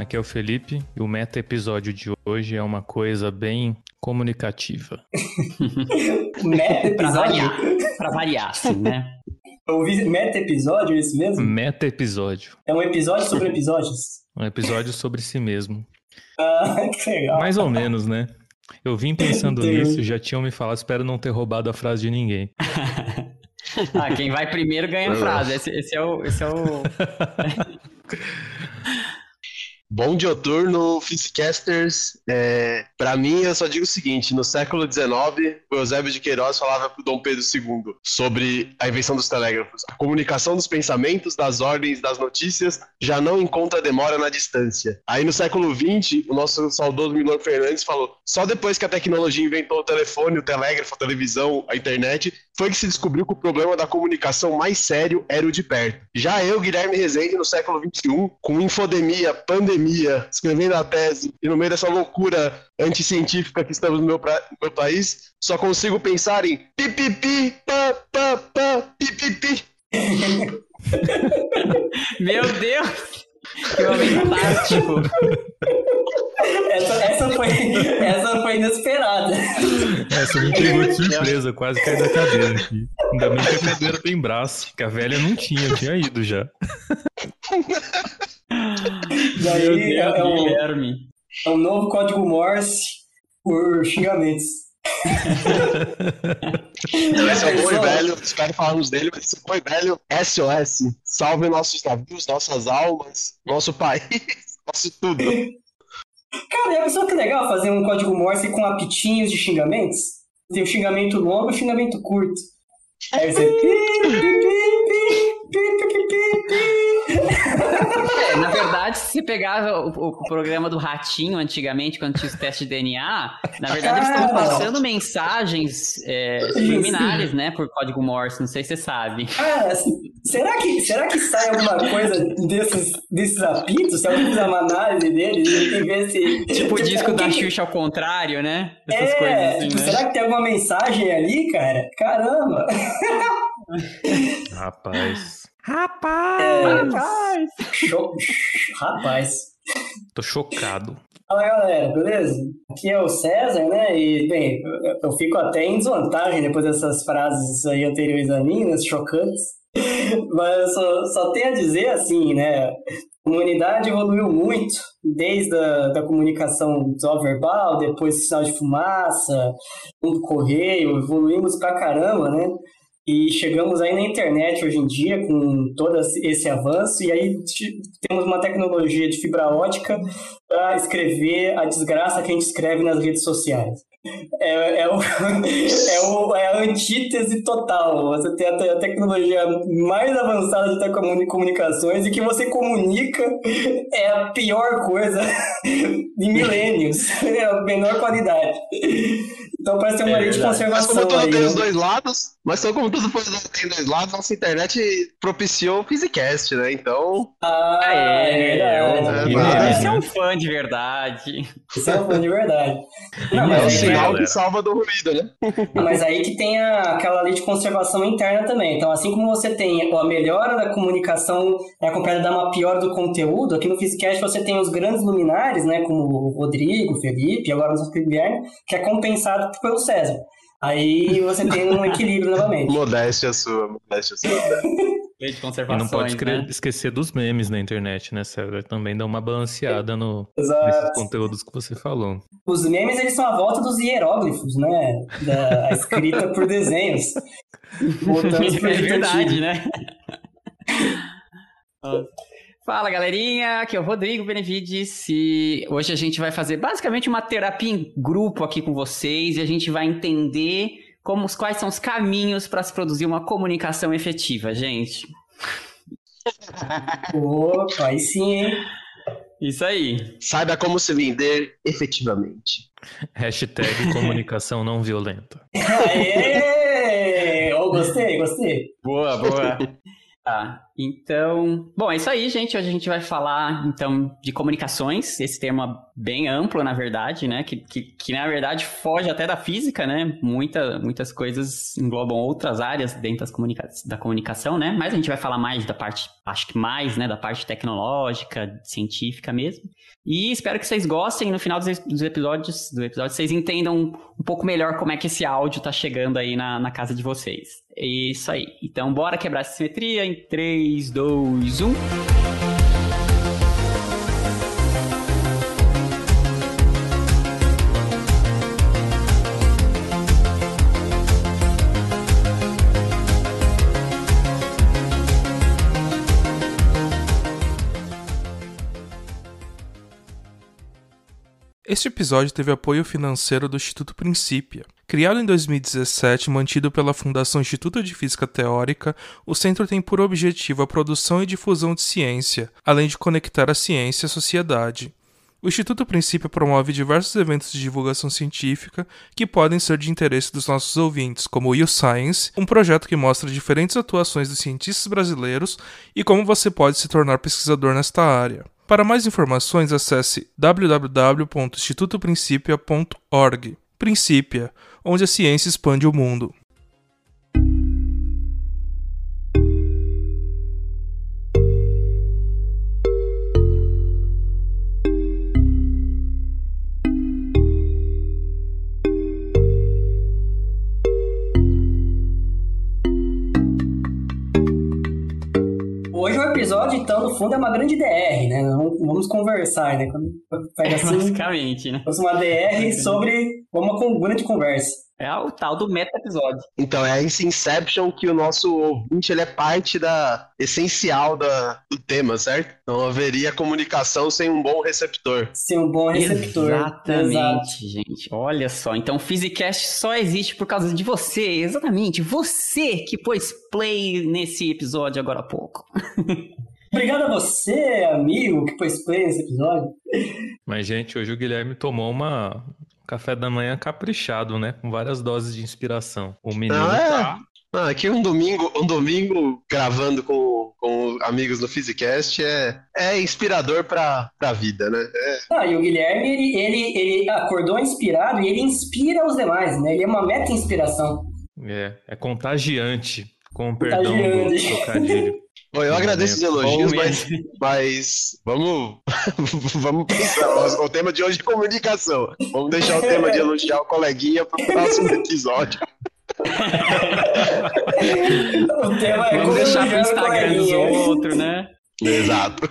Aqui é o Felipe e o meta episódio de hoje é uma coisa bem comunicativa. meta Pra episódio? variar, pra variar, assim, né? Meta episódio, é isso mesmo? Meta episódio, É um episódio sobre episódios? um episódio sobre si mesmo. Ah, que legal. Mais ou menos, né? Eu vim pensando nisso, já tinham me falado, espero não ter roubado a frase de ninguém. Ah, quem vai primeiro ganha a frase. Esse, esse é o. Esse é o... Bom dioturno, Physicasters. É, para mim, eu só digo o seguinte: no século XIX, o Eusébio de Queiroz falava para Dom Pedro II sobre a invenção dos telégrafos. A comunicação dos pensamentos, das ordens, das notícias já não encontra demora na distância. Aí no século XX, o nosso saudoso Milor Fernandes falou: só depois que a tecnologia inventou o telefone, o telégrafo, a televisão, a internet, foi que se descobriu que o problema da comunicação mais sério era o de perto. Já eu, Guilherme Rezende, no século XXI, com infodemia, pandemia, escrevendo a tese, e no meio dessa loucura anticientífica que estamos no meu, pra- no meu país, só consigo pensar em pipipi, pá, pá, pá, pipipi. Meu Deus! Que momento tático. Essa, essa, foi, essa foi inesperada. Essa me pegou de surpresa, quase caí da cadeira aqui. Ainda bem que a cadeira tem braço, que a velha não tinha, eu tinha ido já. Daí Meu é, Deus, é um, Guilherme. é um novo código Morse por xingamentos. Esse é o Pessoal, velho, espero falarmos dele, mas esse é o bom e velho SOS. Salve nossos navios, nossas almas, nosso país, nosso tudo. Cara, é pessoa que legal fazer um código Morse com apitinhos de xingamentos. Tem o xingamento longo e o xingamento curto. Aí você. É, na verdade, se você pegar o, o- programa do Ratinho antigamente, quando tinha os testes de DNA, na verdade eles estavam Ah. passando mensagens é, subliminares, né, por código Morse, não sei se você sabe. Cara, será que, será que sai alguma coisa desses, desses apitos? Se alguém fizer uma análise deles e ver se. Tipo o disco o que da Xuxa ao contrário, né? Essas É, coisas assim, tipo, né? será que tem alguma mensagem ali, cara? Caramba! Rapaz. Rapaz! Cho- Rapaz. Tô chocado. Fala galera, beleza? Aqui é o César, né? E, bem, eu- eu fico até em desvantagem depois dessas frases aí anteriores a mim, né? chocantes. Mas eu só, só tenho a dizer assim, né? A humanidade evoluiu muito, desde a da comunicação só verbal, depois sinal de fumaça, do correio, evoluímos pra caramba, né? E chegamos aí na internet hoje em dia com todo esse avanço, e aí temos uma tecnologia de fibra ótica para escrever a desgraça que a gente escreve nas redes sociais. É, é, o, é, o, é a antítese total. Você tem a, te- a tecnologia mais avançada de telecomunicações e que você comunica é a pior coisa de milênios. É a menor qualidade. Então parece ter uma É lei de verdade. Mas conservação como tudo aí. tem né? os dois lados, mas só como tudo tem dois lados, nossa internet propiciou o Physicast, né? Então, Ah, É, é verdade. é, Esse é um fã de verdade. Isso é um fã de verdade. Não, é mas, galera. que salva do ruído, né? mas aí que tem a- aquela lei de conservação interna também. Então, assim como você tem a melhora da comunicação é acompanhada da uma piora do conteúdo, aqui no Physicast você tem os grandes luminares, né, como o Rodrigo, o Felipe, agora o nosso Guilherme, que é compensado pelo César. Aí você tem um equilíbrio novamente. Modéstia sua, modéstia sua. Lei de E conservação. não pode né? esquecer dos memes na internet, né, César? Também dá uma balanceada no, nesses conteúdos que você falou. Os memes, eles são a volta dos hieróglifos, né? Da a escrita por desenhos. Voltamos É verdade, né? Fala galerinha, aqui é o Rodrigo Benevides e hoje a gente vai fazer basicamente uma terapia em grupo aqui com vocês e a gente vai entender como, quais são os caminhos para se produzir uma comunicação efetiva, gente. Opa, aí sim, hein? Isso aí. Saiba como se vender efetivamente. Hashtag comunicação não violenta. Aê! Oh, gostei, gostei. Boa, boa. Tá, então... Bom, é isso aí, gente. Hoje a gente vai falar, então, de comunicações. Esse tema bem amplo, na verdade, né? Que, que, que, na verdade, foge até da física, né? Muita, muitas coisas englobam outras áreas dentro das comunica da comunicação, né? Mas a gente vai falar mais da parte acho que mais, né, da parte tecnológica, científica mesmo. E espero que vocês gostem no final dos episódios, do episódio, vocês entendam um pouco melhor como é que esse áudio tá chegando aí na, na casa de vocês. É isso aí. Então, bora quebrar essa simetria em 3, 2, 1. Este episódio teve apoio financeiro do Instituto Princípia. Criado em 2017 e mantido pela Fundação Instituto de Física Teórica, o centro tem por objetivo a produção e difusão de ciência, além de conectar a ciência à sociedade. O Instituto Princípio promove diversos eventos de divulgação científica que podem ser de interesse dos nossos ouvintes, como o YouScience, um projeto que mostra diferentes atuações dos cientistas brasileiros e como você pode se tornar pesquisador nesta área. Para mais informações, acesse www.institutoprincipia.org. Princípia, onde a ciência expande o mundo. Então, no fundo, é uma grande DR, né? Vamos conversar, né? Faz assim, Basicamente, né? Fosse uma DR sobre uma grande conversa. É o tal do meta-episódio. Então, é esse Inception que o nosso ouvinte ele é parte da essencial da, do tema, certo? Não haveria comunicação sem um bom receptor. Sem um bom receptor. Exatamente, Exato. gente. Olha só. Então, o Physicast só existe por causa de você. Exatamente. Você que pôs play nesse episódio agora há pouco. Obrigado a você, amigo, que pôs play nesse episódio. Mas, gente, hoje o Guilherme tomou uma, café da manhã caprichado, né? Com várias doses de inspiração. O menino ah, é? tá. Ah, aqui um domingo, um domingo gravando com, com amigos no Physicast é, é inspirador pra, pra vida, né? É. Ah, e o Guilherme, ele, ele, ele acordou inspirado e ele inspira os demais, né? Ele é uma meta-inspiração. É, é contagiante, com o perdão do trocadilho. Bom, eu agradeço os elogios, mas, mas vamos, vamos pensar. O tema de hoje é comunicação. Vamos deixar o tema de elogiar o coleguinha para o próximo episódio. o tema é vamos deixar pro Instagram dos outros, né? Exato.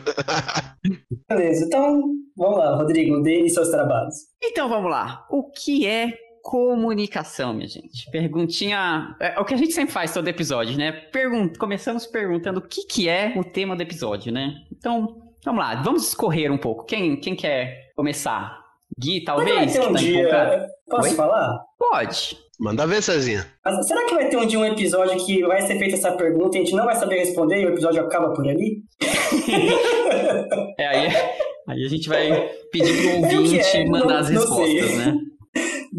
Beleza, então vamos lá, Rodrigo, dê seus trabalhos. Então vamos lá. O que é comunicação, minha gente. Perguntinha. É o que a gente sempre faz todo episódio, né? Pergun Começamos perguntando o que, que é o tema do episódio, né? Então, vamos lá, vamos escorrer um pouco. Quem, quem quer começar? Gui, talvez? Vai ter um tá dia... Posso Oi? falar? Pode. Manda ver, Cezinha. Mas será que vai ter um dia um episódio que vai ser feita essa pergunta e a gente não vai saber responder e o episódio acaba por ali? é, aí, aí a gente vai pedir pro ouvinte é, mandar não, as respostas, né?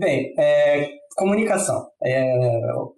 Bem, é, comunicação. É,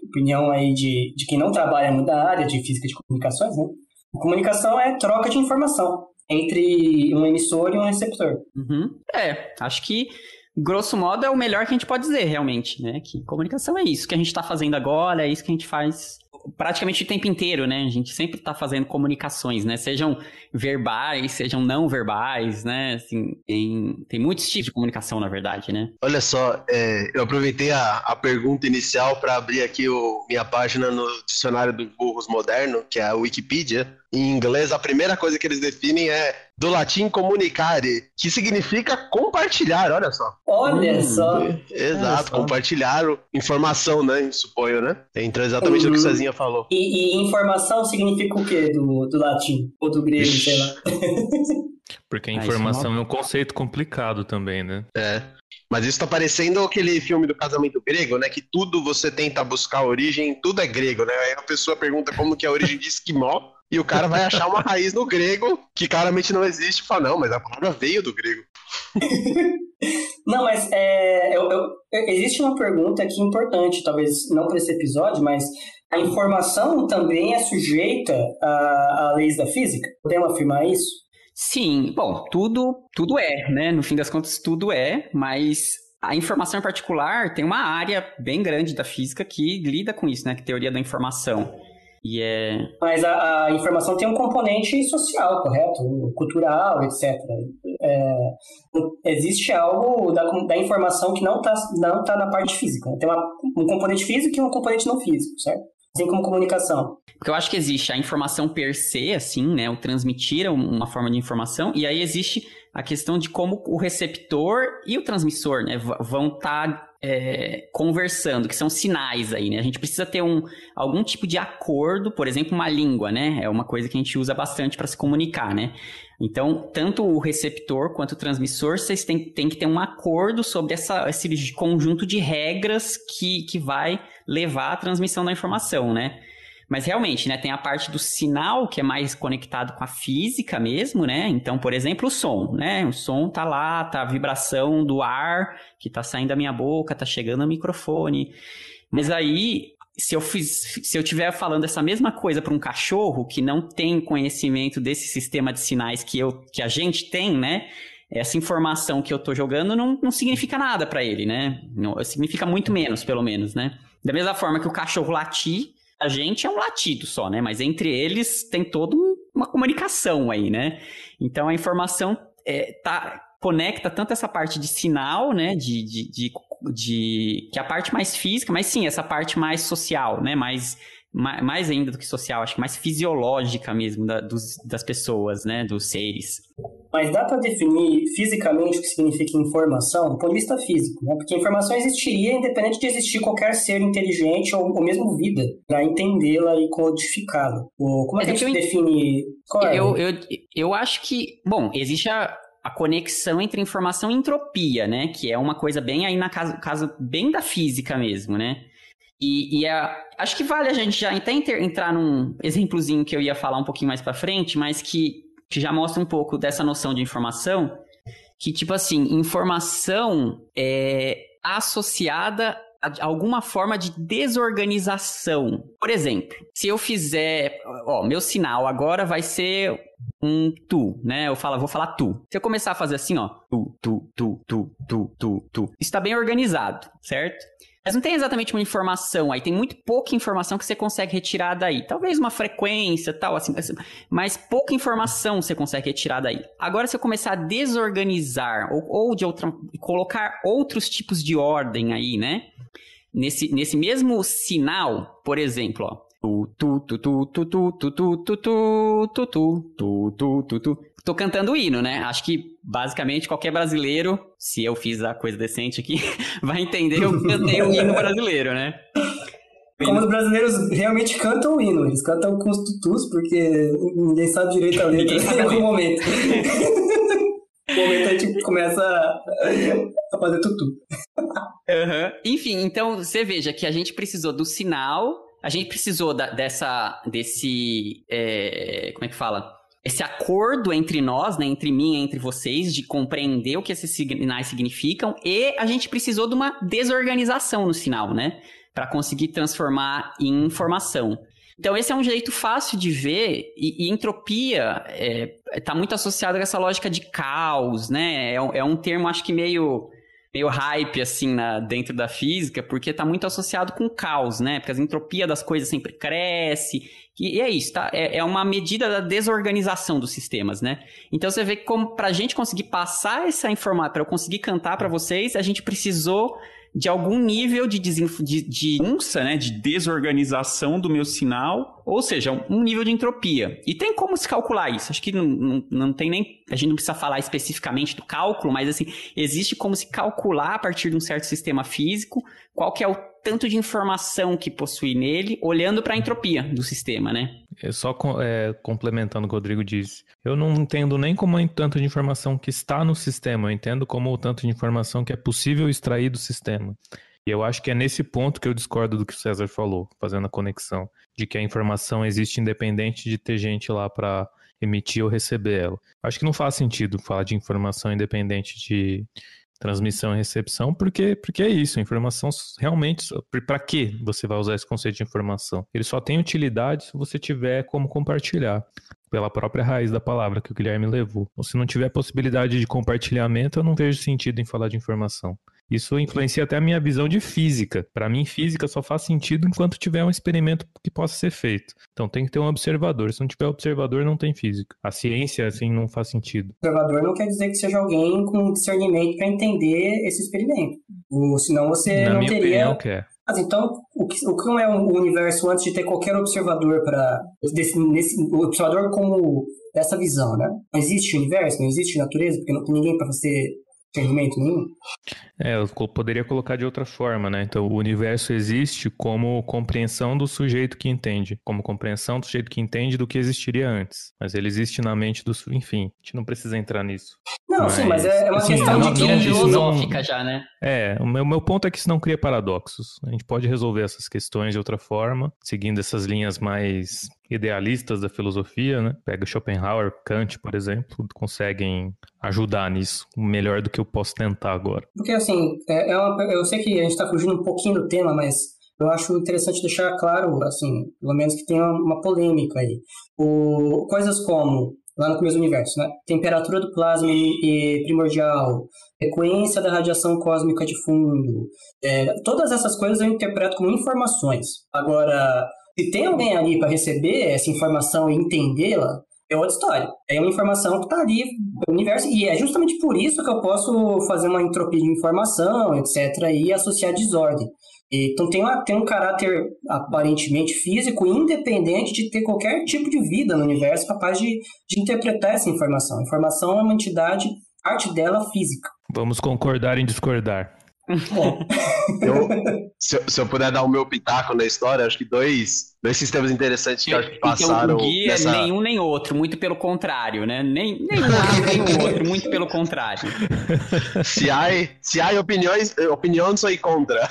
opinião aí de, de quem não trabalha muito na área de física de comunicações, né? Comunicação é troca de informação entre um emissor e um receptor. Uhum. É, acho que grosso modo é o melhor que a gente pode dizer realmente, né? Que comunicação é isso que a gente está fazendo agora, é isso que a gente faz praticamente o tempo inteiro, né? A gente sempre está fazendo comunicações, né? Sejam verbais, sejam não verbais, né? Assim, tem, tem muitos tipos de comunicação, na verdade, né? Olha só, é, eu aproveitei a, a pergunta inicial para abrir aqui o, minha página no dicionário dos burros moderno, que é a Wikipedia. Em inglês, a primeira coisa que eles definem é do latim comunicare, que significa compartilhar, olha só. Olha hum, só. Exato, só. compartilhar informação, né? Suponho, né? Entra exatamente uhum. no que o uhum. Cezinha falou. E, e, informação significa o quê do, do latim? Ou do grego, Ixi. sei lá. Porque a ah, informação ah, é um conceito complicado também, né? É. Mas isso tá parecendo aquele filme do casamento grego, né? Que tudo você tenta buscar a origem, tudo é grego, né? Aí a pessoa pergunta como que é a origem de esquimó, e o cara vai achar uma raiz no grego que claramente não existe e fala, não, mas a palavra veio do grego. não, mas é, eu, eu, existe uma pergunta aqui importante, talvez não para esse episódio, mas a informação também é sujeita a, a leis da física? Podemos afirmar isso? Sim, bom, tudo, tudo é, né? No fim das contas, tudo é, mas a informação em particular tem uma área bem grande da física que lida com isso, né? Que é a teoria da informação. E é... Mas a, a informação tem um componente social, correto? Cultural, etc. É, existe algo da, da informação que não está não tá na parte física. Tem uma, um componente físico e um componente não físico, certo? Assim como comunicação. Porque eu acho que existe a informação per se, assim, né? O transmitir uma forma de informação, e aí existe a questão de como o receptor e o transmissor, né, vão estar tá, é, conversando, que são sinais aí, né? A gente precisa ter um, algum tipo de acordo, por exemplo, uma língua, né? É uma coisa que a gente usa bastante para se comunicar, né? Então, tanto o receptor quanto o transmissor, vocês têm, têm que ter um acordo sobre essa, esse conjunto de regras que, que vai levar à transmissão da informação, né? Mas realmente, né, tem a parte do sinal que é mais conectado com a física mesmo, né? Então, por exemplo, o som, né? O som tá lá, tá a vibração do ar que tá saindo da minha boca, tá chegando ao microfone. Mas aí, se eu fiz, se eu tiver falando essa mesma coisa para um cachorro que não tem conhecimento desse sistema de sinais que eu que a gente tem, né? Essa informação que eu tô jogando não, não significa nada para ele, né? Não, significa muito menos, pelo menos, né? Da mesma forma que o cachorro latir, a gente é um latido só, né? Mas entre eles tem toda uma comunicação aí, né? Então a informação é, tá, conecta tanto essa parte de sinal, né? De, de, de, de, que é a parte mais física, mas sim, essa parte mais social, né? Mais, mais ainda do que social, acho que mais fisiológica mesmo da, dos, das pessoas, né? Dos seres. Mas dá para definir fisicamente o que significa informação do ponto de vista físico, né? Porque informação existiria independente de existir qualquer ser inteligente ou, ou mesmo vida para entendê-la e codificá-la. Como é que a gente eu, define? Qual é? eu, eu, eu acho que, bom, existe a, a conexão entre informação e entropia, né? Que é uma coisa bem aí na casa, casa bem da física mesmo, né? E, e a, acho que vale a gente já até entrar num exemplozinho que eu ia falar um pouquinho mais para frente, mas que que já mostra um pouco dessa noção de informação, que tipo assim, informação é associada a alguma forma de desorganização. Por exemplo, se eu fizer, ó, meu sinal agora vai ser um tu, né? Eu falo, vou falar tu. Se eu começar a fazer assim, ó, tu, tu, tu, tu, tu, tu, tu, está bem organizado, certo? Mas não tem exatamente uma informação aí, tem muito pouca informação que você consegue retirar daí. Talvez uma frequência, tal, assim, assim, mas pouca informação você consegue retirar daí. Agora, se eu começar a desorganizar ou, ou de outra, colocar outros tipos de ordem aí, né? Nesse, nesse mesmo sinal, por exemplo, ó, tu tu tu tu tu tu tu tu tu tu tu tu tu tu tô cantando o hino, né? Acho que basicamente qualquer brasileiro, se eu fiz a coisa decente aqui, vai entender que eu cantei o hino brasileiro, né? Como os brasileiros realmente cantam o hino, eles cantam com os tutus, porque ninguém sabe direito a letra em algum momento. no momento a gente começa a fazer tutu. Uhum. Enfim, então você veja que a gente precisou do sinal, a gente precisou da, dessa, desse, é, como é que fala? Esse acordo entre nós, né, entre mim e entre vocês, de compreender o que esses sinais significam, e a gente precisou de uma desorganização no sinal, né, para conseguir transformar em informação. Então, esse é um jeito fácil de ver, e, e entropia está é, tá muito associada com essa lógica de caos, né? É, é um termo, acho que meio meio hype, assim, na, dentro da física, porque está muito associado com caos, né? Porque a entropia das coisas sempre cresce. E, e é isso, tá? É, é, uma medida da desorganização dos sistemas, né? Então você vê que como pra gente conseguir passar essa informação, para eu conseguir cantar para vocês, a gente precisou de algum nível de, desinf... de, de unça, né, de desorganização do meu sinal, ou seja, um nível de entropia. E tem como se calcular isso. Acho que não, não, não tem nem. A gente não precisa falar especificamente do cálculo, mas assim, existe como se calcular a partir de um certo sistema físico qual que é o tanto de informação que possui nele, olhando para a entropia do sistema, né? É só é, complementando o que o Rodrigo disse. Eu não entendo nem como é tanto de informação que está no sistema, eu entendo como o tanto de informação que é possível extrair do sistema. E eu acho que é nesse ponto que eu discordo do que o César falou, fazendo a conexão, de que a informação existe independente de ter gente lá para emitir ou receber ela. Acho que não faz sentido falar de informação independente de transmissão e recepção, porque, porque é isso, informação realmente, para que você vai usar esse conceito de informação? Ele só tem utilidade se você tiver como compartilhar, pela própria raiz da palavra que o Guilherme levou. Ou se não tiver possibilidade de compartilhamento, eu não vejo sentido em falar de informação. Isso influencia até a minha visão de física. Para mim, física só faz sentido enquanto tiver um experimento que possa ser feito. Então tem que ter um observador. Se não tiver observador, não tem física. A ciência, assim, não faz sentido. Observador não quer dizer que seja alguém com discernimento para entender esse experimento. Ou senão você Na não minha teria. opinião, que é. Mas então, o que, o que não é o universo antes de ter qualquer observador para. Observador como essa visão, né? Não existe universo, não existe natureza, porque não tem ninguém para discernimento nenhum. É, eu poderia colocar de outra forma, né? Então, o universo existe como compreensão do sujeito que entende, como compreensão do sujeito que entende do que existiria antes. Mas ele existe na mente do. su- Enfim, a gente não precisa entrar nisso. Não, sim, mas é, é uma assim, questão não- de não- isso não- filosófica já, né? É, o meu, meu ponto é que isso não cria paradoxos. A gente pode resolver essas questões de outra forma, seguindo essas linhas mais idealistas da filosofia, né? Pega Schopenhauer, Kant, por exemplo, conseguem ajudar nisso melhor do que eu posso tentar agora. Porque assim, é, é uma- eu sei que a gente está fugindo um pouquinho do tema, mas eu acho interessante deixar claro, assim, pelo menos que tem uma, uma polêmica aí. O, coisas como, lá no começo do universo, né? Temperatura do plasma primordial, frequência da radiação cósmica de fundo, é, todas essas coisas eu interpreto como informações. Agora, se tem alguém ali para receber essa informação e entendê-la, é outra história. É uma informação que está ali no universo, e é justamente por isso que eu posso fazer uma entropia de informação, etc., e associar desordem. Então tem, uma, tem um caráter aparentemente físico, independente de ter qualquer tipo de vida no universo capaz de, de interpretar essa informação. A informação é uma entidade, parte dela física. Vamos concordar em discordar. Eu- se, se eu puder dar o meu pitaco na história, acho que dois, dois sistemas interessantes que eu acho que passaram então, o Gui é nessa... nenhum nem outro, muito pelo contrário, né? Nem, nem um lado, nem o outro, muito pelo contrário. Se há, se há opiniões, opiniões sou contra.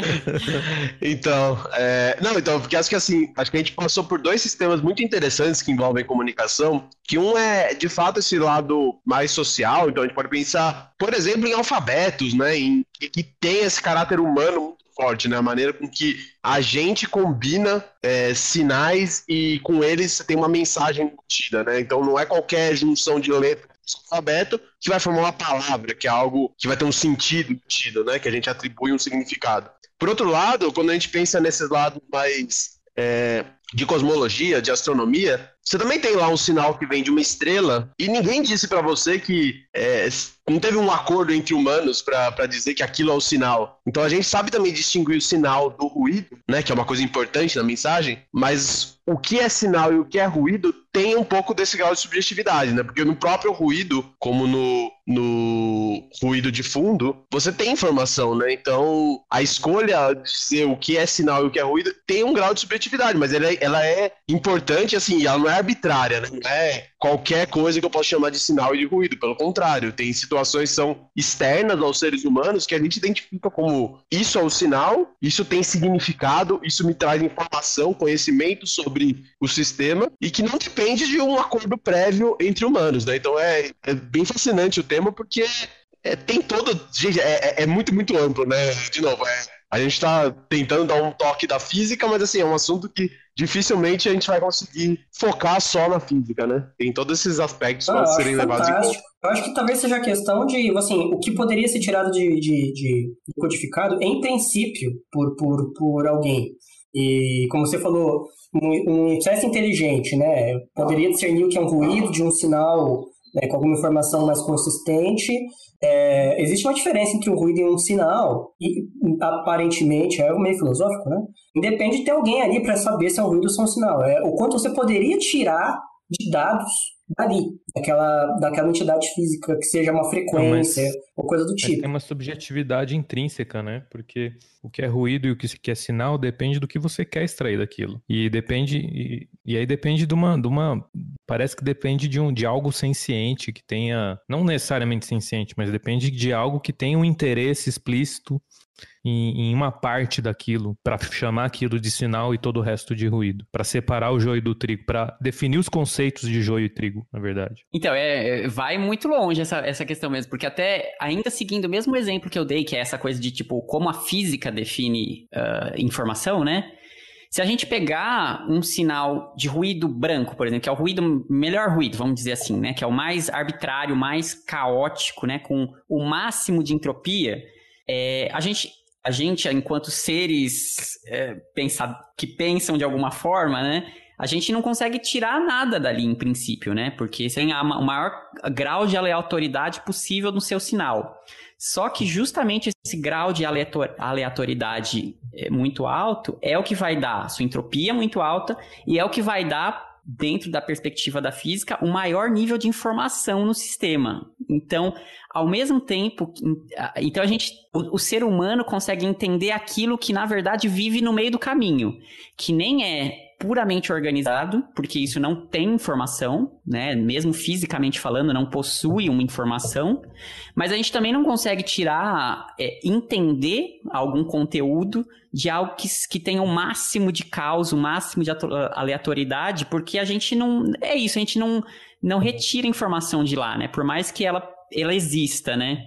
então, é, não, então, porque acho que assim, acho que a gente passou por dois sistemas muito interessantes que envolvem comunicação, que um é, de fato, esse lado mais social, então a gente pode pensar, por exemplo, em alfabetos, né, em, que tem esse caráter humano forte, né, a maneira com que a gente combina é, sinais e com eles tem uma mensagem embutida, né, então não é qualquer junção de letras alfabeto que vai formar uma palavra, que é algo que vai ter um sentido embutido, né, que a gente atribui um significado. Por outro lado, quando a gente pensa nesses lados mais é, de cosmologia, de astronomia, você também tem lá um sinal que vem de uma estrela e ninguém disse para você que é, não teve um acordo entre humanos para dizer que aquilo é o sinal. Então a gente sabe também distinguir o sinal do ruído, né, que é uma coisa importante na mensagem, mas o que é sinal e o que é ruído tem um pouco desse grau de subjetividade, né? Porque no próprio ruído, como no, no ruído de fundo, você tem informação, né? Então a escolha de dizer o que é sinal e o que é ruído tem um grau de subjetividade, mas ela é, ela é importante, assim, ela não é arbitrária, né? Não é qualquer coisa que eu posso chamar de sinal e de ruído. Pelo contrário, tem situações que são externas aos seres humanos que a gente identifica como isso é o sinal, isso tem significado, isso me traz informação, conhecimento sobre o sistema e que não depende de um acordo prévio entre humanos, né? Então é, é bem fascinante o tema porque é, tem todo. Gente, é, é- é muito, muito amplo, né? De novo, é, a gente está tentando dar um toque da física, mas assim, é um assunto que dificilmente a gente vai conseguir focar só na física, né? Tem todos esses aspectos Ah, para eu serem levados em conta. Eu acho que talvez seja a questão de, assim, o que poderia ser tirado de, de, de codificado, em princípio, por, por, por alguém. E, como você falou, um, um processo inteligente, né? Poderia discernir o que é um ruído de um sinal né, com alguma informação mais consistente. É, existe uma diferença entre um ruído e um sinal, e aparentemente é meio filosófico, né? Independe de ter alguém ali para saber se é um ruído ou se é um sinal. É o quanto você poderia tirar de dados dali, daquela, daquela entidade física, que seja uma frequência mas- ou coisa do tipo. tem uma subjetividade intrínseca, né? Porque o que é ruído e o que é sinal depende do que você quer extrair daquilo. E depende. E, e aí depende de uma, de uma. Parece que depende de, um, de algo senciente que tenha. Não necessariamente senciente, mas depende de algo que tenha um interesse explícito em, em uma parte daquilo, para chamar aquilo de sinal e todo o resto de ruído. Para separar o joio do trigo, para definir os conceitos de joio e trigo, na verdade. Então, é, é, vai muito longe essa, essa questão mesmo, porque até, ainda seguindo o mesmo exemplo que eu dei, que é essa coisa de, tipo, como a física define ah, informação, né? Se a gente pegar um sinal de ruído branco, por exemplo, que é o ruído, melhor ruído, vamos dizer assim, né? Que é o mais arbitrário, mais caótico, né? Com o máximo de entropia, é, a gente a gente, enquanto seres é, pensa, que pensam de alguma forma, né? A gente não consegue tirar nada dali em princípio, né? Porque tem o maior grau de aleatoriedade possível no seu sinal. Só que justamente esse grau de aleatoriedade é, muito alto é o que vai dar sua entropia muito alta e é o que vai dar dentro da perspectiva da física, o maior nível de informação no sistema. Então, ao mesmo tempo, então a gente, o, o, ser humano consegue entender aquilo que na verdade vive no meio do caminho, que nem é puramente organizado, porque isso não tem informação, né? Mesmo fisicamente falando, não possui uma informação. Mas a gente também não consegue tirar, é, entender algum conteúdo de algo que, que tenha o máximo de caos, o máximo de aleatoriedade, porque a gente não. É isso, a gente não, não retira informação de lá, né? Por mais que ela, ela exista, né?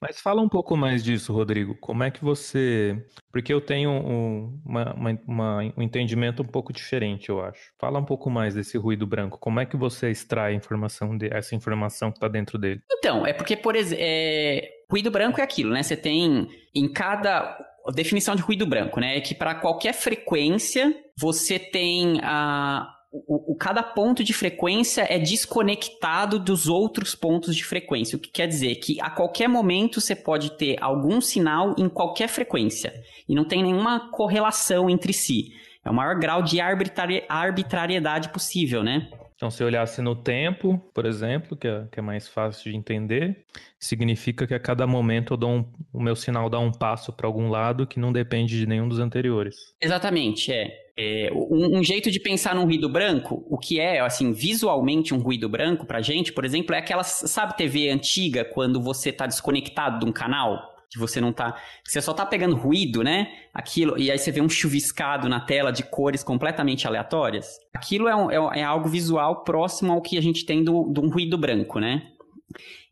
Mas fala um pouco mais disso, Rodrigo. Como é que você. Porque eu tenho um, uma, uma, um entendimento um pouco diferente, eu acho. Fala um pouco mais desse ruído branco. Como é que você extrai informação de, essa informação que está dentro dele? Então, é porque, por exemplo, é... ruído branco é aquilo, né? Você tem em cada. Definição de ruído branco, né? É que para qualquer frequência você tem a o, o, cada ponto de frequência é desconectado dos outros pontos de frequência. O que quer dizer que a qualquer momento você pode ter algum sinal em qualquer frequência. E não tem nenhuma correlação entre si. É o maior grau de arbitrari arbitrariedade possível, né? Então, se olhasse no tempo, por exemplo, que é, que é, mais fácil de entender, significa que a cada momento eu dou um, o meu sinal dá um passo para algum lado que não depende de nenhum dos anteriores. Exatamente, é. É um, um, jeito de pensar num ruído branco, o que é, assim, visualmente um ruído branco pra gente, por exemplo, é aquela, sabe, TV antiga, quando você está desconectado de um canal? que você não tá. Você só tá pegando ruído, né? Aquilo, e aí você vê um chuviscado na tela de cores completamente aleatórias. Aquilo é, um, é, é algo visual próximo ao que a gente tem de um ruído branco, né?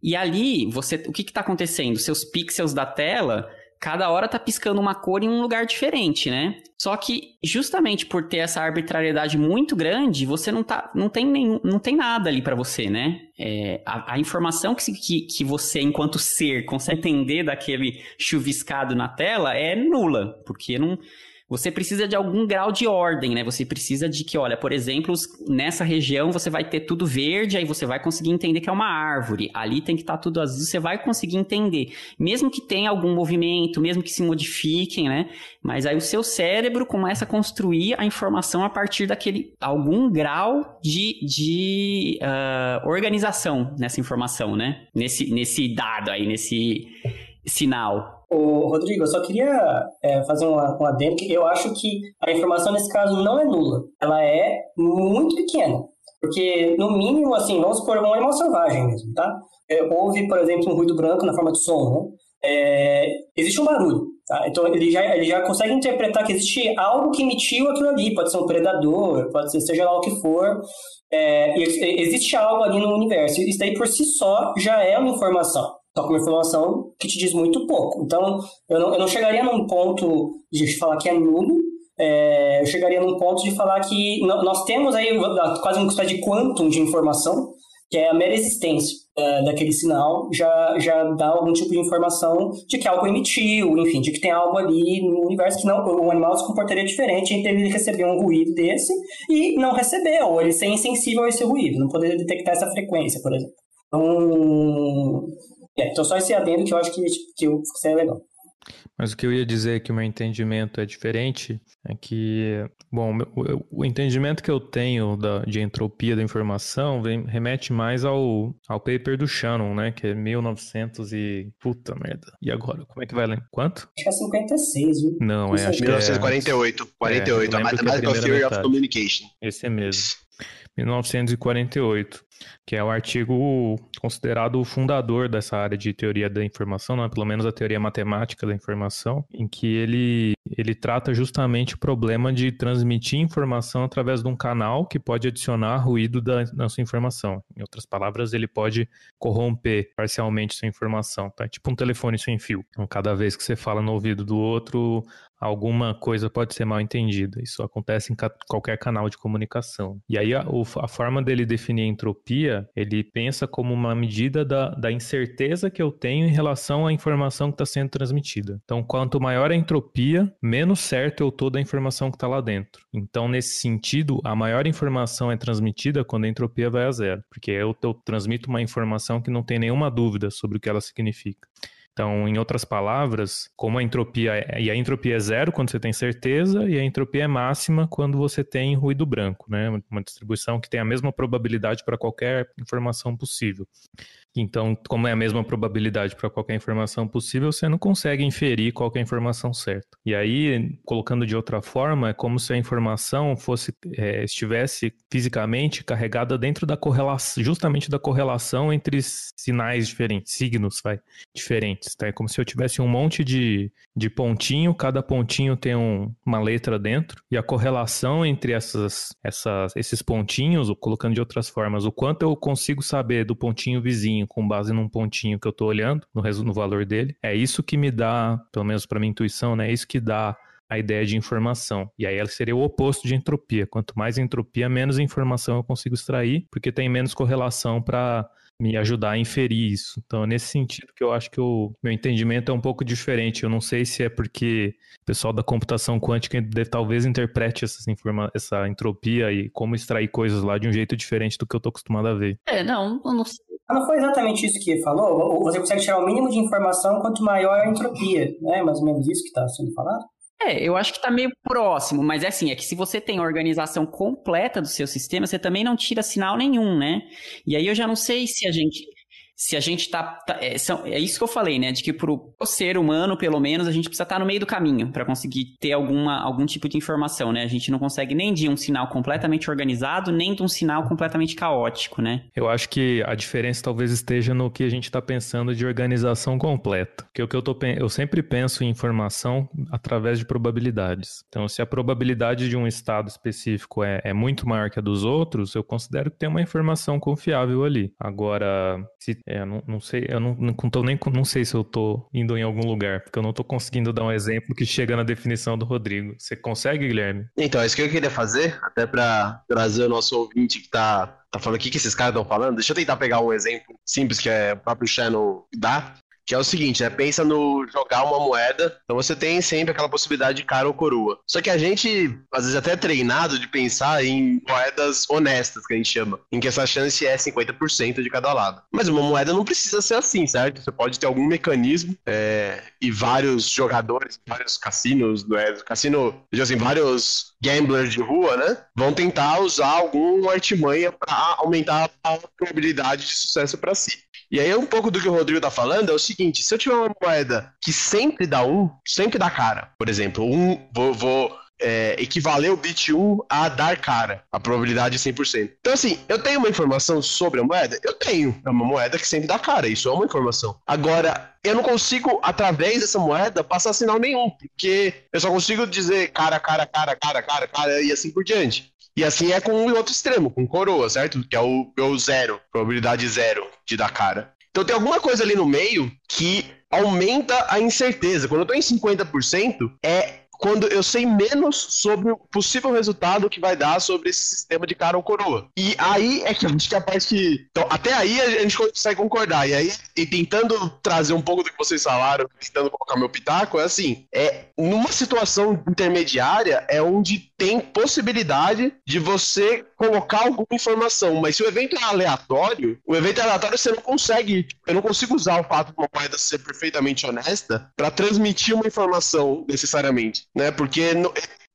E ali, você, o que está acontecendo? Seus pixels da tela cada hora tá piscando uma cor em um lugar diferente, né? Só que justamente por ter essa arbitrariedade muito grande, você não tá, não tem nenhum, não tem nada ali para você, né? É, a, a, informação que, que, que você, enquanto ser, consegue entender daquele chuviscado na tela é nula, porque não você precisa de algum grau de ordem, né? Você precisa de que, olha, por exemplo, nessa região você vai ter tudo verde, aí você vai conseguir entender que é uma árvore. Ali tem que estar tá tudo azul, você vai conseguir entender. Mesmo que tenha algum movimento, mesmo que se modifiquem, né? Mas aí o seu cérebro começa a construir a informação a partir daquele algum grau de, de uh, organização nessa informação, né? Nesse, nesse dado aí, nesse sinal. Ô, Rodrigo, eu só queria é, fazer uma, uma adendo que eu acho que a informação nesse caso não é nula. Ela é muito pequena. Porque, no mínimo, assim, vamos supor um animal selvagem mesmo, tá? É, houve, por exemplo, um ruído branco na forma de som, né? É, existe um barulho, tá? Então ele já, ele já consegue interpretar que existe algo que emitiu aquilo ali, pode ser um predador, pode ser seja lá o que for, é, existe algo ali no universo. Isso daí por si só já é uma informação só com uma informação que te diz muito pouco. Então, eu não, eu não chegaria num ponto de falar que é nulo, é, eu chegaria num ponto de falar que nós temos aí quase uma espécie de quantum de informação, que é a mera existência é, daquele sinal, já, já dá algum tipo de informação de que algo emitiu, enfim, de que tem algo ali no universo que não, o animal se comportaria diferente entre ele receber um ruído desse e não receber, ou ele ser insensível a esse ruído, não poder detectar essa frequência, por exemplo. Então, é, então só esse adendo que eu acho que, que, que é legal. Mas o que eu ia dizer que o meu entendimento é diferente é que, bom, o, entendimento que eu tenho da, de entropia da informação vem, remete mais ao, ao paper do Shannon, né? Que é 1900 e... Puta merda. E agora? Como é que vai lá? Quanto? Acho que é 56, viu? Não, é... Acho 1948. Que é, 48. É, a Mathematical Theory metade. of Communication. Esse é mesmo. 1948 que é o artigo considerado o fundador dessa área de teoria da informação, é? pelo menos a teoria matemática da informação, em que ele, ele trata justamente o problema de transmitir informação através de um canal que pode adicionar ruído da, na sua informação. Em outras palavras, ele pode corromper parcialmente sua informação. Tá? Tipo um telefone sem fio. Então, cada vez que você fala no ouvido do outro, alguma coisa pode ser mal entendida. Isso acontece em qualquer canal de comunicação. E aí a, a, forma dele definir entropia, ele pensa como uma medida da, da incerteza que eu tenho em relação à informação que está sendo transmitida. Então, quanto maior a entropia, menos certo eu estou da informação que está lá dentro. Então, nesse sentido, a maior informação é transmitida quando a entropia vai a zero, porque eu, eu transmito uma informação que não tem nenhuma dúvida sobre o que ela significa. Então, em outras palavras, como a entropia é, e a entropia é zero quando você tem certeza e a entropia é máxima quando você tem ruído branco, né? Uma distribuição que tem a mesma probabilidade para qualquer informação possível. Então, como é a mesma probabilidade para qualquer informação possível, você não consegue inferir qual é a informação certa. E aí, colocando de outra forma, é como se a informação fosse é, estivesse fisicamente carregada dentro da correlação, justamente da correlação entre sinais diferentes, signos vai, diferentes. Tá? É como se eu tivesse um monte de, de pontinho, cada pontinho tem um, uma letra dentro, e a correlação entre essas, essas, esses pontinhos, colocando de outras formas, o quanto eu consigo saber do pontinho vizinho com base num pontinho que eu estou olhando, no, no valor dele. É isso que me dá, pelo menos para minha intuição, né? É isso que dá a ideia de informação. E aí ela seria o oposto de entropia. Quanto mais entropia, menos informação eu consigo extrair, porque tem menos correlação para me ajudar a inferir isso. Então, é nesse sentido que eu acho que o meu entendimento é um pouco diferente. Eu não sei se é porque o pessoal da computação quântica deve, talvez interprete essa, informa essa entropia e como extrair coisas lá de um jeito diferente do que eu estou acostumado a ver. É, não, eu não sei. Não foi exatamente isso que falou? Você consegue tirar o mínimo de informação quanto maior a entropia, né? Mais ou menos isso que está sendo falado? É, eu acho que está meio próximo, mas é assim, é que se você tem a organização completa do seu sistema, você também não tira sinal nenhum, né? E aí eu já não sei se a gente se a gente tá. tá é, são, é, isso que eu falei, né? De que pro, ser humano, pelo menos, a gente precisa estar tá no meio do caminho para conseguir ter alguma, algum tipo de informação, né? A gente não consegue nem de um sinal completamente organizado, nem de um sinal completamente caótico, né? Eu acho que a diferença talvez esteja no que a gente está pensando de organização completa. Porque o que eu, tô, eu sempre penso em informação através de probabilidades. Então, se a probabilidade de um estado específico é, é muito maior que a dos outros, eu considero que tem uma informação confiável ali. Agora, se é, não, não sei, eu não, não, tô nem, não sei se eu tô indo em algum lugar, porque eu não tô conseguindo dar um exemplo que chega na definição do Rodrigo. Você consegue, Guilherme? Então, é isso que eu queria fazer, até para trazer o nosso ouvinte que tá, tá falando o que, que esses caras estão falando. Deixa eu tentar pegar um exemplo simples que é o próprio Shannon dá que é o seguinte, né? Pensa no jogar uma moeda, então você tem sempre aquela possibilidade de cara ou coroa. Só que a gente, às vezes, até é treinado de pensar em moedas honestas, que a gente chama, em que essa chance é 50% de cada lado. Mas uma moeda não precisa ser assim, certo? Você pode ter algum mecanismo é, e vários jogadores, vários cassinos, né? Cassino, assim, vários gamblers de rua, né? Vão tentar usar alguma artimanha para aumentar a probabilidade de sucesso para si. E aí, um pouco do que o Rodrigo tá falando é o seguinte: se eu tiver uma moeda que sempre dá um, sempre dá cara, por exemplo, um, vou, vou é, o bit 1 a dar cara, a probabilidade é 100%. Então, assim, eu tenho uma informação sobre a moeda? Eu tenho. É uma moeda que sempre dá cara, isso é uma informação. Agora, eu não consigo, através dessa moeda, passar sinal nenhum, porque eu só consigo dizer cara, cara, cara, cara, cara, cara, e assim por diante. E assim é com o outro extremo, com coroa, certo? Que é o, é zero, probabilidade zero de dar cara. Então tem alguma coisa ali no meio que aumenta a incerteza. Quando eu tô em 50%, é quando eu sei menos sobre o possível resultado que vai dar sobre esse sistema de cara ou coroa. E aí é que eu acho que a parte que. Então, até aí a gente consegue concordar. E aí, e tentando trazer um pouco do que vocês falaram, tentando colocar meu pitaco, é assim: é numa situação intermediária é onde tem possibilidade de você colocar alguma informação. Mas se o evento é aleatório, o evento é aleatório você não consegue. Eu não consigo usar o fato de uma moeda ser perfeitamente honesta para transmitir uma informação necessariamente né? Porque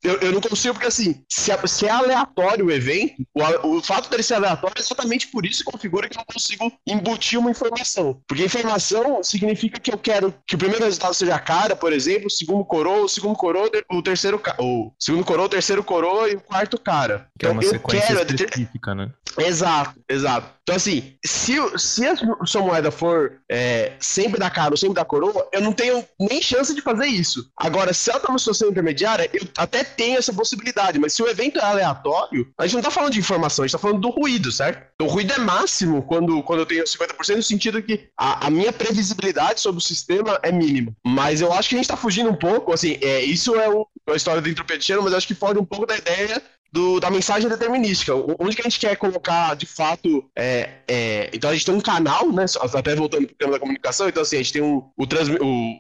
eu, eu não consigo, porque assim, se, é, se é aleatório o evento, o, o fato dele ser aleatório é exatamente por isso que configura que eu não consigo embutir uma informação. Porque informação significa que eu quero que o primeiro resultado seja cara, por exemplo, o segundo coroa, o segundo coroa, o terceiro o segundo coroa, o terceiro coroa e o quarto cara. Que é então, é uma sequência quero, específica, né? Exato, exato. Então, assim, se, se a sua moeda for é, sempre da cara ou sempre da coroa, eu não tenho nem chance de fazer isso. Agora, se ela tá numa situação intermediária, eu até tenho essa possibilidade, mas se o evento é aleatório, a gente não tá falando de informação, a gente tá falando do ruído, certo? O ruído é máximo quando, quando eu tenho 50%, no sentido que a, a minha previsibilidade sobre o sistema é mínima. Mas eu acho que a gente tá fugindo um pouco, assim, é, isso é o, a história do cheiro, mas acho que foge um pouco da ideia do, da mensagem determinística. Onde que a gente quer colocar, de fato, é, é, então a gente tem um canal, né? Até voltando para o tema da comunicação, então assim, a gente tem um, o, trans, o,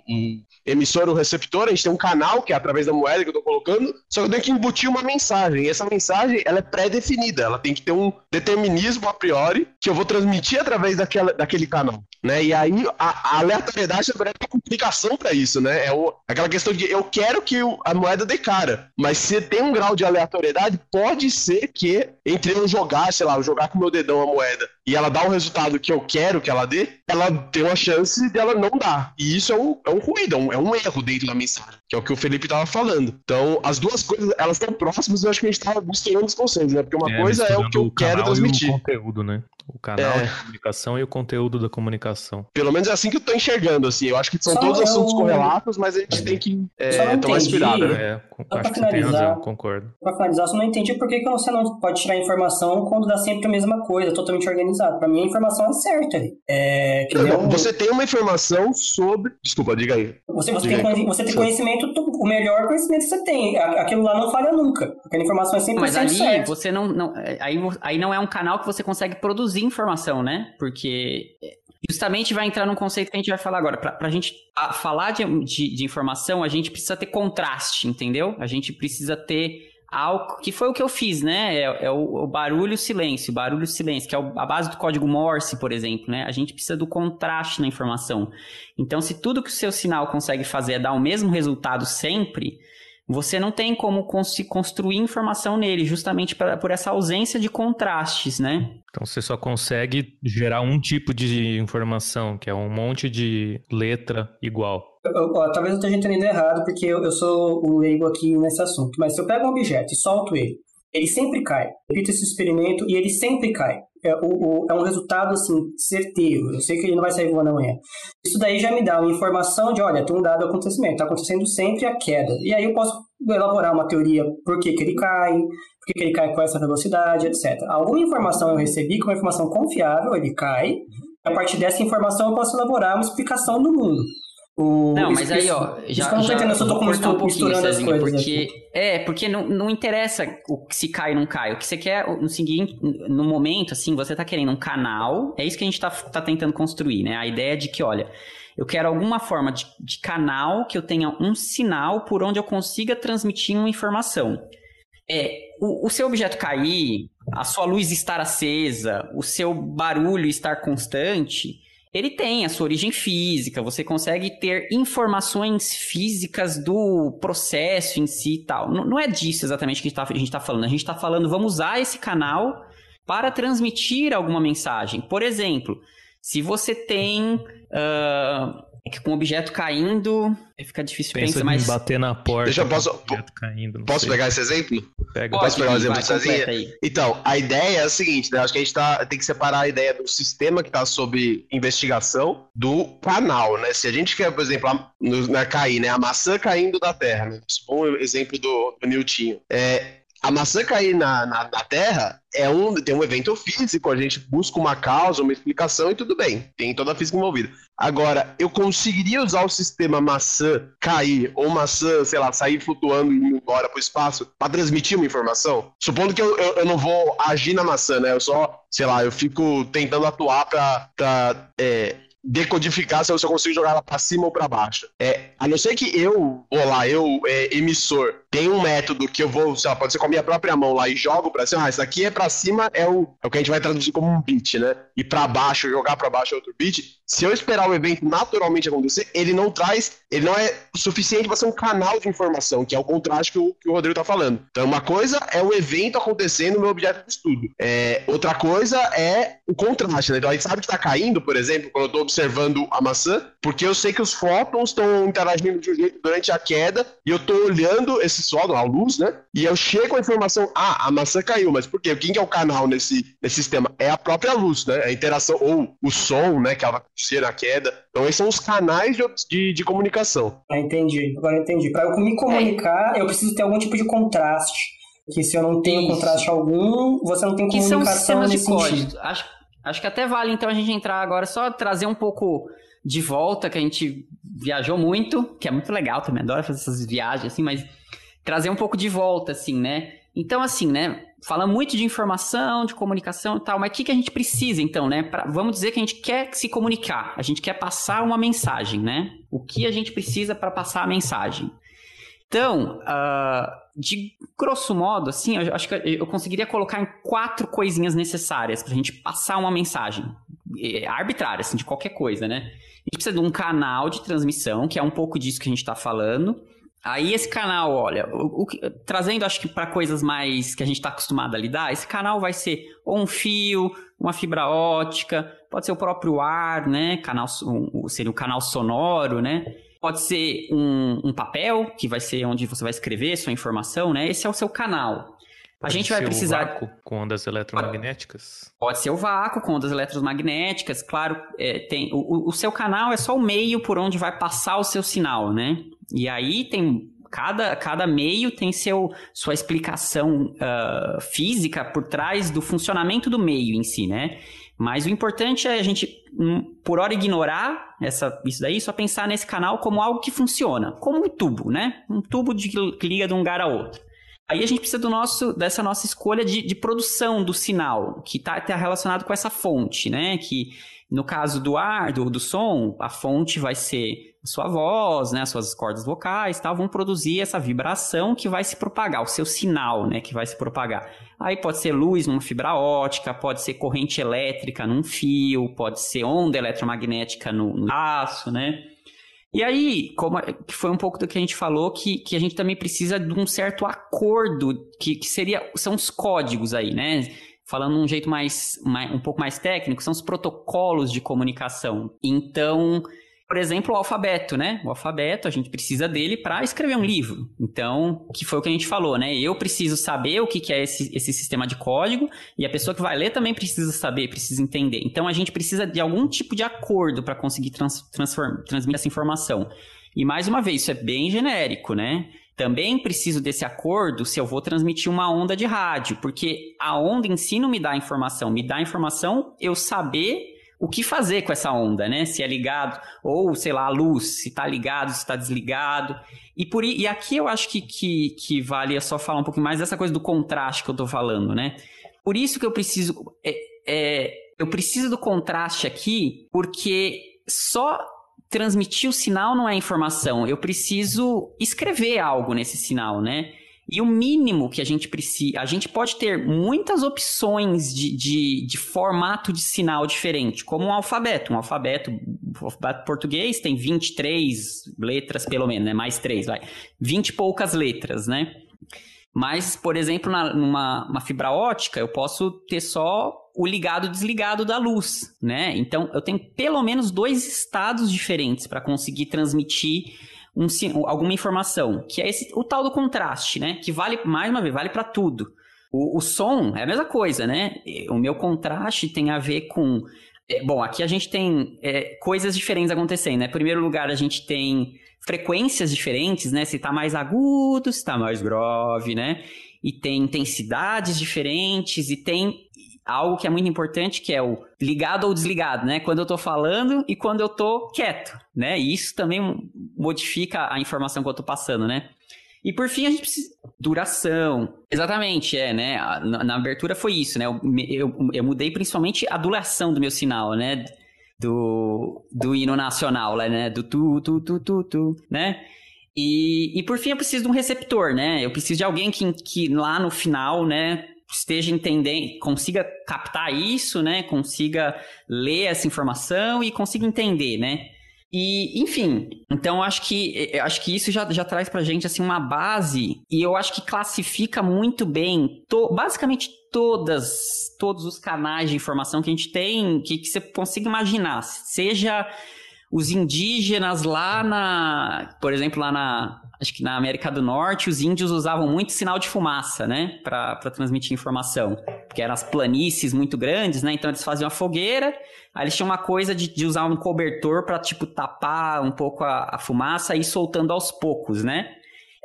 emissor, o receptor, a gente tem um canal, que é através da moeda que eu estou colocando, só que eu tenho que embutir uma mensagem. E essa mensagem, ela é pré-definida, ela tem que ter um determinismo a priori que eu vou transmitir através daquela, daquele canal. Né? E aí a, a aleatoriedade é uma complicação para isso, né? É o, aquela questão de eu quero que a moeda dê cara, mas se tem um grau de aleatoriedade, pode ser que entre eu jogar, sei lá, eu jogar com meu dedão a moeda e ela dá o resultado que eu quero que ela dê, ela tem uma chance dela não dar. E isso é um, é um ruído, é um, é um erro dentro da mensagem, que é o que o Felipe estava falando. Então, as duas coisas, elas estão próximas, eu acho que a gente estava misturando os conceitos, né? Porque uma é, coisa é o que eu quero transmitir. o conteúdo, né? O canal é. de comunicação e o conteúdo da comunicação. Pelo menos é assim que eu tô enxergando, assim. Eu acho que são Só todos eu... assuntos correlatos, mas a gente tem que é, tomar cuidado, né? É, acho que você tem razão, concordo. Pra finalizar, só não entendi por que, que você não pode tirar informação quando dá sempre a mesma coisa, totalmente organizado. Pra mim, a informação é certa. É, que não, Você tem uma informação sobre... Desculpa, diga aí. Você, você diga tem, aí. você tem conhecimento, o melhor conhecimento que você tem. Aquilo lá não falha nunca. Aquela informação é sempre Mas ali, certa. você não, não... Aí, aí não é um canal que você consegue produzir informação, né? Porque justamente vai entrar num conceito que a gente vai falar agora. Para a gente falar de, de, de, informação, a gente precisa ter contraste, entendeu? A gente precisa ter algo que foi o que eu fiz, né? É, é o, o, barulho silêncio, barulho silêncio, que é o, a base do código Morse, por exemplo, né? A gente precisa do contraste na informação. Então, se tudo que o seu sinal consegue fazer é dar o mesmo resultado sempre, você não tem como construir informação nele, justamente pra, por essa ausência de contrastes, né? Então você só consegue gerar um tipo de informação, que é um monte de letra igual. Eu, ó, talvez eu esteja entendendo errado, porque eu, eu sou o leigo aqui nesse assunto, mas se eu pego um objeto e solto ele, ele sempre cai. Repito esse experimento e ele sempre cai é, o, o, é um resultado assim, certeiro. Eu sei que ele não vai sair voando amanhã. Isso daí já me dá uma informação de, olha, tem um dado acontecimento, está acontecendo sempre a queda. E aí eu posso elaborar uma teoria por que, que ele cai, por que, que ele cai com essa velocidade, etc. Alguma informação eu recebi, que é uma informação confiável, ele cai. A partir dessa informação eu posso elaborar uma explicação do mundo. O, não, mas aí, ó, já, já, já eu tô um misturando as coisas. Porque, é, porque não, não interessa o que se cai ou não cai. O que você quer no seguinte, no momento, assim, você tá querendo um canal, é isso que a gente tá, tá tentando construir, né? A ideia de que, olha, eu quero alguma forma de, de canal que eu tenha um sinal por onde eu consiga transmitir uma informação. É, o, o seu objeto cair, a sua luz estar acesa, o seu barulho estar constante ele tem a sua origem física, você consegue ter informações físicas do processo em si e tal. Não, não é disso exatamente que a gente está tá falando. A gente está falando, vamos usar esse canal para transmitir alguma mensagem. Por exemplo, se você tem. Uh, é que com o objeto caindo, fica difícil Pensa pensar, mas... bater na porta. Deixa eu posso, caindo, posso pegar esse exemplo? Pega. Posso pegar o exemplo sozinha? Então, a ideia é a seguinte, né? Acho que a gente tá, tem que separar a ideia do sistema que está sob investigação do canal, né? Se a gente quer, por exemplo, a, no, na cair, né? A maçã caindo da terra, né? Bom exemplo do, do Newton. É, a maçã cair na, na, na, Terra é um, tem um evento físico, a gente busca uma causa, uma explicação e tudo bem, tem toda a física envolvida. Agora, eu conseguiria usar o sistema maçã cair, ou maçã, sei lá, sair flutuando e embora para o espaço para transmitir uma informação? Supondo que eu, eu, eu, não vou agir na maçã, né? Eu só, sei lá, eu fico tentando atuar para é, decodificar se eu, consigo jogar ela para cima ou para baixo. É, a não ser que eu, ou lá, eu, é, emissor, tem um método que eu vou, lá, pode ser com a minha própria mão lá e jogo para cima, ah, isso aqui é para cima é o, é o que a gente vai traduzir como um bit, né? E para baixo, jogar para baixo é outro bit. Se eu esperar o evento naturalmente acontecer, ele não traz, ele não é suficiente para ser um canal de informação, que é o contraste que o, que o Rodrigo tá falando. Então, uma coisa é o evento acontecendo no meu objeto de estudo. É, outra coisa é o contraste, né? Então, a gente sabe que tá caindo, por exemplo, quando eu tô observando a maçã, porque eu sei que os fótons estão interagindo de um jeito durante a queda e eu estou olhando esses pessoal, a luz, né? E eu chego a informação, ah, a maçã caiu, mas por quê? Quem que é o canal nesse, nesse sistema? É a própria luz, né? A interação, ou o som, né, que ela vai ser na queda. Então, esses são os canais de, de, de comunicação. Ah, entendi. Agora entendi. Para eu me comunicar, é. eu preciso ter algum tipo de contraste. Que se eu não tenho Isso. contraste algum, você não tem comunicação que são sistemas de código. Acho, acho que até vale, então, a gente entrar agora, só trazer um pouco de volta, que a gente viajou muito, que é muito legal também, adoro fazer essas viagens, assim, mas trazer um pouco de volta, assim, né? Então, assim, né? Fala muito de informação, de comunicação e tal, mas o que, que a gente precisa, então, né? Pra, vamos dizer que a gente quer se comunicar, a gente quer passar uma mensagem, né? O que a gente precisa para passar a mensagem? Então, uh, de grosso modo, assim, eu acho que eu conseguiria colocar em quatro coisinhas necessárias para a gente passar uma mensagem é, arbitrária, assim, de qualquer coisa, né? A gente precisa de um canal de transmissão, que é um pouco disso que a gente está falando. Aí esse canal, olha, o, o, trazendo acho que para coisas mais que a gente está acostumado a lidar, esse canal vai ser ou um fio, uma fibra ótica, pode ser o próprio ar, né? Canal, um, seria o canal sonoro, né? Pode ser um, um, papel, que vai ser onde você vai escrever sua informação, né? Esse é o seu canal. Pode a gente vai precisar. O vácuo com ondas eletromagnéticas? Pode ser o vácuo com ondas eletromagnéticas, claro. É, tem, o, o seu canal é só o meio por onde vai passar o seu sinal, né? E aí tem cada, cada meio tem seu, sua explicação uh, física por trás do funcionamento do meio em si, né? Mas o importante é a gente, hum, por hora, ignorar essa, isso daí, só pensar nesse canal como algo que funciona, como um tubo, né? Um tubo de, que liga de um lugar a outro. Aí a gente precisa do nosso, dessa nossa escolha de, de produção do sinal, que está tá relacionado com essa fonte, né? Que no caso do ar, do, do som, a fonte vai ser sua voz, né? As suas cordas vocais tal, vão produzir essa vibração que vai se propagar, o seu sinal, né? Que vai se propagar. Aí pode ser luz numa fibra ótica, pode ser corrente elétrica num fio, pode ser onda eletromagnética no, no aço, né? E aí, como que foi um pouco do que a gente falou, que, que a gente também precisa de um certo acordo, que, que seria, são os códigos aí, né? Falando um jeito mais, mais, um pouco mais técnico, são os protocolos de comunicação. Então, por exemplo, o alfabeto, né? O alfabeto, a gente precisa dele para escrever um livro. Então, que foi o que a gente falou, né? Eu preciso saber o que, é esse, esse sistema de código e a pessoa que vai ler também precisa saber, precisa entender. Então, a gente precisa de algum tipo de acordo para conseguir trans, transmitir essa informação. E mais uma vez, isso é bem genérico, né? Também preciso desse acordo se eu vou transmitir uma onda de rádio, porque a onda em si não me dá informação, me dá informação eu saber o que fazer com essa onda, né? Se é ligado, ou sei lá, a luz, se está ligado, se está desligado. E, por, e aqui eu acho que, que, que vale só falar um pouquinho mais dessa coisa do contraste que eu estou falando, né? Por isso que eu preciso. É, é, eu preciso do contraste aqui, porque só transmitir o sinal não é informação. Eu preciso escrever algo nesse sinal, né? E o mínimo que a gente precisa. A gente pode ter muitas opções de, de, de, formato de sinal diferente, como um alfabeto. Um alfabeto, o alfabeto português tem 23 letras, pelo menos, né? Mais três, vai. 20 e poucas letras, né? Mas, por exemplo, na, numa fibra ótica, eu posso ter só o ligado desligado da luz, né? Então, eu tenho pelo menos dois estados diferentes para conseguir transmitir um, alguma informação, que é esse, o tal do contraste, né? Que vale, mais uma vez, vale para tudo. O, o, som é a mesma coisa, né? O meu contraste tem a ver com. É, bom, aqui a gente tem é, coisas diferentes acontecendo, né? Em primeiro lugar, a gente tem frequências diferentes, né? Se tá mais agudo, se tá mais grave, né? E tem intensidades diferentes, e tem algo que é muito importante, que é o ligado ou desligado, né? Quando eu tô falando e quando eu tô quieto, né? E isso também modifica a informação que eu tô passando, né? E por fim, a gente precisa. Duração. Exatamente, é, né? Na, na abertura foi isso, né? Eu, eu, eu, mudei principalmente a duração do meu sinal, né? Do, do hino nacional, né? Do tu, tu, tu, tu, tu, né? E, e por fim, eu preciso de um receptor, né? Eu preciso de alguém que, que lá no final, né? Esteja entendendo, consiga captar isso, né? Consiga ler essa informação e consiga entender, né? E, enfim, então acho que acho que isso já, já traz pra gente assim uma base e eu acho que classifica muito bem to, basicamente todas todos os canais de informação que a gente tem, que, que você consiga imaginar, seja os indígenas lá na, por exemplo, lá na, acho que na América do Norte, os índios usavam muito sinal de fumaça, né, para transmitir informação, porque eram as planícies muito grandes, né, então eles faziam a fogueira, aí eles tinham uma coisa de, de usar um cobertor para tipo tapar um pouco a, a fumaça e ir soltando aos poucos, né.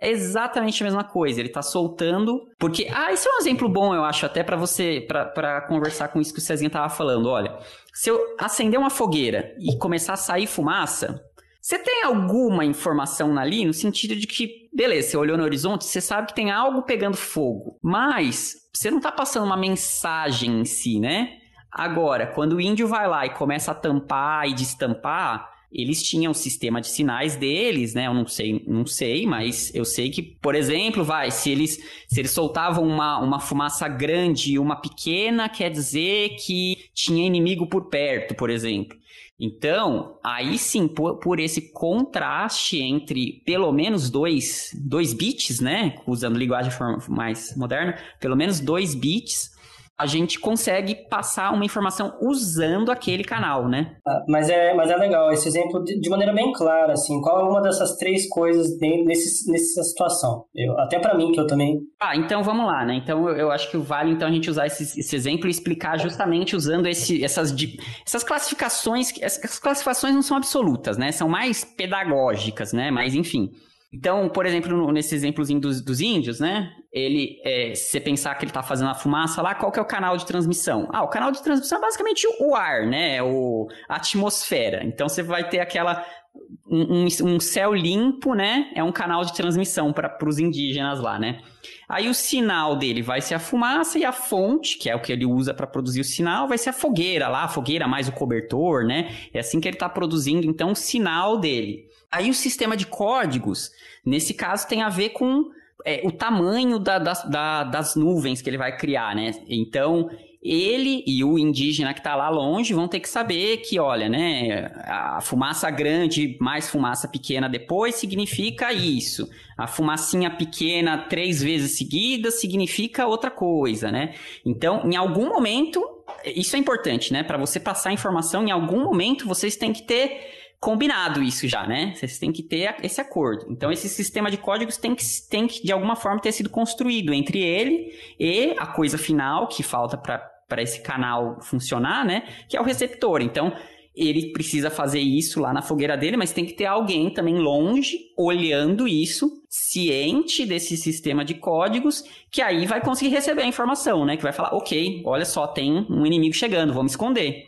É exatamente a mesma coisa. Ele tá soltando. Porque. Ah, esse é um exemplo bom, eu acho, até para você. para conversar com isso que o Cezinha tava falando. Olha, se eu acender uma fogueira e começar a sair fumaça, você tem alguma informação ali no sentido de que, beleza, você olhou no horizonte, você sabe que tem algo pegando fogo, mas você não está passando uma mensagem em si, né? Agora, quando o índio vai lá e começa a tampar e destampar, eles tinham o sistema de sinais deles, né? Eu não sei, não sei, mas eu sei que, por exemplo, vai, se eles se eles soltavam uma, uma fumaça grande e uma pequena, quer dizer que tinha inimigo por perto, por exemplo. Então, aí sim, por, por, esse contraste entre pelo menos dois, dois bits, né? Usando linguagem mais moderna, pelo menos dois bits, a gente consegue passar uma informação usando aquele canal, né? Ah, mas, é, mas é legal, esse exemplo de, de, maneira bem clara, assim, qual é uma dessas três coisas nesse, nessa situação? Eu, até para mim, que eu também... Ah, então vamos lá, né? Então eu, eu acho que vale então a gente usar esse, esse exemplo e explicar justamente usando esse, essas, essas classificações, essas classificações não são absolutas, né? São mais pedagógicas, né? Mas enfim... Então, por exemplo, nesse exemplozinho dos, dos índios, né? Ele, é, se você pensar que ele está fazendo a fumaça lá, qual que é o canal de transmissão? Ah, o canal de transmissão é basicamente o ar, né? O, a atmosfera. Então, você vai ter aquela... Um, um céu limpo, né? É um canal de transmissão para os indígenas lá, né? Aí o sinal dele vai ser a fumaça e a fonte, que é o que ele usa para produzir o sinal, vai ser a fogueira lá, a fogueira mais o cobertor, né? É assim que ele está produzindo, então, o sinal dele. Aí o sistema de códigos, nesse caso, tem a ver com é, o tamanho da, da, das nuvens que ele vai criar, né? Então, ele e o indígena que está lá longe vão ter que saber que, olha, né, a fumaça grande mais fumaça pequena depois significa isso. A fumacinha pequena três vezes seguidas significa outra coisa, né? Então, em algum momento, isso é importante, né? Para você passar a informação, em algum momento vocês têm que ter combinado isso já, né? Vocês têm que ter esse acordo. Então, esse sistema de códigos tem que, tem que de alguma forma, ter sido construído entre ele e a coisa final que falta para esse canal funcionar, né? Que é o receptor. Então, ele precisa fazer isso lá na fogueira dele, mas tem que ter alguém também longe olhando isso, ciente desse sistema de códigos, que aí vai conseguir receber a informação, né? Que vai falar, ok, olha só, tem um inimigo chegando, vamos esconder.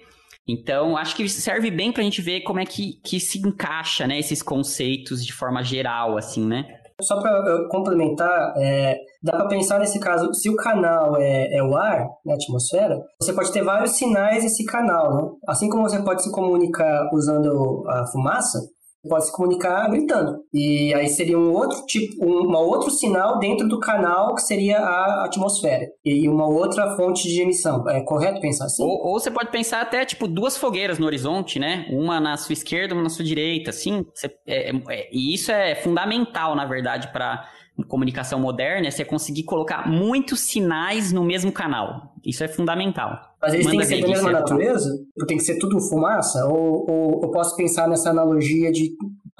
Então, acho que serve bem para a gente ver como é que, que se encaixa, né, esses conceitos de forma geral, assim, né? Só para complementar, é, dá para pensar nesse caso, se o canal é, é o ar, né, a atmosfera, você pode ter vários sinais nesse canal, né? Assim como você pode se comunicar usando a fumaça, pode se comunicar gritando. E aí seria um outro tipo, um outro sinal dentro do canal que seria a atmosfera. E uma outra fonte de emissão. É correto pensar assim? Ou, ou você pode pensar até, tipo, duas fogueiras no horizonte, né? Uma na sua esquerda, uma na sua direita, assim. Você, é, é, e isso é fundamental, na verdade, para comunicação moderna, é você conseguir colocar muitos sinais no mesmo canal. Isso é fundamental. Mas eles têm que ser da mesma natureza? Tem que ser tudo fumaça? Ou, ou eu posso pensar nessa analogia de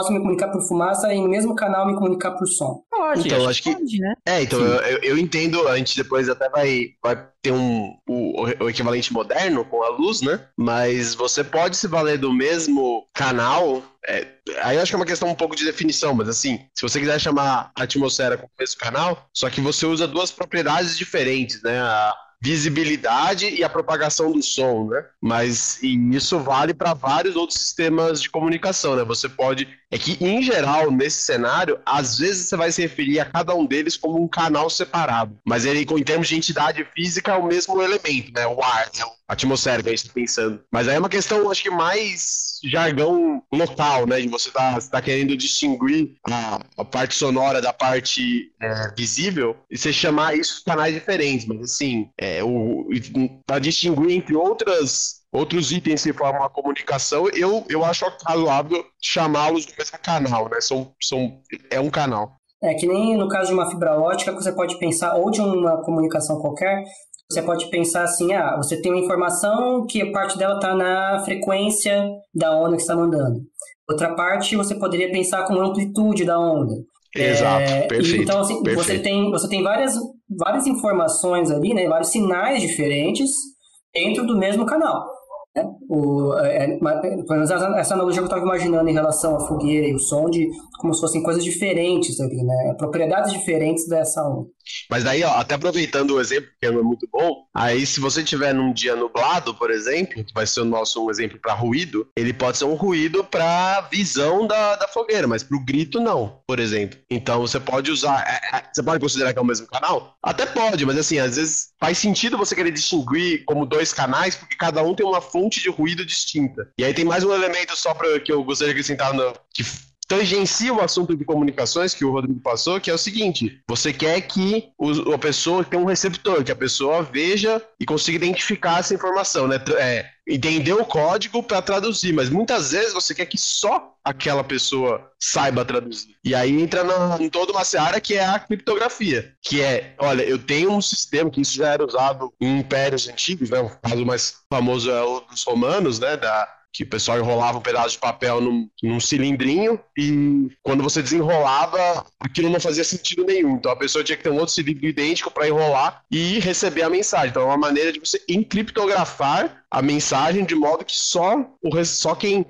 posso me comunicar por fumaça e no mesmo canal me comunicar por som? Pode, então, acho, que. Pode, né? É, então eu, eu, entendo, a gente depois até vai, vai ter um, o, o equivalente moderno com a luz, né? Mas você pode se valer do mesmo canal. É, aí eu acho que é uma questão um pouco de definição, mas assim, se você quiser chamar a atmosfera com o mesmo canal, só que você usa duas propriedades diferentes, né? A, visibilidade e a propagação do som, né? Mas isso vale para vários outros sistemas de comunicação, né? Você pode é que em geral nesse cenário, às vezes você vai se referir a cada um deles como um canal separado, mas ele em termos de entidade física é o mesmo elemento, né? O ar, né? a atmosfera que a gente está pensando. Mas aí é uma questão, acho que mais jargão local, né? De você tá, tá querendo distinguir a, a parte sonora da parte é, visível e você chamar isso canais diferentes. Mas assim, é, para distinguir entre outras outros itens que formam a comunicação, eu, eu acho razoável chamá-los do mesmo canal, né? São, são, é um canal. É que nem no caso de uma fibra ótica, você pode pensar ou de uma comunicação qualquer, você pode pensar assim, ah, você tem uma informação que parte dela está na frequência da onda que está mandando. Outra parte você poderia pensar como amplitude da onda. Exato, é, perfeito. Então, assim, perfeito. você tem, você tem várias, várias informações ali, né, vários sinais diferentes dentro do mesmo canal. Né? O, é, é essa analogia que eu estava imaginando em relação à fogueira e o som, de como se fossem coisas diferentes ali, né? propriedades diferentes dessa onda. Mas daí, ó, até aproveitando o exemplo, que é muito bom, aí se você tiver num dia nublado, por exemplo, que vai ser o nosso um exemplo para ruído, ele pode ser um ruído para visão da, da fogueira, mas para o grito não, por exemplo. Então você pode usar, é, é, você pode considerar que é o mesmo canal? Até pode, mas assim, às vezes faz sentido você querer distinguir como dois canais, porque cada um tem uma fonte de ruído distinta. E aí tem mais um elemento só para que eu gostaria de acrescentar no, que tangencia o assunto de comunicações que o Rodrigo passou, que é o seguinte: você quer que o, a pessoa tenha um receptor, que a pessoa veja e consiga identificar essa informação, né? É, entender o código para traduzir, mas muitas vezes você quer que só aquela pessoa saiba traduzir. E aí entra na, em toda uma seara que é a criptografia, que é, olha, eu tenho um sistema que isso já era usado em impérios antigos, né? O caso mais famoso é o dos romanos, né? Da que o pessoal enrolava um pedaço de papel num, num, cilindrinho e quando você desenrolava, aquilo não fazia sentido nenhum. Então a pessoa tinha que ter um outro cilindro idêntico para enrolar e receber a mensagem. Então é uma maneira de você encriptografar a mensagem de modo que só, o, só quem,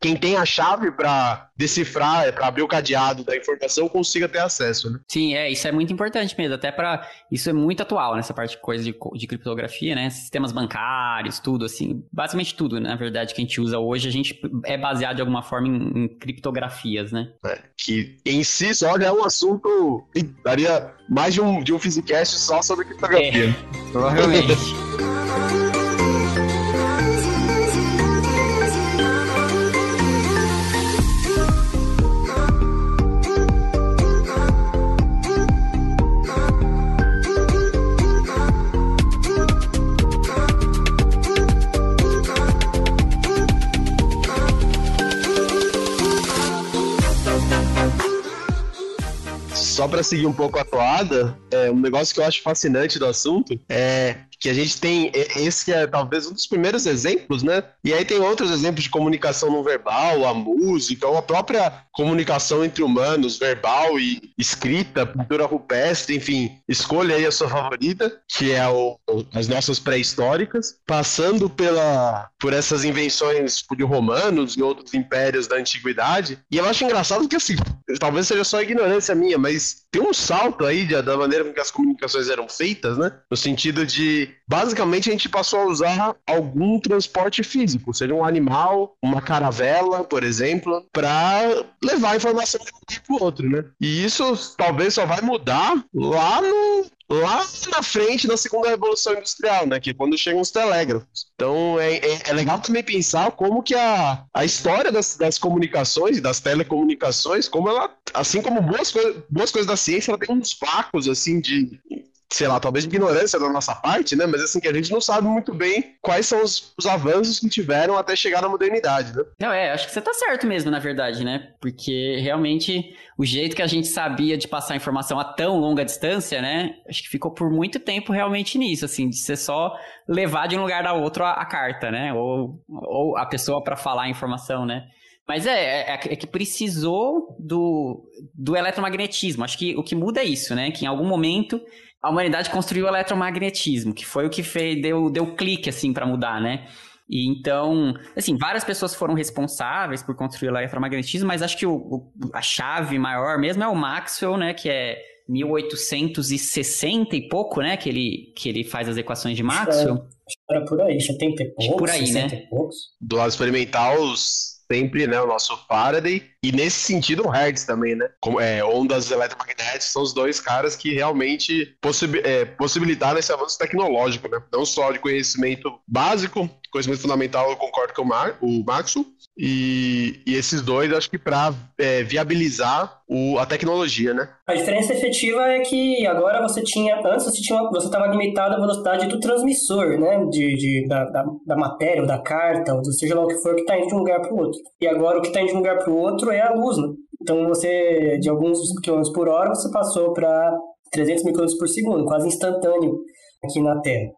quem tem a chave para decifrar, para abrir o cadeado da informação, consiga ter acesso, né? Sim, é, isso é muito importante mesmo, até para isso é muito atual nessa parte de coisa de, de criptografia, né? Sistemas bancários, tudo assim, basicamente tudo, na verdade, que a gente usa hoje, a gente é baseado de alguma forma em, em criptografias, né? É, que em si só já é um assunto daria mais de um, de um Physicast só sobre criptografia. É, provavelmente. só para seguir um pouco a toada, é, um negócio que eu acho fascinante do assunto é que a gente tem esse que é talvez um dos primeiros exemplos, né? E aí tem outros exemplos de comunicação não verbal, a música, ou a própria comunicação entre humanos, verbal e escrita, pintura rupestre, enfim, escolha aí a sua favorita, que é o, as nossas pré-históricas, passando pela por essas invenções de romanos e outros impérios da antiguidade. E eu acho engraçado que assim, talvez seja só ignorância minha, mas tem um salto aí de, da maneira com que as comunicações eram feitas, né? No sentido de, basicamente, a gente passou a usar algum transporte físico, seja um animal, uma caravela, por exemplo, para levar informação de um lugar para o outro, né? E isso talvez só vai mudar lá no lá na frente da segunda revolução industrial, né? Que é quando chegam os telégrafos. Então é, é, é, legal também pensar como que a, a história das, das comunicações das telecomunicações, como ela, assim como boas, boas coisas da ciência, ela tem uns vácuos assim de sei lá, talvez ignorância da nossa parte, né? Mas assim, que a gente não sabe muito bem quais são os, os, avanços que tiveram até chegar na modernidade, né? Não, é, acho que você tá certo mesmo, na verdade, né? Porque realmente o jeito que a gente sabia de passar informação a tão longa distância, né? Acho que ficou por muito tempo realmente nisso, assim, de ser só levar de um lugar a outro a, a carta, né? Ou, ou a pessoa para falar a informação, né? Mas é, é, é, que precisou do, do eletromagnetismo. Acho que o que muda é isso, né? Que em algum momento a humanidade construiu o eletromagnetismo, que foi o que fez, deu, deu clique, assim, para mudar, né? E então, assim, várias pessoas foram responsáveis por construir o eletromagnetismo, mas acho que o, o, a chave maior mesmo é o Maxwell, né? Que é 1860 e pouco, né? Que ele, que ele faz as equações de Maxwell. Acho que era por aí, 70 e poucos, por aí, né? e poucos. Do lado experimental, sempre, né, o nosso Faraday, e nesse sentido o Hertz também, né? Como, é, ondas eletromagnéticas são os dois caras que realmente é, possibilitaram esse avanço tecnológico, né? Não só de conhecimento básico, conhecimento fundamental, eu concordo com o, Mar, o Maxo, e, e, esses dois, acho que para é, viabilizar o, a tecnologia, né? A diferença efetiva é que agora você tinha, antes você tinha, você estava limitado à velocidade do transmissor, né? De, de da, da, da, matéria, ou da carta, ou seja lá o que for que está indo de um lugar para o outro. E agora o que está indo de um lugar para o outro é a luz, né? Então você, de alguns quilômetros por hora, você passou para 300 mil quilômetros por segundo, quase instantâneo aqui na Terra.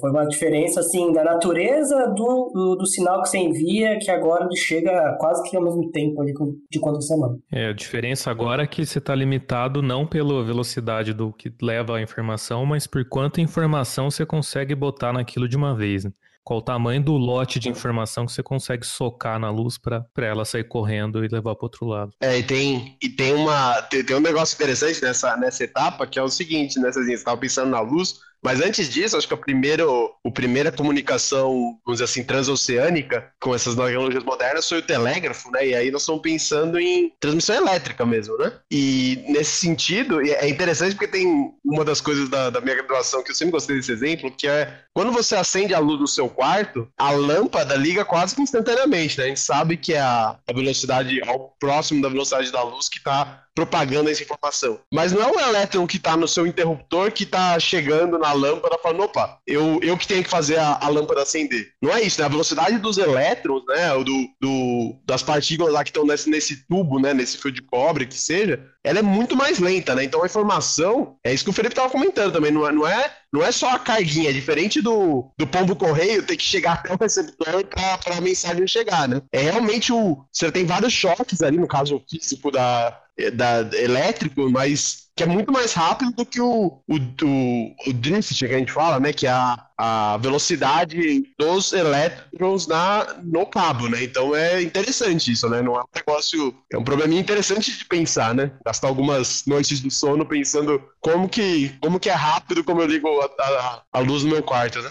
Foi uma diferença, assim, da natureza do, do, do, sinal que você envia, que agora ele chega quase que ao mesmo tempo ali de quando você manda. É, a diferença agora é que você está limitado não pela velocidade do que leva a informação, mas por quanta informação você consegue botar naquilo de uma vez. Né? Qual o tamanho do lote de informação que você consegue socar na luz para ela sair correndo e levar para outro lado. É, e tem, e tem, uma, tem, tem um negócio interessante nessa, nessa etapa, que é o seguinte, né, você estava pensando na luz, mas antes disso, acho que a, primeiro, a primeira comunicação, vamos dizer assim, transoceânica com essas tecnologias modernas foi o telégrafo, né? E aí nós estamos pensando em transmissão elétrica mesmo, né? E nesse sentido, é interessante porque tem uma das coisas da, da minha graduação que eu sempre gostei desse exemplo, que é quando você acende a luz no seu quarto, a lâmpada liga quase que instantaneamente, né? A gente sabe que é a, a velocidade ao próximo da velocidade da luz que está propagando essa informação. Mas não é o elétron que está no seu interruptor que está chegando na lâmpada falando, opa, eu, eu que tenho que fazer a, a lâmpada acender. Não é isso, né? A velocidade dos elétrons, né? Do, do, das partículas lá que estão nesse, nesse tubo, né? Nesse fio de cobre, que seja, ela é muito mais lenta, né? Então a informação, é isso que o Felipe estava comentando também, não é, não é, não é só a carguinha, é diferente do, do pombo correio ter que chegar até o receptor para a mensagem chegar, né? É realmente o. Você tem vários choques ali, no caso físico da, da, elétrico, mas que é muito mais rápido do que o, o, o, o drift que a gente fala, né? Que é a, a velocidade dos elétrons na, no cabo, né? Então é interessante isso, né? Não é um negócio. É um probleminha interessante de pensar, né? Gastar algumas noites de sono pensando como que, como que é rápido como eu ligo a, a, a luz no meu quarto, né?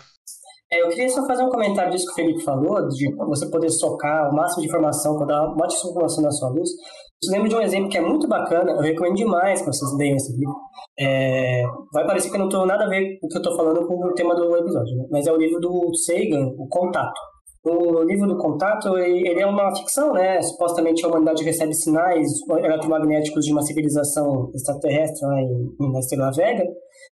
É, eu queria só fazer um comentário disso que o Felipe falou, de você poder socar o máximo de informação, quando dá uma informação na sua luz. Lembro de um exemplo que é muito bacana, eu recomendo demais que vocês leiam esse livro. É, vai parecer que eu não tenho nada a ver com o que eu estou falando com o tema do episódio, né? mas é o livro do Sagan, O Contato. O livro do Contato, ele é uma ficção, né? Supostamente a humanidade recebe sinais eletromagnéticos de uma civilização extraterrestre lá em, na Estrela Vega,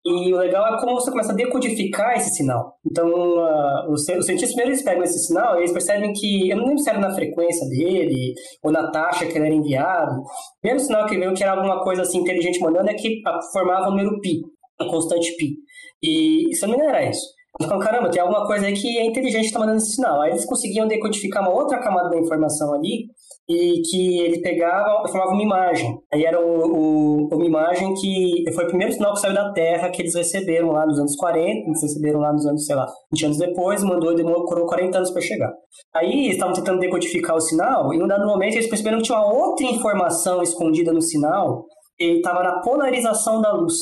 e o legal é como você começa a decodificar esse sinal. Então, uh, os, os cientistas primeiro eles pegam esse sinal eles percebem que, eu não lembro se era na frequência dele ou na taxa que ele era enviado. Primeiro sinal que veio que era alguma coisa assim inteligente mandando é que formava o número pi, a constante pi. E isso não era isso. Então, caramba, tem alguma coisa aí que é inteligente que está mandando esse sinal. Aí eles conseguiam decodificar uma outra camada da informação ali e que ele pegava formava uma imagem. Aí era o, o, uma imagem que foi o primeiro sinal que saiu da Terra que eles receberam lá nos anos 40, eles receberam lá nos anos, sei lá, 20 anos depois, mandou demorou 40 anos para chegar. Aí eles estavam tentando decodificar o sinal e em um dado momento eles perceberam que tinha uma outra informação escondida no sinal e estava na polarização da luz.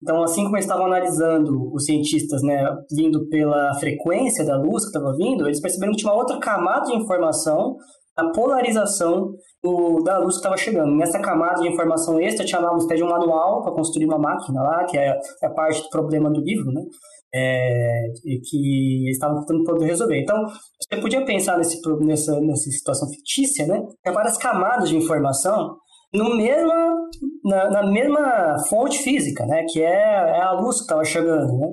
Então, assim como eles estavam analisando os cientistas, né, vindo pela frequência da luz que estava vindo, eles perceberam que tinha uma outra camada de informação a polarização do, da luz que estava chegando. Nessa camada de informação extra tinha lá uma de um manual para construir uma máquina lá, que é, é parte do problema do livro, né? É, que eles estavam tentando resolver. Então, você podia pensar nesse, nessa, nessa situação fictícia, né? Tem várias camadas de informação no mesma, na, na mesma fonte física, né? Que é, é a luz que estava chegando, né?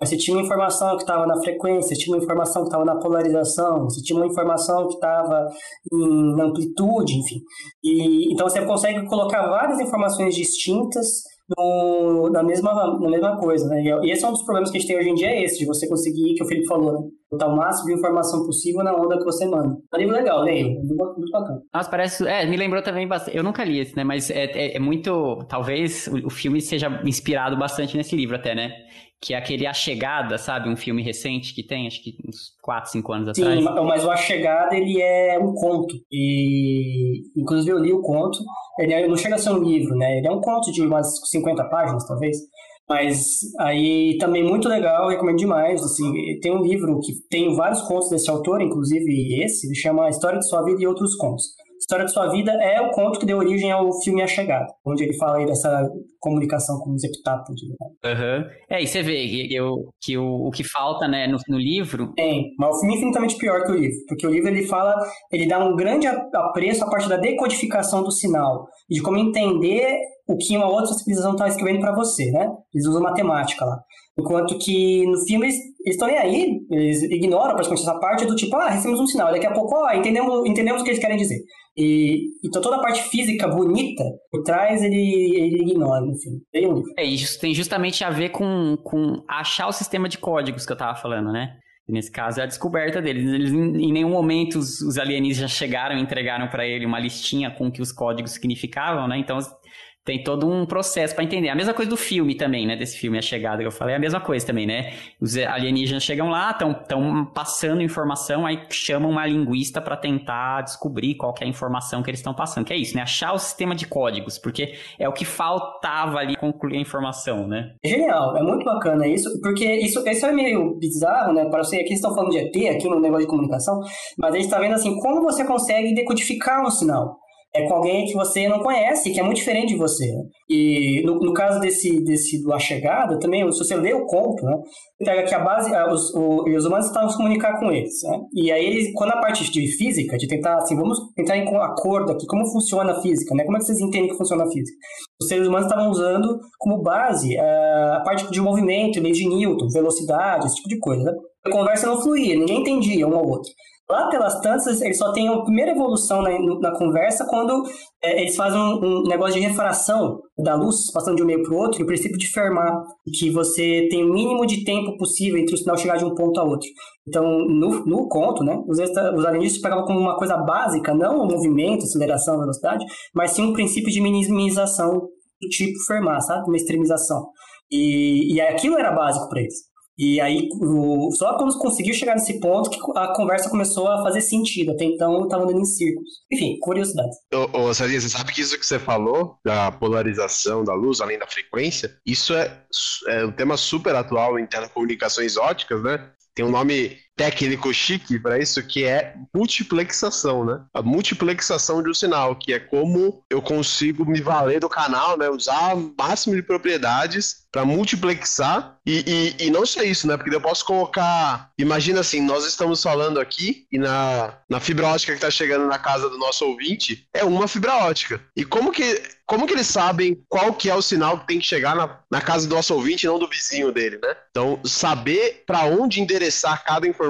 Você tinha uma informação que estava na frequência, você tinha uma informação que estava na polarização, você tinha uma informação que estava na amplitude, enfim. E, então você consegue colocar várias informações distintas no, na, mesma, na mesma coisa, né? E esse é um dos problemas que a gente tem hoje em dia, é esse, de você conseguir, que o Felipe falou, né? Botar o máximo de informação possível na onda que você manda. É um livro legal, leio, muito bacana. Nossa, parece, é, me lembrou também bastante, eu nunca li esse, né? Mas é, é, é muito, talvez o, o filme seja inspirado bastante nesse livro até, né? Que é aquele A Chegada, sabe? Um filme recente que tem, acho que uns 4, 5 anos Sim, atrás. Sim, mas o A Chegada, ele é um conto. E, inclusive, eu li o conto. Ele é, não chega a ser um livro, né? Ele é um conto de umas 50 páginas, talvez. Mas aí também muito legal, recomendo demais. Assim, tem um livro que tem vários contos desse autor, inclusive esse, ele chama História de Sua Vida e Outros Contos. História de Sua Vida é o conto que deu origem ao filme A Chegada, onde ele fala aí dessa comunicação com os heptápodes. Uhum. É, e você vê que, eu, que o, o que falta né, no, no, livro... Tem, mas o filme é infinitamente pior que o livro, porque o livro ele fala, ele dá um grande apreço à parte da decodificação do sinal, de como entender o que uma outra civilização está escrevendo para você, né? Eles usam matemática lá. Enquanto que no filme eles estão nem aí, eles ignoram praticamente essa parte do tipo, ah, recebemos um sinal, daqui a pouco, ó, entendemos, entendemos o que eles querem dizer. E, então toda a parte física bonita por trás ele, ele ignora no filme. Bem único. É, isso tem justamente a ver com, com achar o sistema de códigos que eu tava falando, né? Nesse caso é a descoberta deles. Eles em nenhum momento os, os alienígenas chegaram e entregaram para ele uma listinha com o que os códigos significavam, né? Então tem todo um processo para entender. A mesma coisa do filme também, né? Desse filme A Chegada que eu falei, é a mesma coisa também, né? Os alienígenas chegam lá, estão passando informação, aí chamam uma linguista para tentar descobrir qual é a informação que eles estão passando. Que é isso, né? Achar o sistema de códigos, porque é o que faltava ali concluir a informação, né? Genial, é muito bacana isso, porque isso, isso é meio bizarro, né? Para você, aqui estão falando de ET, aqui no negócio de comunicação, mas a gente está vendo assim, como você consegue decodificar um sinal é com alguém que você não conhece, que é muito diferente de você. E no, no caso desse, desse do A Chegada, também, se você lê o conto, né, pega que a base, os, os humanos estavam se comunicar com eles. Né? E aí, quando a parte de física, de tentar, assim, vamos entrar em acordo aqui, como funciona a física, né? Como é que vocês entendem que funciona a física? Os seres humanos estavam usando como base uh, a parte de movimento, lei de Newton, velocidade, esse tipo de coisa. Né? A conversa não fluía, ninguém entendia um ao outro. Lá pelas tantas, eles só têm a primeira evolução na, na conversa quando é, eles fazem um, um, negócio de refração da luz, passando de um meio para o outro, e o princípio de Fermat, que você tem o mínimo de tempo possível entre o sinal chegar de um ponto a outro. Então, no, no conto, né, os, os alienígenas pegavam como uma coisa básica, não o movimento, aceleração, velocidade, mas sim um princípio de minimização do tipo Fermat, sabe? Uma extremização. E, e aquilo era básico para eles. E aí, o, só quando conseguiu chegar nesse ponto que a conversa começou a fazer sentido. Até então, estava andando em círculos. Enfim, curiosidade. Ô, ô você sabe que isso que você falou, da polarização da luz, além da frequência, isso é, é um tema super atual em telecomunicações óticas, né? Tem um nome técnico chique para isso que é multiplexação, né? A multiplexação de um sinal, que é como eu consigo me valer do canal, né? Usar o máximo de propriedades para multiplexar e, e, e, não só isso, né? Porque eu posso colocar. Imagina assim, nós estamos falando aqui e na, na fibra ótica que está chegando na casa do nosso ouvinte é uma fibra ótica. E como que como que eles sabem qual que é o sinal que tem que chegar na, na casa do nosso ouvinte e não do vizinho dele, né? Então, saber para onde endereçar cada informação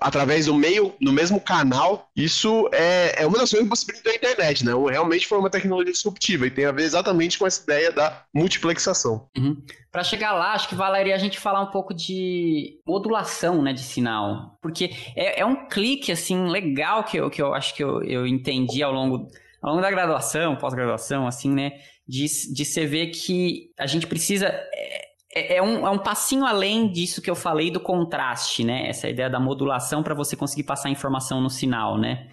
através do meio, no mesmo canal, isso é, é uma das coisas que possibilita a internet, né? Realmente foi uma tecnologia disruptiva e tem a ver exatamente com essa ideia da multiplexação. Uhum. Para chegar lá, acho que valeria a gente falar um pouco de modulação, né, de sinal, porque é, é um clique assim legal que eu, que eu acho que eu, eu entendi ao longo ao longo da graduação, pós-graduação, assim, né? De, de você ver que a gente precisa. É, é, é, um, é um passinho além disso que eu falei do contraste, né? Essa ideia da modulação para você conseguir passar informação no sinal, né?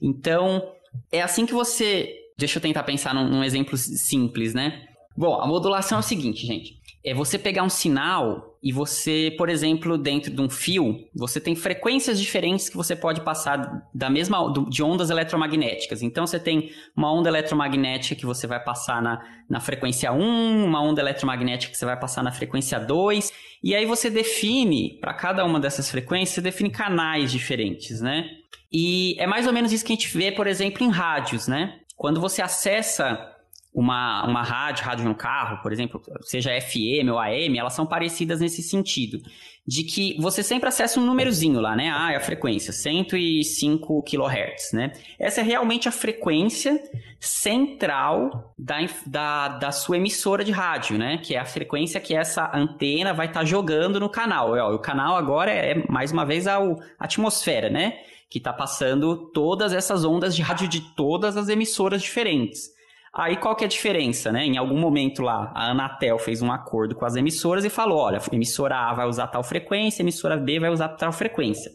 Então, é assim que você. Deixa eu tentar pensar num, num exemplo simples, né? Bom, a modulação é o seguinte, gente é você pegar um sinal e você, por exemplo, dentro de um fio, você tem frequências diferentes que você pode passar da mesma de ondas eletromagnéticas. Então você tem uma onda eletromagnética que você vai passar na, na frequência 1, uma onda eletromagnética que você vai passar na frequência 2, e aí você define, para cada uma dessas frequências, você define canais diferentes, né? E é mais ou menos isso que a gente vê, por exemplo, em rádios, né? Quando você acessa uma, uma rádio, rádio no carro, por exemplo, seja FM ou AM, elas são parecidas nesse sentido. De que você sempre acessa um númerozinho lá, né? Ah, é a frequência, 105 kHz, né? Essa é realmente a frequência central da, da, da sua emissora de rádio, né? Que é a frequência que essa antena vai estar tá jogando no canal. O canal agora é, mais uma vez, a, a atmosfera, né? Que está passando todas essas ondas de rádio de todas as emissoras diferentes. Aí qual que é a diferença, né? Em algum momento lá, a Anatel fez um acordo com as emissoras e falou: olha, emissora A vai usar tal frequência, emissora B vai usar tal frequência.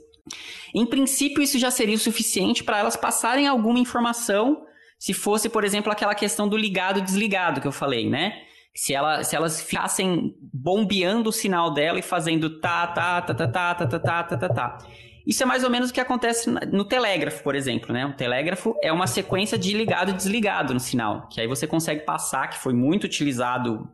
Em princípio, isso já seria o suficiente para elas passarem alguma informação, se fosse, por exemplo, aquela questão do ligado desligado que eu falei, né? Se, ela, se elas ficassem bombeando o sinal dela e fazendo tá, tá, tá, tá, tá, tá, tá, tá, tá, tá, tá. Isso é mais ou menos o que acontece no telégrafo, por exemplo, né? O telégrafo é uma sequência de ligado e desligado no sinal, que aí você consegue passar, que foi muito utilizado,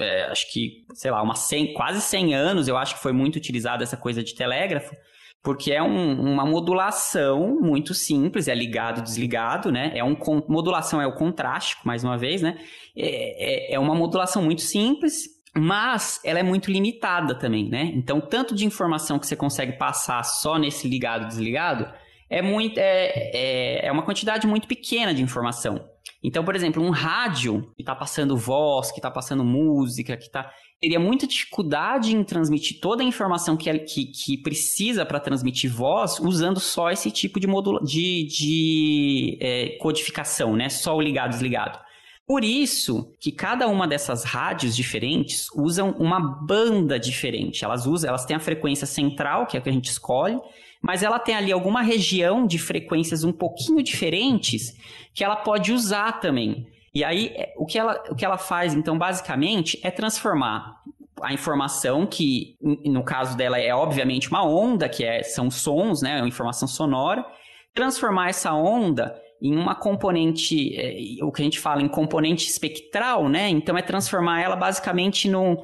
é, acho que, sei lá, uma 100, quase 100 anos, eu acho que foi muito utilizado essa coisa de telégrafo, porque é um, uma modulação muito simples, é ligado, desligado, né? É um modulação é o contraste, mais uma vez, né? É, é, é uma modulação muito simples, mas ela é muito limitada também, né? Então, tanto de informação que você consegue passar só nesse ligado, desligado, é muito é, é, é uma quantidade muito pequena de informação. Então, por exemplo, um rádio que está passando voz, que está passando música, que está teria muita dificuldade em transmitir toda a informação que, que, que precisa para transmitir voz usando só esse tipo de, modula de, de é, codificação, né? Só o ligado desligado. Por isso que cada uma dessas rádios diferentes usam uma banda diferente. Elas usam, elas têm a frequência central, que é a que a gente escolhe, mas ela tem ali alguma região de frequências um pouquinho diferentes que ela pode usar também. E aí, é, o que ela, o que ela faz, então, basicamente, é transformar a informação que, no caso dela, é obviamente uma onda, que é, são sons, né, uma informação sonora, transformar essa onda em uma componente, é, o que a gente fala em componente espectral, né? Então é transformar ela basicamente no,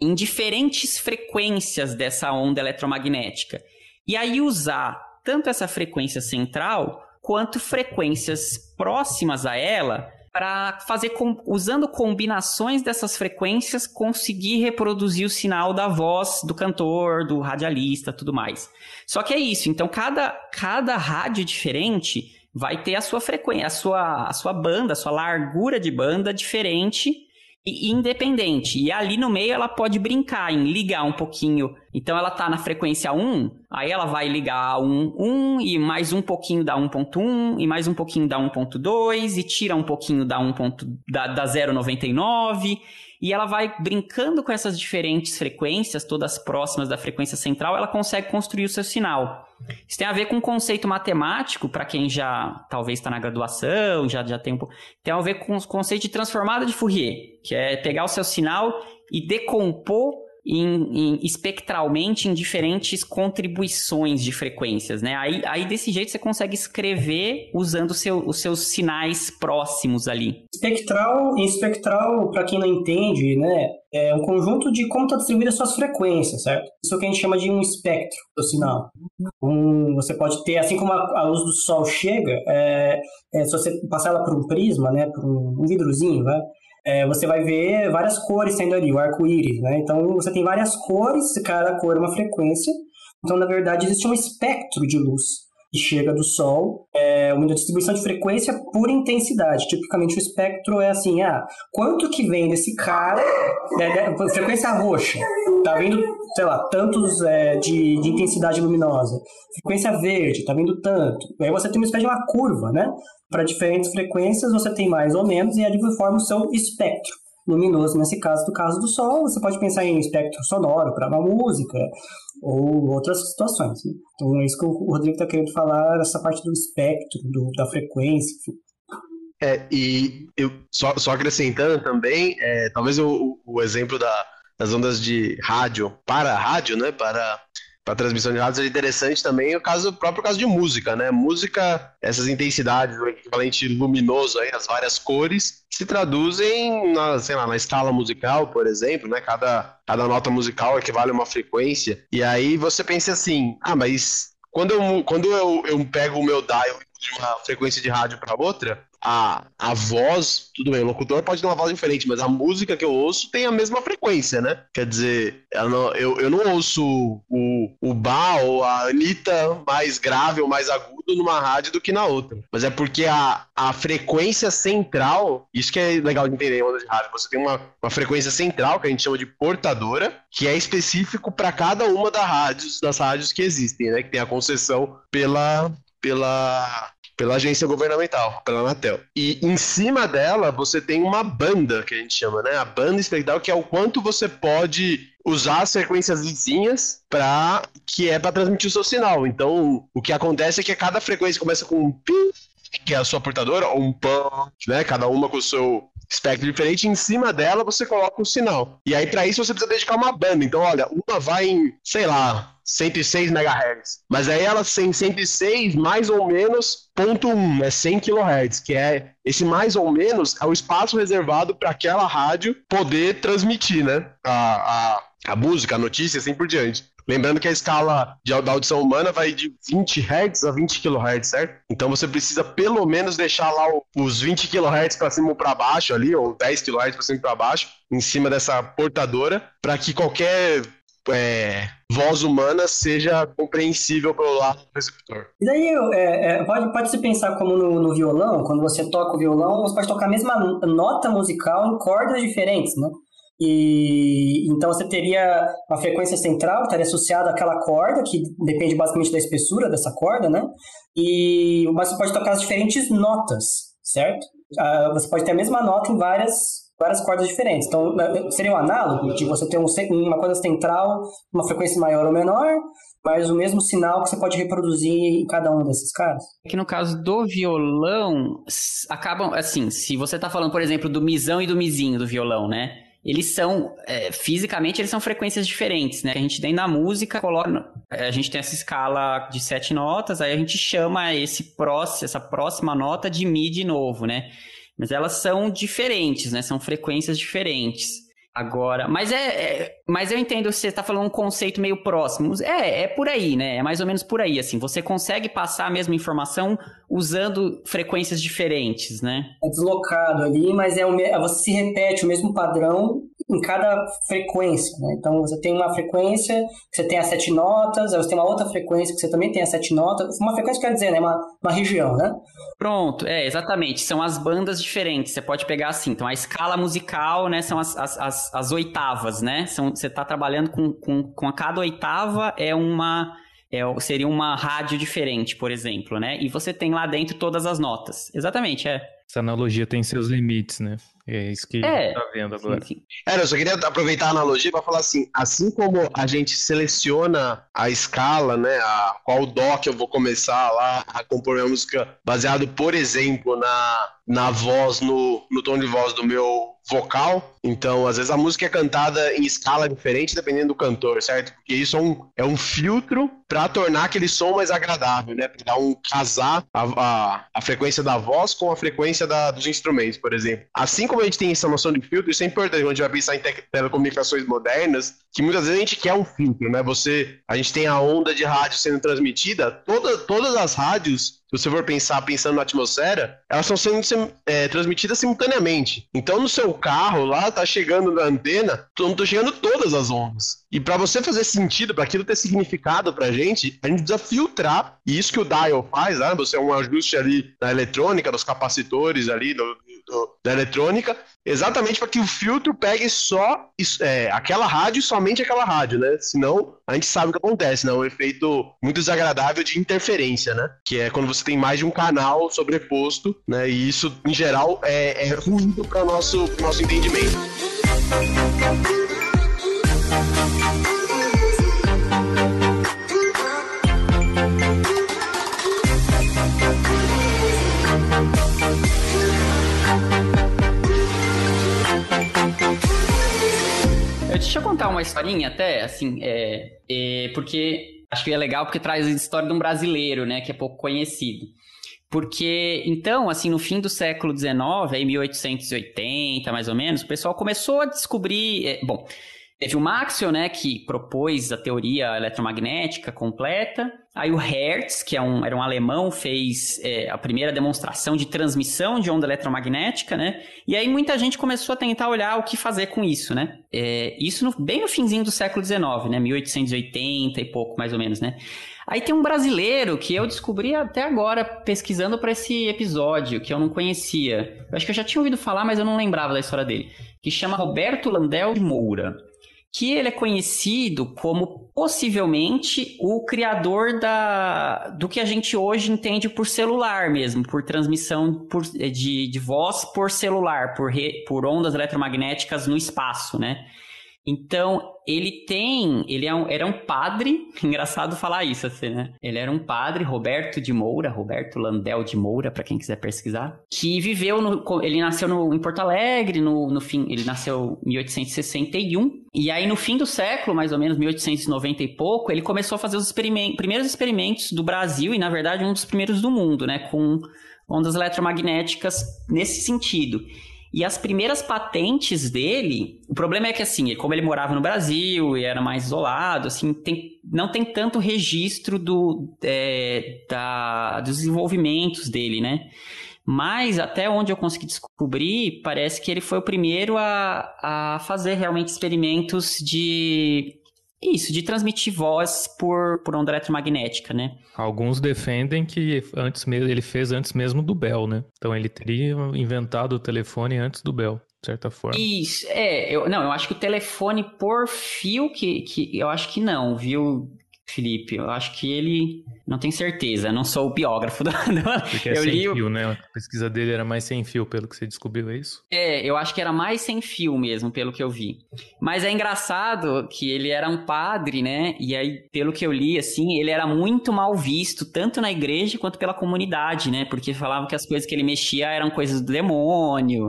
em diferentes frequências dessa onda eletromagnética. E aí usar tanto essa frequência central quanto frequências próximas a ela para fazer com, usando combinações dessas frequências conseguir reproduzir o sinal da voz do cantor, do radialista, tudo mais. Só que é isso, então cada cada rádio diferente vai ter a sua frequência, a sua a sua banda, a sua largura de banda diferente e independente. E ali no meio ela pode brincar em ligar um pouquinho. Então ela tá na frequência 1, aí ela vai ligar 1, 1 e mais um pouquinho da 1.1 e mais um pouquinho da 1.2 e tira um pouquinho da 1. da, da 0.99 e ela vai brincando com essas diferentes frequências, todas próximas da frequência central, ela consegue construir o seu sinal. Isso tem a ver com um conceito matemático, para quem já talvez está na graduação, já, já tem um Tem a ver com o conceito de transformada de Fourier, que é pegar o seu sinal e decompor em, em, espectralmente em diferentes contribuições de frequências, né? Aí, aí desse jeito você consegue escrever usando seu, os seus sinais próximos ali. Espectral, espectral, para quem não entende, né, é um conjunto de como estão tá distribuídas suas frequências, certo? Isso é o que a gente chama de um espectro do sinal. Um, você pode ter, assim como a, a luz do sol chega, é, é, se você passar ela por um prisma, né, por um, um vidrozinho, né, é, você vai ver várias cores saindo ali, o arco-íris, né? Então você tem várias cores, cada cor é uma frequência. Então, na verdade, existe um espectro de luz que chega do Sol, é uma distribuição de frequência por intensidade. Tipicamente o espectro é assim, ah, quanto que vem desse cara, é, é, frequência roxa, tá vindo, sei lá, tantos é, de, de intensidade luminosa. Frequência verde, tá vindo tanto. Aí você tem uma espécie de uma curva, né? Para diferentes frequências você tem mais ou menos e aí forma o seu espectro luminoso. Nesse caso, do caso do Sol, você pode pensar em espectro sonoro para uma música ou outras situações. Né? Então é isso que o Rodrigo está querendo falar, essa parte do espectro, do, da frequência, enfim. É, e eu só, só acrescentando também, é, talvez o, o exemplo da, das ondas de rádio para rádio, né, para para transmissão de rádio é interessante também o caso o próprio caso de música, né? Música, essas intensidades, o equivalente luminoso aí, as várias cores, se traduzem na, sei lá, na escala musical, por exemplo, né? Cada, cada nota musical equivale a uma frequência. E aí você pensa assim, ah, mas quando eu, quando eu, eu pego o meu dial de uma frequência de rádio para outra, a, a voz, tudo bem, o locutor pode ter uma voz diferente, mas a música que eu ouço tem a mesma frequência, né? Quer dizer, eu não, eu, eu não ouço o, o Bá ou a Anitta mais grave ou mais agudo numa rádio do que na outra. Mas é porque a, a frequência central, isso que é legal de entender em onda de rádio, você tem uma, uma frequência central, que a gente chama de portadora, que é específico para cada uma das rádios, das rádios que existem, né? Que tem a concessão pela, pela pela agência governamental, pela Anatel. E em cima dela você tem uma banda que a gente chama, né? A banda espectral que é o quanto você pode usar as frequências vizinhas para que é para transmitir o seu sinal. Então, o que acontece é que cada frequência começa com um pim, que é a sua portadora, ou um pam, né? Cada uma com o seu espectro diferente, em cima dela você coloca um sinal. E aí, para isso, você precisa dedicar uma banda. Então, olha, uma vai em, sei lá, 106 MHz. Mas aí ela tem 106 mais ou menos ponto 1, é 100 kHz, que é esse mais ou menos é o espaço reservado para aquela rádio poder transmitir, né? A, a, a música, a notícia, assim por diante. Lembrando que a escala de, da audição humana vai de 20 Hz a 20 kHz, certo? Então você precisa pelo menos deixar lá os 20 kHz para cima ou para baixo ali, ou 10 kHz para cima e para baixo, em cima dessa portadora, para que qualquer é, voz humana seja compreensível pelo lado do receptor. E daí é, é, pode, pode se pensar como no, no, violão, quando você toca o violão, você pode tocar a mesma nota musical em cordas diferentes, né? E então você teria uma frequência central estaria associada àquela corda, que depende basicamente da espessura dessa corda, né? E mas você pode tocar as diferentes notas, certo? Ah, você pode ter a mesma nota em várias várias cordas diferentes. Então, seria um análogo de você ter um, uma coisa central, uma frequência maior ou menor, mas o mesmo sinal que você pode reproduzir em cada um desses caras. Aqui no caso do violão, acabam, assim, se você está falando, por exemplo, do misão e do mizinho do violão, né? Eles são, é, fisicamente, eles são frequências diferentes, né? A gente tem na música, coloca, é, a gente tem essa escala de sete notas, aí a gente chama esse próximo, essa próxima nota de Mi de novo, né? Mas elas são diferentes, né? São frequências diferentes. Agora, mas é, é, mas eu entendo você está falando um conceito meio próximo. É, é por aí, né? É mais ou menos por aí, assim. Você consegue passar a mesma informação usando frequências diferentes, né? É deslocado ali, mas é o, você se repete o mesmo padrão em cada frequência, né? Então você tem uma frequência que você tem as sete notas, aí você tem uma outra frequência que você também tem as sete notas. Uma frequência quer dizer, né? Uma, uma região, né? Pronto, é, exatamente. São as bandas diferentes. Você pode pegar assim. Então a escala musical, né? São as, as, as, as oitavas, né? São, você está trabalhando com, com, com a cada oitava é uma. É, seria uma rádio diferente, por exemplo, né? E você tem lá dentro todas as notas. Exatamente, é. Essa analogia tem seus limites, né? É isso que é, tá vendo agora. Sim, sim. É, eu só queria aproveitar a analogia para falar assim, assim como a gente seleciona a escala, né, a qual dó que eu vou começar lá a compor minha música baseado, por exemplo, na, na voz, no, no tom de voz do meu vocal. Então, às vezes a música é cantada em escala diferente dependendo do cantor, certo? Porque isso é um, é um filtro para tornar aquele som mais agradável, né? Para dar um casar a, a, a, frequência da voz com a frequência da, dos instrumentos, por exemplo. Assim como a gente tem essa noção de filtro, isso é importante quando a gente vai pensar em te telecomunicações modernas, que muitas vezes a gente quer um filtro, né? Você, a gente tem a onda de rádio sendo transmitida, toda, todas as rádios se você for pensar pensando na atmosfera, elas estão sendo é, transmitidas simultaneamente. Então, no seu carro lá, tá chegando na antena, estão chegando todas as ondas. E para você fazer sentido, para aquilo ter significado pra gente, a gente precisa filtrar. E isso que o dial faz, né? Você é um ajuste ali na eletrônica, dos capacitores ali do, do, da eletrônica, exatamente para que o filtro pegue só é, aquela rádio somente aquela rádio, né? Senão, a gente sabe o que acontece, né? Um efeito muito desagradável de interferência, né? Que é quando você tem mais de um canal sobreposto, né? E isso, em geral, é, é ruim para o nosso, nosso entendimento. Deixa eu contar uma historinha até, assim, é, é, porque acho que é legal porque traz a história de um brasileiro, né, que é pouco conhecido. Porque, então, assim, no fim do século XIX, aí 1880 mais ou menos, o pessoal começou a descobrir. É, bom, Teve o Maxwell, né, que propôs a teoria eletromagnética completa. Aí o Hertz, que é um, era um alemão, fez é, a primeira demonstração de transmissão de onda eletromagnética, né? E aí muita gente começou a tentar olhar o que fazer com isso, né? É, isso no, bem no finzinho do século XIX, né? 1880 e pouco, mais ou menos, né? Aí tem um brasileiro que eu descobri até agora pesquisando para esse episódio, que eu não conhecia. Eu acho que eu já tinha ouvido falar, mas eu não lembrava da história dele. Que chama Roberto Landel de Moura que ele é conhecido como possivelmente o criador da, do que a gente hoje entende por celular mesmo, por transmissão por, de, de voz por celular, por, re, por ondas eletromagnéticas no espaço, né? Então, ele tem, ele é um, era um padre, engraçado falar isso assim, né? Ele era um padre, Roberto de Moura, Roberto Landel de Moura, para quem quiser pesquisar, que viveu no, ele nasceu no, em Porto Alegre, no, no fim, ele nasceu em 1861, e aí no fim do século, mais ou menos 1890 e pouco, ele começou a fazer os experiment, primeiros experimentos do Brasil e na verdade um dos primeiros do mundo, né, com ondas eletromagnéticas nesse sentido. E as primeiras patentes dele, o problema é que assim, como ele morava no Brasil e era mais isolado, assim, tem, não tem tanto registro do, é, da, dos desenvolvimentos dele, né? Mas até onde eu consegui descobrir, parece que ele foi o primeiro a, a fazer realmente experimentos de isso, de transmitir voz por, por onda eletromagnética, né? Alguns defendem que antes mesmo, ele fez antes mesmo do Bell, né? Então ele teria inventado o telefone antes do Bell, de certa forma. Isso, é, eu, não, eu acho que o telefone por fio, que, que eu acho que não, viu? Felipe. Eu acho que ele. Não tenho certeza, não sou o biógrafo do. Porque é eu sem li... fio, né? A pesquisa dele era mais sem fio, pelo que você descobriu, é isso? É, eu acho que era mais sem fio mesmo, pelo que eu vi. Mas é engraçado que ele era um padre, né? E aí, pelo que eu li, assim, ele era muito mal visto, tanto na igreja quanto pela comunidade, né? Porque falavam que as coisas que ele mexia eram coisas do demônio,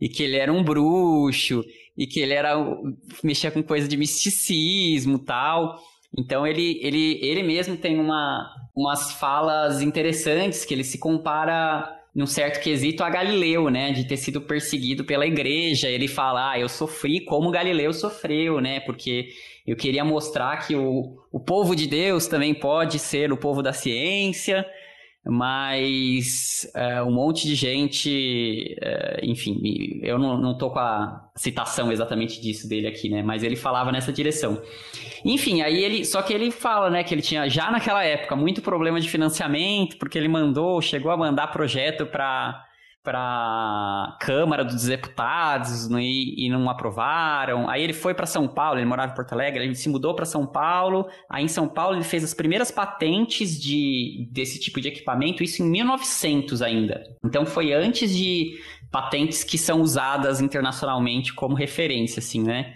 e que ele era um bruxo, e que ele era. mexia com coisa de misticismo tal. Então ele, ele, ele mesmo tem uma, umas falas interessantes que ele se compara num certo quesito a Galileu, né, de ter sido perseguido pela igreja. Ele fala, ah, eu sofri como Galileu sofreu, né, porque eu queria mostrar que o, o povo de Deus também pode ser o povo da ciência mas é, um monte de gente, é, enfim, eu não, não tô com a citação exatamente disso dele aqui, né? Mas ele falava nessa direção. Enfim, aí ele, só que ele fala, né, que ele tinha já naquela época muito problema de financiamento, porque ele mandou, chegou a mandar projeto para para Câmara dos Deputados né, e, e, não aprovaram. Aí ele foi para São Paulo, ele morava em Porto Alegre, ele se mudou para São Paulo. Aí em São Paulo ele fez as primeiras patentes de, desse tipo de equipamento, isso em 1900 ainda. Então foi antes de patentes que são usadas internacionalmente como referência, assim, né?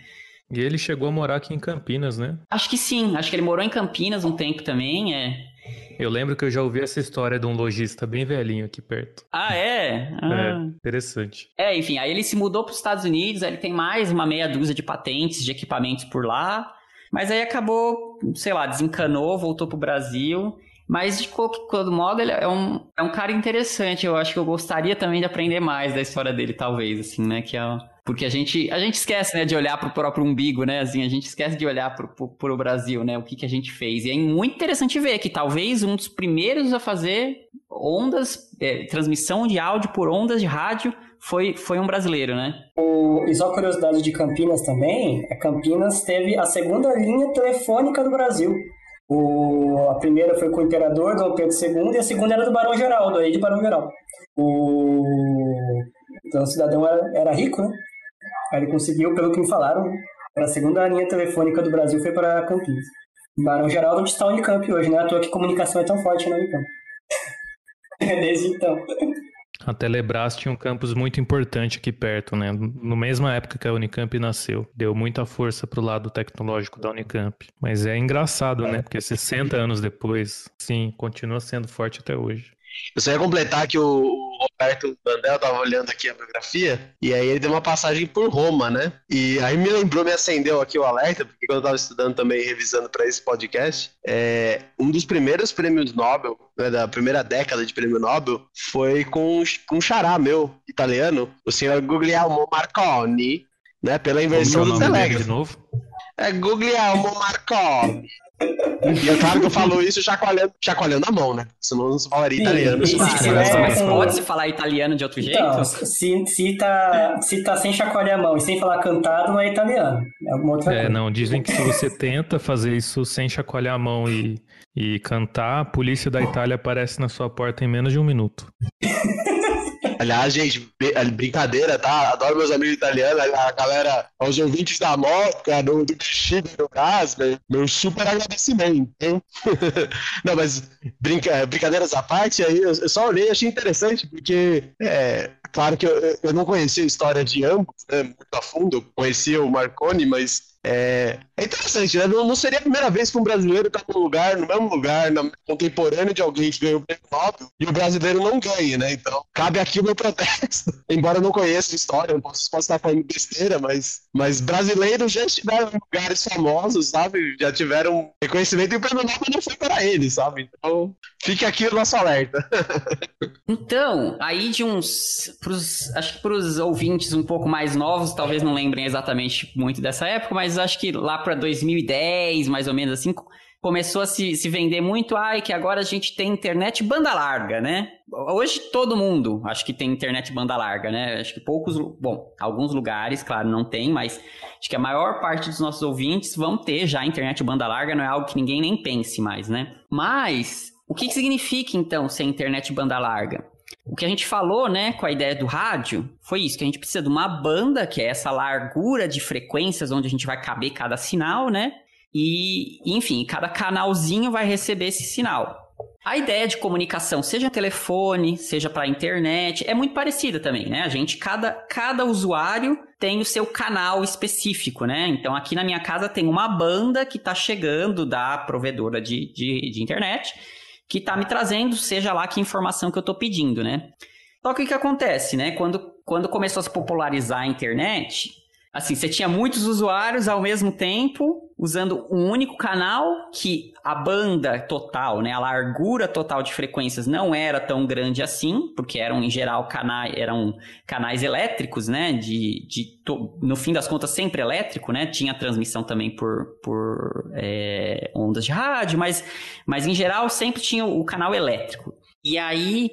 E ele chegou a morar aqui em Campinas, né? Acho que sim, acho que ele morou em Campinas um tempo também, é. Eu lembro que eu já ouvi essa história de um lojista bem velhinho aqui perto. Ah, é? Ah. É, interessante. É, enfim, aí ele se mudou para os Estados Unidos, aí ele tem mais uma meia dúzia de patentes de equipamentos por lá, mas aí acabou, sei lá, desencanou, voltou para o Brasil. Mas de qualquer modo, ele é um, é um cara interessante. Eu acho que eu gostaria também de aprender mais da história dele, talvez, assim, né? Que é porque a gente, a gente esquece, né, de olhar para o próprio umbigo, né? Assim, a gente esquece de olhar para o Brasil, né? O que, que a gente fez. E é muito interessante ver que talvez um dos primeiros a fazer ondas, é, transmissão de áudio por ondas de rádio foi, foi um brasileiro, né? O, e só curiosidade de Campinas também, a Campinas teve a segunda linha telefônica do Brasil. O, a primeira foi com o Imperador Dom Pedro II e a segunda era do Barão Geraldo, aí de Barão Geraldo. O, então o cidadão era, era rico, né? Aí ele conseguiu, pelo que me falaram, a segunda linha telefônica do Brasil foi para Campinas. Barão Geraldo está Unicamp hoje, né? À toa que comunicação é tão forte na Unicamp. Desde então. A Telebrás tinha um campus muito importante aqui perto, né? No mesma época que a Unicamp nasceu. Deu muita força pro lado tecnológico da Unicamp. Mas é engraçado, né? Porque 60 anos depois, sim, continua sendo forte até hoje. Eu só ia completar que o Roberto Bandel tava olhando aqui a biografia, e aí ele deu uma passagem por Roma, né? E aí me lembrou, me acendeu aqui o alerta, porque quando eu tava estudando também, revisando para esse podcast, é, um dos primeiros prêmios Nobel, né, da primeira década de prêmio Nobel, foi com, com um xará meu, italiano, o senhor Guglielmo Marconi, né? Pela inversão do telégrafo. É Guglielmo Marconi. E é claro que eu falo isso chacoalhando, chacoalhando a mão, né? Senão não se falaria Sim, italiano. Isso, é, mas pode se falar italiano de outro então, jeito? Se, se, tá, se tá sem chacoalhar a mão e sem falar cantado, não é italiano. É alguma outra é, coisa. não, dizem que se você tenta fazer isso sem chacoalhar a mão e, e cantar, a polícia da Itália aparece na sua porta em menos de um minuto. Aliás, gente, brincadeira, tá? Adoro meus amigos italianos, a galera, aos ouvintes da moto, do, do Bexiga, no caso, meu super agradecimento, hein? Não, mas brinca, brincadeiras à parte, aí eu só olhei e achei interessante, porque é, claro que eu, eu não conhecia a história de ambos, né, muito a fundo, conhecia o Marconi, mas É, é interessante, né? Não, não, seria a primeira vez que um brasileiro está no lugar, no mesmo lugar, na, contemporâneo de alguém que ganhou o prêmio Nobel, e o brasileiro não ganha, né? Então, cabe aqui o meu protesto. Embora eu não conheça a história, não posso, posso estar falando besteira, mas, mas brasileiros já estiveram em lugares famosos, sabe? Já tiveram reconhecimento e o prêmio Nobel não foi para eles, sabe? Então, fique aqui o nosso alerta. então, aí de uns. Pros, acho que para os ouvintes um pouco mais novos, talvez não lembrem exatamente muito dessa época, mas acho que lá para 2010, mais ou menos assim, começou a se, se vender muito, ai, que agora a gente tem internet banda larga, né? Hoje todo mundo acho que tem internet banda larga, né? Acho que poucos, bom, alguns lugares, claro, não tem, mas acho que a maior parte dos nossos ouvintes vão ter já internet banda larga, não é algo que ninguém nem pense mais, né? Mas o que, que significa então ser internet banda larga? O que a gente falou, né, com a ideia do rádio, foi isso, que a gente precisa de uma banda, que é essa largura de frequências onde a gente vai caber cada sinal, né? E, enfim, cada canalzinho vai receber esse sinal. A ideia de comunicação, seja telefone, seja para internet, é muito parecida também, né? A gente, cada, cada usuário tem o seu canal específico, né? Então, aqui na minha casa tem uma banda que está chegando da provedora de, de, de internet que está me trazendo, seja lá que informação que eu estou pedindo, né? Só que o que acontece, né? Quando, quando começou a se popularizar a internet, assim, você tinha muitos usuários ao mesmo tempo usando um único canal que a banda total, né, a largura total de frequências não era tão grande assim, porque eram em geral canais, eram canais elétricos, né, de, de no fim das contas sempre elétrico, né, tinha transmissão também por, por é, ondas de rádio, mas, mas em geral sempre tinha o canal elétrico. E aí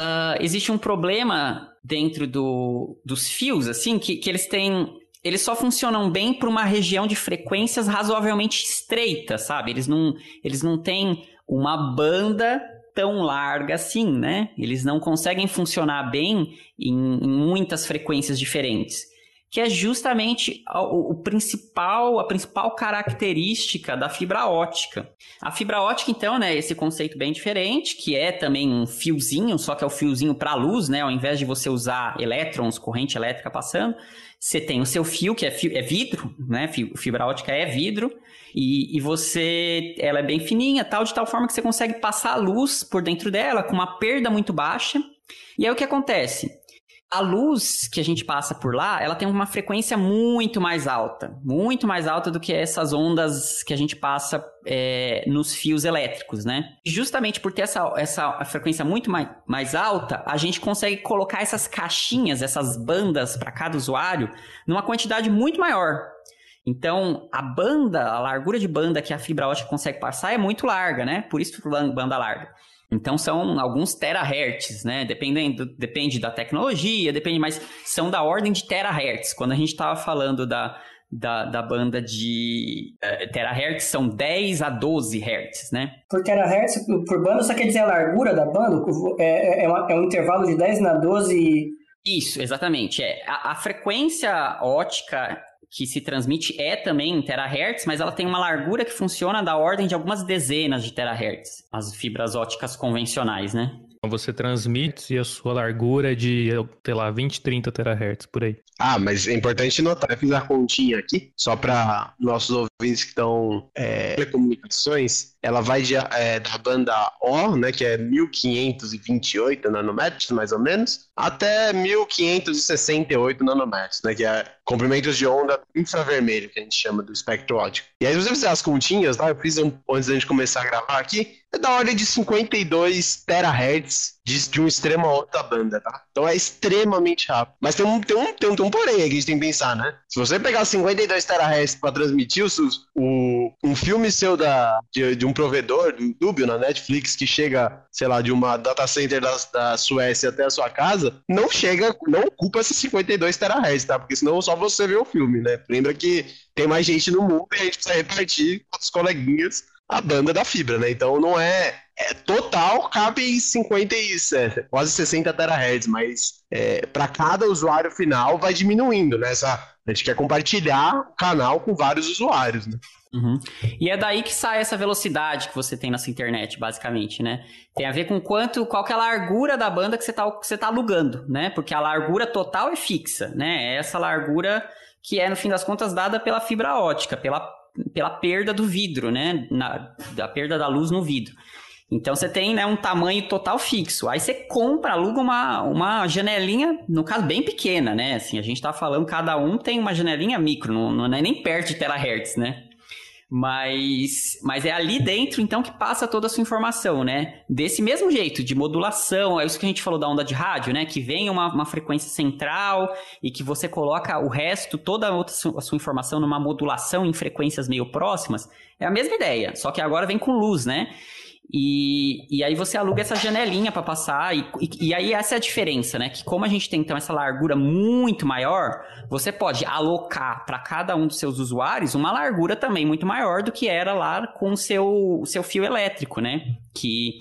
uh, existe um problema dentro do, dos fios, assim, que, que eles têm eles só funcionam bem para uma região de frequências razoavelmente estreita, sabe? Eles não, eles não têm uma banda tão larga assim, né? Eles não conseguem funcionar bem em, em muitas frequências diferentes que é justamente o, o, principal, a principal característica da fibra ótica. A fibra ótica, então, né, esse conceito bem diferente, que é também um fiozinho, só que é o fiozinho para luz, né, ao invés de você usar elétrons, corrente elétrica passando, você tem o seu fio, que é, fio, é vidro, né, fibra ótica é vidro, e, e, você, ela é bem fininha, tal, de tal forma que você consegue passar a luz por dentro dela com uma perda muito baixa. E aí o que acontece? A luz que a gente passa por lá, ela tem uma frequência muito mais alta, muito mais alta do que essas ondas que a gente passa é, nos fios elétricos, né? Justamente por ter essa, essa frequência muito mais, mais alta, a gente consegue colocar essas caixinhas, essas bandas para cada usuário, numa quantidade muito maior. Então, a banda, a largura de banda que a fibra ótica consegue passar é muito larga, né? Por isso banda larga. Então são alguns terahertz, né? Dependendo, depende da tecnologia, depende, mas são da ordem de terahertz. Quando a gente estava falando da, da, da, banda de uh, terahertz, são 10 a 12 hertz, né? Por terahertz, por banda, só quer dizer a largura da banda? É, é, é, uma, é um intervalo de 10 na 12... Isso, exatamente. É. A, a frequência ótica que se transmite é também em terahertz, mas ela tem uma largura que funciona da ordem de algumas dezenas de terahertz, as fibras óticas convencionais, né? Então você transmite e a sua largura é de, sei lá, 20, 30 terahertz, por aí. Ah, mas é importante notar, eu fiz a continha aqui, só para nossos ouvintes que estão é, telecomunicações, ela vai de, é, da banda O, né, que é 1528 nanômetros, mais ou menos, até 1568 nanômetros, né, que é comprimentos de onda infravermelho, que a gente chama do espectro óptico. E aí, se você fizer as continhas, tá, eu fiz um, antes da gente começar a gravar aqui, é da ordem de 52 terahertz de, de um extremo a outra banda, tá? Então é extremamente rápido. Mas tem um, tem um, tem um, tem um porém aí que a gente tem que pensar, né? Se você pegar 52 terahertz para transmitir o, um filme seu da, de, de um provedor, do YouTube, na Netflix, que chega, sei lá, de uma data center da, da Suécia até a sua casa, não chega, não ocupa esses 52 terahertz, tá? Porque senão só você vê o filme, né? Lembra que tem mais gente no mundo e a gente precisa repartir com os coleguinhas a banda da fibra, né? Então não é, é total, cabe em 50 e, é, quase 60 terahertz, mas é, para cada usuário final vai diminuindo, né? Essa, a gente quer compartilhar o canal com vários usuários, né? Uhum. E é daí que sai essa velocidade que você tem nessa internet, basicamente, né? Tem a ver com quanto, qual que é a largura da banda que você está que você tá alugando, né? Porque a largura total é fixa, né? É essa largura que é, no fim das contas, dada pela fibra ótica, pela, pela perda do vidro, né? Na, da perda da luz no vidro. Então você tem né, um tamanho total fixo. Aí você compra, aluga uma, uma janelinha, no caso, bem pequena, né? Assim, a gente tá falando, cada um tem uma janelinha micro, não, não é nem perto de terahertz, né? Mas, mas é ali dentro, então, que passa toda a sua informação, né? Desse mesmo jeito, de modulação, é isso que a gente falou da onda de rádio, né? Que vem uma, uma frequência central e que você coloca o resto, toda a, outra, a sua informação numa modulação em frequências meio próximas. É a mesma ideia, só que agora vem com luz, né? E, e aí você aluga essa janelinha para passar, e, e, e, aí essa é a diferença, né? Que como a gente tem então essa largura muito maior, você pode alocar para cada um dos seus usuários uma largura também muito maior do que era lá com o seu, seu fio elétrico, né? Que,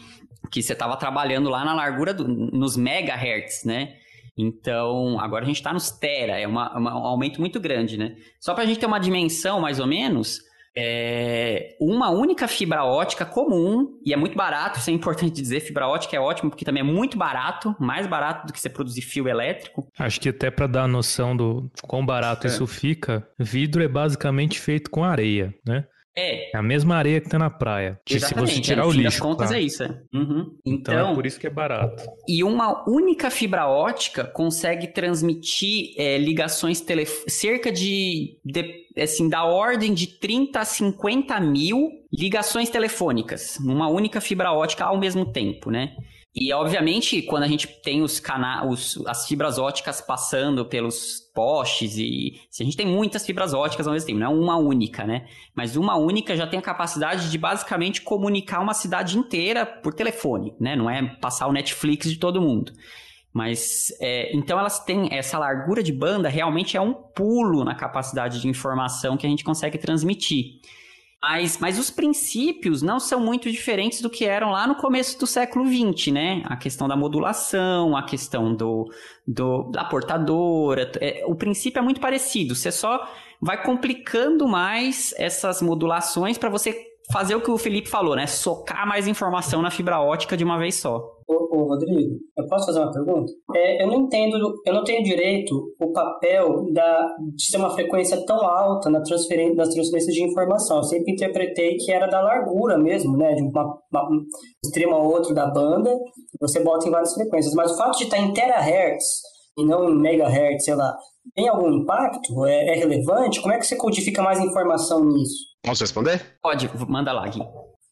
que você estava trabalhando lá na largura, do, nos megahertz, né? Então, agora a gente está nos tera, é uma, uma, um aumento muito grande, né? Só para a gente ter uma dimensão, mais ou menos, é uma única fibra ótica comum, e é muito barato, isso é importante dizer, fibra ótica é ótimo porque também é muito barato, mais barato do que você produzir fio elétrico. Acho que até para dar a noção do quão barato é. isso fica, vidro é basicamente feito com areia, né? É. É a mesma areia que tá na praia. Exatamente, se você tirar é, o lixo. das contas é isso. É. Uhum. Então, então, é por isso que é barato. E uma única fibra ótica consegue transmitir é, ligações telefônicas, cerca de, de, assim, da ordem de 30 a 50 mil ligações telefônicas, numa única fibra ótica ao mesmo tempo, né? E, obviamente, quando a gente tem os canais, as fibras óticas passando pelos postes e se a gente tem muitas fibras óticas ao mesmo tempo, não é uma única, né? Mas uma única já tem a capacidade de basicamente comunicar uma cidade inteira por telefone, né? Não é passar o Netflix de todo mundo. Mas é, então elas têm essa largura de banda realmente é um pulo na capacidade de informação que a gente consegue transmitir. Mas, mas os princípios não são muito diferentes do que eram lá no começo do século XX, né? A questão da modulação, a questão do, do da portadora. É, o princípio é muito parecido. Você só vai complicando mais essas modulações para você fazer o que o Felipe falou, né? Socar mais informação na fibra ótica de uma vez só. Ô, ô, Rodrigo, eu posso fazer uma pergunta? É, eu não entendo, eu não tenho direito o papel da, de ter uma frequência tão alta na transferência, das transferências de informação. Eu sempre interpretei que era da largura mesmo, né? De uma, uma, um extremo a outro da banda, você bota em várias frequências. Mas o fato de estar em terahertz e não em megahertz, sei lá, tem algum impacto? É, é relevante? Como é que você codifica mais informação nisso? Posso responder? Pode, manda lá, Gui.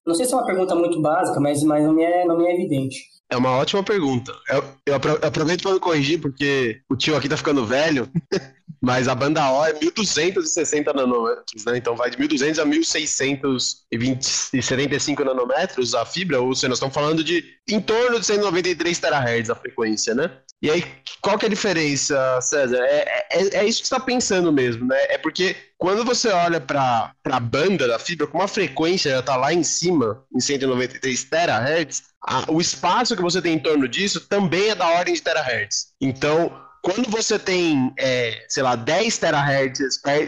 Não sei se é uma pergunta muito básica, mas, mas não, me é, não me é evidente. É uma ótima pergunta. Eu, eu aproveito para me corrigir, porque o tio aqui tá ficando velho, mas a banda O é 1260 nanômetros, né? Então vai de 1200 a 1675 nanômetros a fibra, ou seja, nós estamos falando de em torno de 193 terahertz a frequência, né? E aí, qual que é a diferença, César? É, é, é isso que está pensando mesmo, né? É porque quando você olha para a banda da fibra, como a frequência já está lá em cima, em 193 terahertz, a, o espaço que você tem em torno disso também é da ordem de terahertz. Então, quando você tem, é, sei lá, 10 terahertz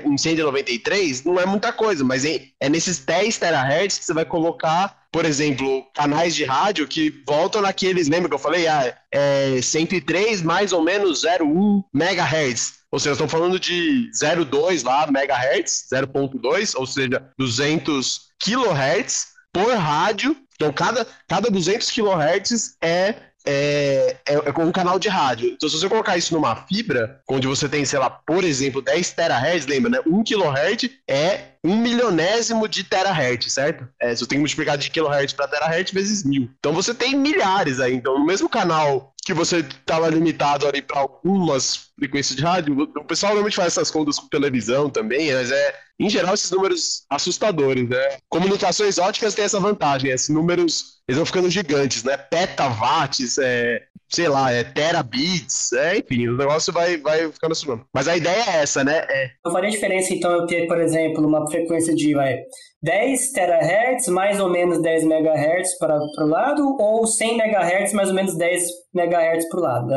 em 193, não é muita coisa, mas é, é nesses 10 terahertz que você vai colocar, por exemplo, canais de rádio que voltam naqueles, lembra que eu falei? Ah, é 103 mais ou menos 0,1 megahertz. Ou seja, estão falando de 0,2 lá, megahertz, 0,2, ou seja, 200 kilohertz por rádio então, cada, cada 200 kHz é, é, é, é um canal de rádio. Então, se você colocar isso numa fibra, onde você tem, sei lá, por exemplo, 10 terahertz, lembra, né? 1 kHz é um milionésimo de terahertz, certo? É, se eu tenho multiplicado de kilohertz para terahertz vezes mil. Então, você tem milhares aí. Então, no mesmo canal que você estava limitado ali para algumas frequências de rádio, o pessoal normalmente faz essas contas com televisão também, mas é em geral, esses números assustadores, né? Comunicações óticas têm essa vantagem, esses números eles vão ficando gigantes, né? Petawatts, é, sei lá, é terabits, é, enfim, o negócio vai, vai ficando assustador. Mas a ideia é essa, né? É... Não faria diferença, então, eu ter, por exemplo, uma frequência de vai, 10 terahertz, mais ou menos 10 megahertz para o lado, ou 100 megahertz, mais ou menos 10 megahertz para o lado?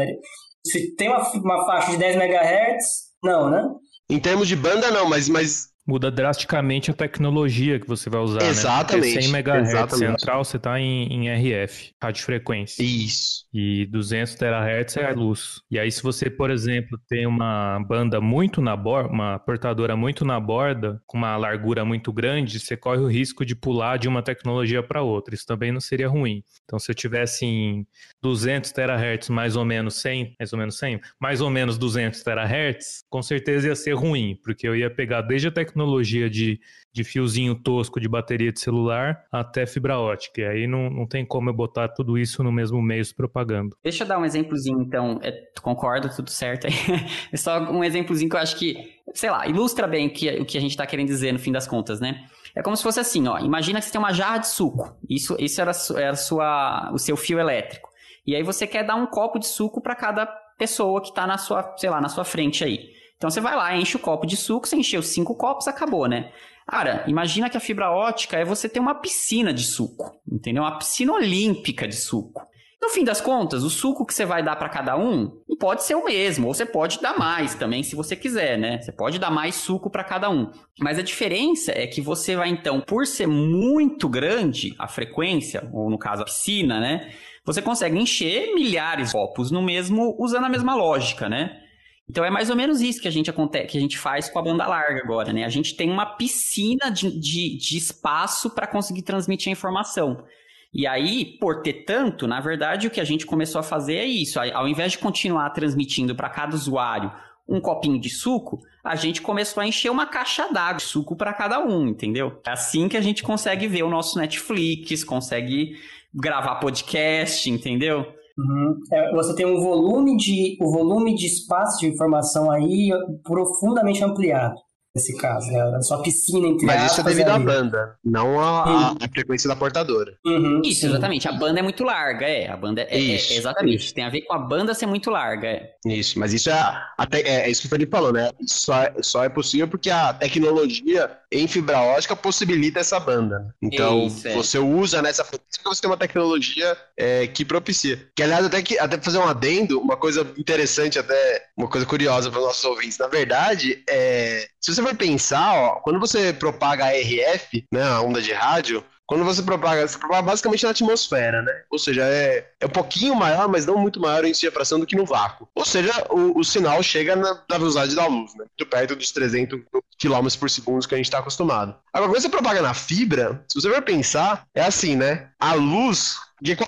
Se tem uma, uma faixa de 10 megahertz, não, né? Em termos de banda, não, mas, mas muda drasticamente a tecnologia que você vai usar. Exatamente. Né? 100 MHz exatamente. central, você está em, em, RF, rádio frequência. Isso. E 200 terahertz é a luz. E aí, se você, por exemplo, tem uma banda muito na borda, uma portadora muito na borda, com uma largura muito grande, você corre o risco de pular de uma tecnologia para outra. Isso também não seria ruim. Então, se eu tivesse em 200 terahertz, mais ou menos 100, mais ou menos 100, mais ou menos 200 terahertz, com certeza ia ser ruim, porque eu ia pegar desde a tecnologia de, de fiozinho tosco de bateria de celular até fibra ótica. E aí não, não tem como eu botar tudo isso no mesmo meio se propagando. Deixa eu dar um exemplozinho, então. É, concordo, tudo certo é só um exemplozinho que eu acho que, sei lá, ilustra bem o que, o que a gente está querendo dizer no fim das contas, né? É como se fosse assim, ó. Imagina que você tem uma jarra de suco. Isso, isso era, era sua, o seu fio elétrico. E aí você quer dar um copo de suco para cada pessoa que está na sua, sei lá, na sua frente aí. Então você vai lá, enche o copo de suco, você encheu cinco copos, acabou, né? Cara, imagina que a fibra ótica é você ter uma piscina de suco, entendeu? Uma piscina olímpica de suco. No fim das contas, o suco que você vai dar para cada um pode ser o mesmo, ou você pode dar mais também, se você quiser, né? Você pode dar mais suco para cada um. Mas a diferença é que você vai então, por ser muito grande a frequência, ou no caso a piscina, né? Você consegue encher milhares de copos no mesmo, usando a mesma lógica, né? Então é mais ou menos isso que a gente, que a gente faz com a banda larga agora, né? A gente tem uma piscina de, de, de espaço para conseguir transmitir a informação. E aí, por ter tanto, na verdade, o que a gente começou a fazer é isso. Ao invés de continuar transmitindo para cada usuário um copinho de suco, a gente começou a encher uma caixa d'água de suco para cada um, entendeu? É assim que a gente consegue ver o nosso Netflix, consegue gravar podcast, entendeu? Uhum. É, você tem um volume de o volume de espaço de informação aí profundamente ampliado nesse caso, né? A sua piscina entre Mas isso é devido à banda, não à, frequência da portadora. Uhum, Isso, sim. exatamente. A banda é muito larga, é. A banda é, é- Isso, é- exatamente. Tem a ver com a banda ser muito larga, é. Isso, mas isso é, até, é, é isso que o Felipe falou, né? Só, é- só é possível porque a tecnologia em fibra ótica possibilita essa banda. Então, Isso, é. você usa nessa frequência porque você tem uma tecnologia é, que propicia. Que, aliás, até, que, até fazer um adendo, uma coisa interessante, até uma coisa curiosa para os nossos ouvintes. Na verdade, é, se você for pensar, ó, quando você propaga a RF, né, a onda de rádio, quando você propaga, você propaga basicamente na atmosfera, né? Ou seja, é, é um pouquinho maior, mas não muito maior em fração do que no vácuo. Ou seja, o, o sinal chega na, na velocidade da luz, né? Muito perto dos 300 km por segundo que a gente está acostumado. Agora, quando você propaga na fibra, se você for pensar, é assim, né? A luz,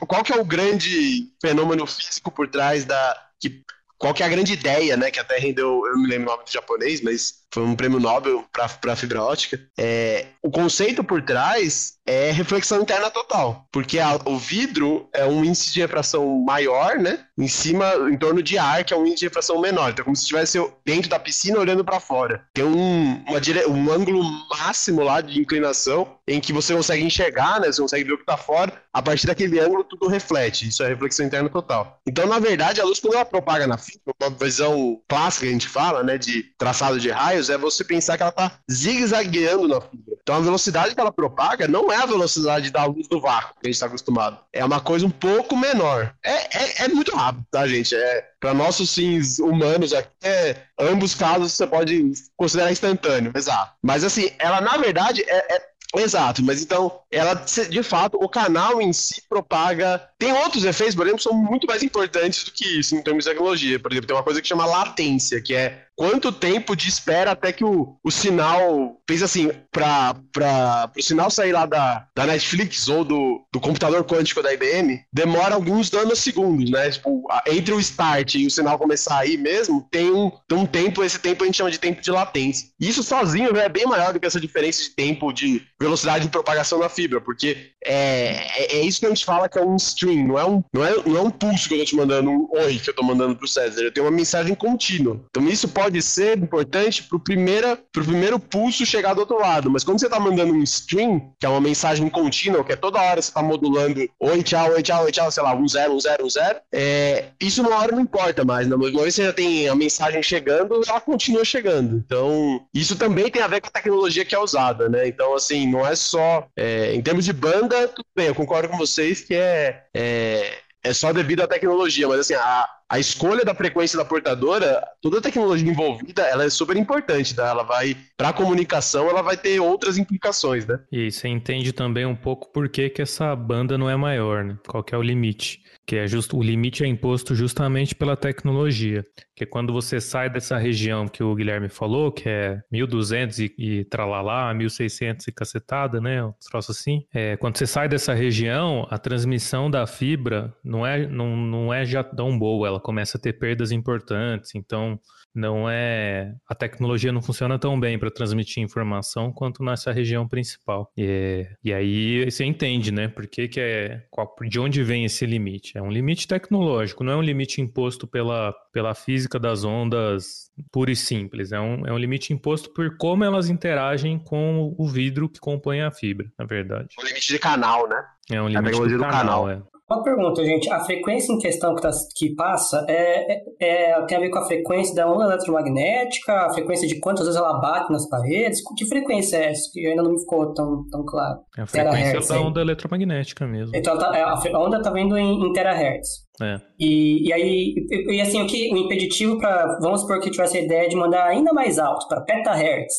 qual, que é o grande fenômeno físico por trás da... Que, qual que é a grande ideia, né? Que até rendeu, eu me lembro o nome do japonês, mas foi um prêmio Nobel para fibra ótica. É, o conceito por trás é reflexão interna total, porque a- o vidro é um índice de refração maior, né? Em cima, em torno de ar, que é um índice de refração menor. Então, é como se estivesse dentro da piscina olhando para fora. Tem um, uma dire... um ângulo máximo lá de inclinação em que você consegue enxergar, né? Você consegue ver o que tá fora. A partir daquele ângulo, tudo reflete. Isso é reflexão interna total. Então, na verdade, a luz, quando ela propaga na fibra, uma visão clássica que a gente fala, né? De traçado de raios, é você pensar que ela tá zigue-zagueando na fibra. Então, a velocidade que ela propaga não é a velocidade da luz do vácuo que a gente está acostumado. É uma coisa um pouco menor. É, é, é muito rápido, tá, gente? É, para nossos fins humanos, aqui, é, ambos casos você pode considerar instantâneo, exato. Mas assim, ela na verdade é, é Exato, mas então, ela, de fato, o canal em si propaga. Tem outros efeitos, por exemplo, que são muito mais importantes do que isso em termos de tecnologia. Por exemplo, tem uma coisa que chama latência, que é quanto tempo de espera até que o, o sinal. Fez assim, para o sinal sair lá da, da Netflix ou do, do computador quântico da IBM, demora alguns nanosegundos, né? Tipo, entre o start e o sinal começar a ir mesmo, tem um, tem um tempo, esse tempo a gente chama de tempo de latência. E isso sozinho já é bem maior do que essa diferença de tempo de velocidade de propagação na fibra, porque é, é, é isso que a gente fala que é um stream, não é um, não é, não é um pulso que eu tô te mandando, um oi que eu tô mandando pro César, eu tenho uma mensagem contínua. Então isso pode ser importante pro, primeira, pro primeiro pulso chegar do outro lado, mas quando você tá mandando um stream, que é uma mensagem contínua, que é toda hora você tá modulando oi, tchau, oi, tchau, oi, tchau, sei lá, um zero, um zero, um zero, é, isso uma hora não importa mais, né? Uma vez você já tem a mensagem chegando, ela continua chegando. Então, isso também tem a ver com a tecnologia que é usada, né? Então, assim, não é só. é, em termos de banda, tudo bem, eu concordo com vocês que é. é é só devido à tecnologia, mas assim, a, a escolha da frequência da portadora, toda a tecnologia envolvida, ela é super importante, tá? Ela vai, para comunicação, ela vai ter outras implicações, né? E você entende também um pouco por que, que essa banda não é maior, né? Qual é o limite? Que é justo, o limite é imposto justamente pela tecnologia. Que quando você sai dessa região que o Guilherme falou, que é 1200 e, e tralalá, 1600 e cacetada, né? Um troço assim. É, quando você sai dessa região, a transmissão da fibra não é, não, não é já tão boa, ela começa a ter perdas importantes. Então, não é a tecnologia não funciona tão bem para transmitir informação quanto nessa região principal. E, e aí você entende né por que, que é qual, de onde vem esse limite? É um limite tecnológico não é um limite imposto pela, pela física das ondas pura e simples. É um, é um limite imposto por como elas interagem com o vidro que compõe a fibra na verdade. Um limite de canal né? É um limite do canal, canal. É. Uma pergunta, gente. A frequência em questão que, tá, que passa é, é, é, tem a ver com a frequência da onda eletromagnética, a frequência de quantas vezes ela bate nas paredes? Que frequência é essa? Que ainda não me ficou tão, tão claro. É a frequência da onda eletromagnética mesmo. Então tá, é, a onda está vindo em, em terahertz. É. E, e aí, e, e assim, o que o impeditivo para, vamos supor que tivesse a ideia de mandar ainda mais alto, para petahertz.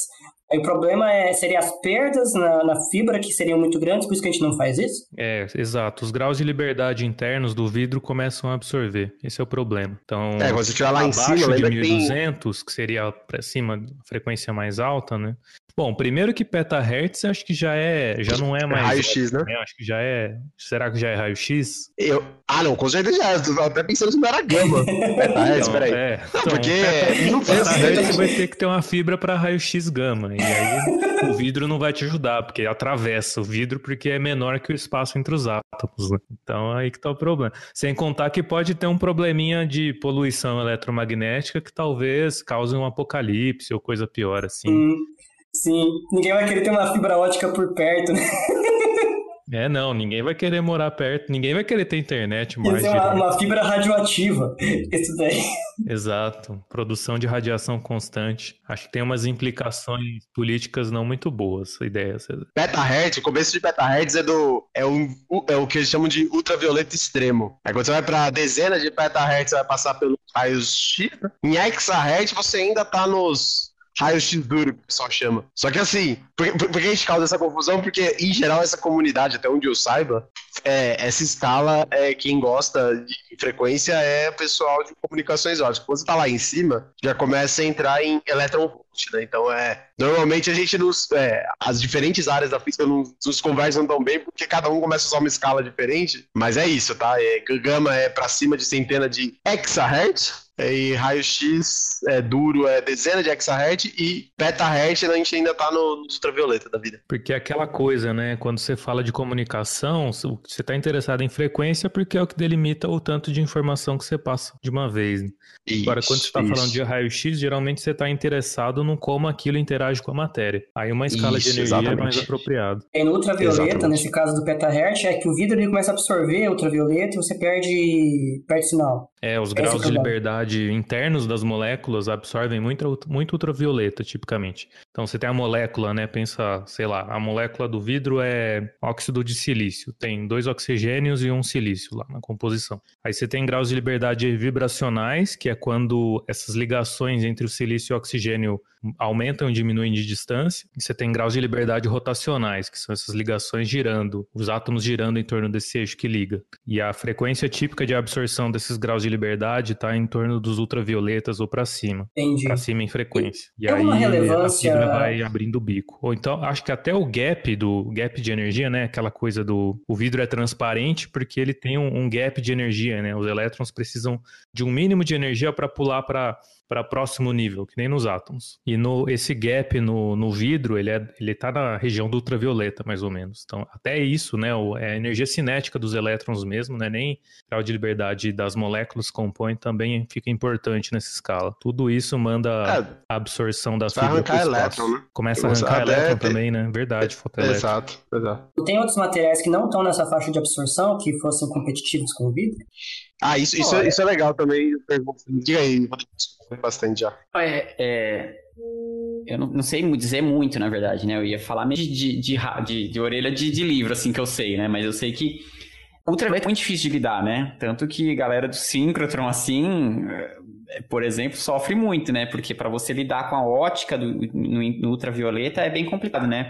Aí o problema é, seria as perdas na, na, fibra que seriam muito grandes, por isso que a gente não faz isso? É, exato. Os graus de liberdade internos do vidro começam a absorver. Esse é o problema. Então, é, quando você estiver lá em cima, de 1200, que, tem... que seria para cima, a frequência mais alta, né? Bom, primeiro que petahertz acho que já é, já não é mais raio-x, né? né? Acho que já é, será que já é raio-x? Eu, ah, não, com certeza já. Eu até pensando se não era gama. petahertz, então, peraí. É, não, então, porque peta, não você vai ter que ter uma fibra para raio-x gama e aí o vidro não vai te ajudar porque atravessa o vidro porque é menor que o espaço entre os átomos. Né? Então aí que tá o problema. Sem contar que pode ter um probleminha de poluição eletromagnética que talvez cause um apocalipse ou coisa pior assim. Hum. Sim, ninguém vai querer ter uma fibra ótica por perto, né? É, não, ninguém vai querer morar perto, ninguém vai querer ter internet mais. Isso é uma, uma, fibra radioativa, isso daí. Exato, produção de radiação constante. Acho que tem umas implicações políticas não muito boas, a ideia. Petahertz, o começo de petahertz é do é, um, é o que eles chamam de ultravioleta extremo. Aí quando você vai para dezenas de petahertz, você vai passar pelo raios X. Né? Em hexahertz, você ainda tá nos raio-x duro, que o pessoal chama. Só que assim, por, por, por, que a gente causa essa confusão? Porque, em geral, essa comunidade, até onde eu saiba, é, essa escala, é, quem gosta de frequência é pessoal de comunicações óticas. Quando você tá lá em cima, já começa a entrar em elétron né? Então, é, normalmente a gente nos, é, as diferentes áreas da física não nos conversam tão bem porque cada um começa a usar uma escala diferente, mas é isso, tá? É, gama é para cima de centena de hexahertz, e raio-x é, duro é dezena de hexahertz e petahertz a gente ainda está no, no ultravioleta da vida. Porque é aquela coisa, né? Quando você fala de comunicação, você está interessado em frequência porque é o que delimita o tanto de informação que você passa de uma vez. Né? Isso, Agora, quando você está falando de raio-x, geralmente você está interessado no como aquilo interage com a matéria. Aí uma escala isso, de energia exatamente. é mais apropriada. E no ultravioleta, exatamente. nesse caso do petahertz, é que o vidro ele começa a absorver ultravioleta e você perde, perde sinal. É, os graus é de liberdade internos das moléculas absorvem muito, muito ultravioleta, tipicamente. Então, você tem a molécula, né? Pensa, sei lá, a molécula do vidro é óxido de silício. Tem dois oxigênios e um silício lá na composição. Aí você tem graus de liberdade vibracionais, que é quando essas ligações entre o silício e o oxigênio aumentam e diminuem de distância. E você tem graus de liberdade rotacionais, que são essas ligações girando, os átomos girando em torno desse eixo que liga. E a frequência típica de absorção desses graus de liberdade está em torno dos ultravioletas ou para cima. Entendi. Para cima em frequência. E, e aí relevância... a fibra vai abrindo o bico. Ou então, acho que até o gap do gap de energia, né? Aquela coisa do o vidro é transparente porque ele tem um, um gap de energia, né? Os elétrons precisam de um mínimo de energia para pular para para próximo nível, que nem nos átomos. E no, esse gap no, no vidro, ele é, ele está na região do ultravioleta, mais ou menos. Então, até isso, né, é a energia cinética dos elétrons mesmo, né, nem grau de liberdade das moléculas compõe, também fica importante nessa escala. Tudo isso manda é, a absorção das fibras arrancar elétron, né? Começa a arrancar elétron também, né? Verdade, fotoelétron. Exato, exato. Tem outros materiais que não estão nessa faixa de absorção, que fossem competitivos com o vidro? Ah, isso, isso, é, isso é legal também. Diga aí, bastante já. É, é, eu não, não, sei dizer muito, na verdade, né? Eu ia falar de, de, de, de, de orelha de, de livro, assim, que eu sei, né? Mas eu sei que ultravioleta é muito difícil de lidar, né? Tanto que a galera do síncrotron, assim, é, por exemplo, sofre muito, né? Porque para você lidar com a ótica do, no, no ultravioleta é bem complicado, né?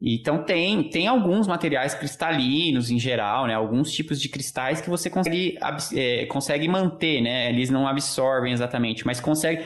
Então tem, tem alguns materiais cristalinos em geral, né? Alguns tipos de cristais que você consegue, é, consegue manter, né? Eles não absorvem exatamente, mas consegue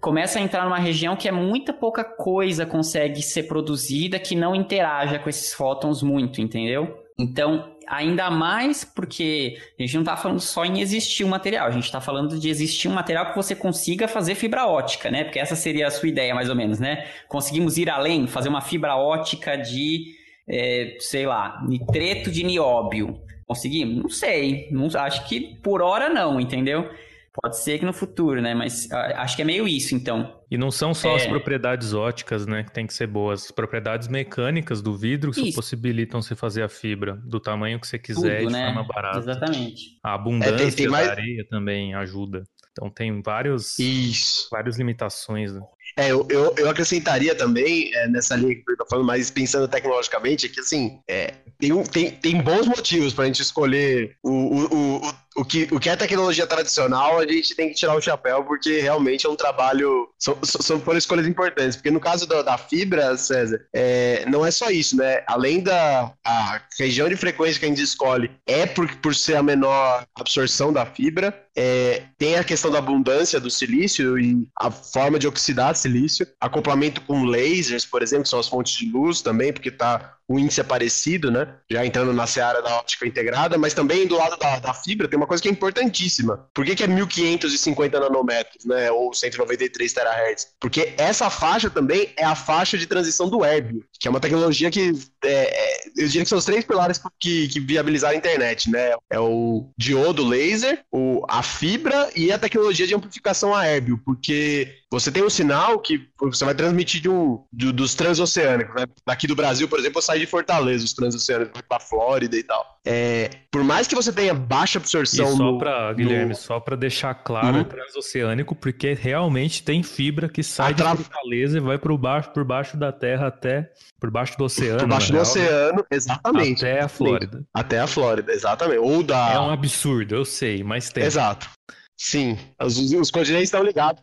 começa a entrar numa região que é muita pouca coisa consegue ser produzida que não interaja com esses fótons muito, entendeu? Então, ainda mais porque a gente não está falando só em existir um material, a gente está falando de existir um material que você consiga fazer fibra ótica, né? Porque essa seria a sua ideia, mais ou menos, né? Conseguimos ir além, fazer uma fibra ótica de, é, sei lá, nitreto de nióbio. Conseguimos? Não sei. Não, acho que por hora não, entendeu? Pode ser que no futuro, né? Mas acho que é meio isso, então. E não são só é... as propriedades óticas, né, que tem que ser boas. As propriedades mecânicas do vidro isso. possibilitam você fazer a fibra do tamanho que você quiser Tudo, de né? forma barata. Exatamente. A abundância é, tem, tem mais... da areia também ajuda. Então tem vários, isso. várias limitações. Né? É, eu, eu, eu, acrescentaria também é, nessa linha que eu estou falando, mas pensando tecnologicamente, que assim, é, tem, tem, tem bons motivos para a gente escolher o, o, o, o, que, o que é tecnologia tradicional, a gente tem que tirar o chapéu, porque realmente é um trabalho. São, são por escolhas importantes. Porque no caso da, da fibra, César, é, não é só isso, né? Além da a região de frequência que a gente escolhe, é por, por ser a menor absorção da fibra, é, tem a questão da abundância do silício e a forma de oxidar silício, acoplamento com lasers, por exemplo, são as fontes de luz também, porque tá o índice é parecido, né? Já entrando na seara da óptica integrada, mas também do lado da, da fibra tem uma coisa que é importantíssima. Por que, que é 1550 nanômetros, né? Ou 193 terahertz? Porque essa faixa também é a faixa de transição do Erbio, que é uma tecnologia que é, é, eu diria que são os três pilares que, que viabilizaram a internet, né? É o diodo laser, o, a fibra e a tecnologia de amplificação a Erbio, porque você tem um sinal que você vai transmitir de um, de, dos transoceânicos. Né? Daqui do Brasil, por exemplo, eu saio de Fortaleza, os transoceânicos para Flórida e tal. É, por mais que você tenha baixa absorção. E só para Guilherme, no... só para deixar claro, uhum. transoceânico, porque realmente tem fibra que sai Atra... de Fortaleza e vai por baixo, por baixo da Terra até por baixo do oceano. Por baixo do real, oceano, exatamente. Até a Flórida. Até a Flórida, exatamente. Ou da. É um absurdo, eu sei, mas tem. Exato. Sim, os, os continentes estão ligados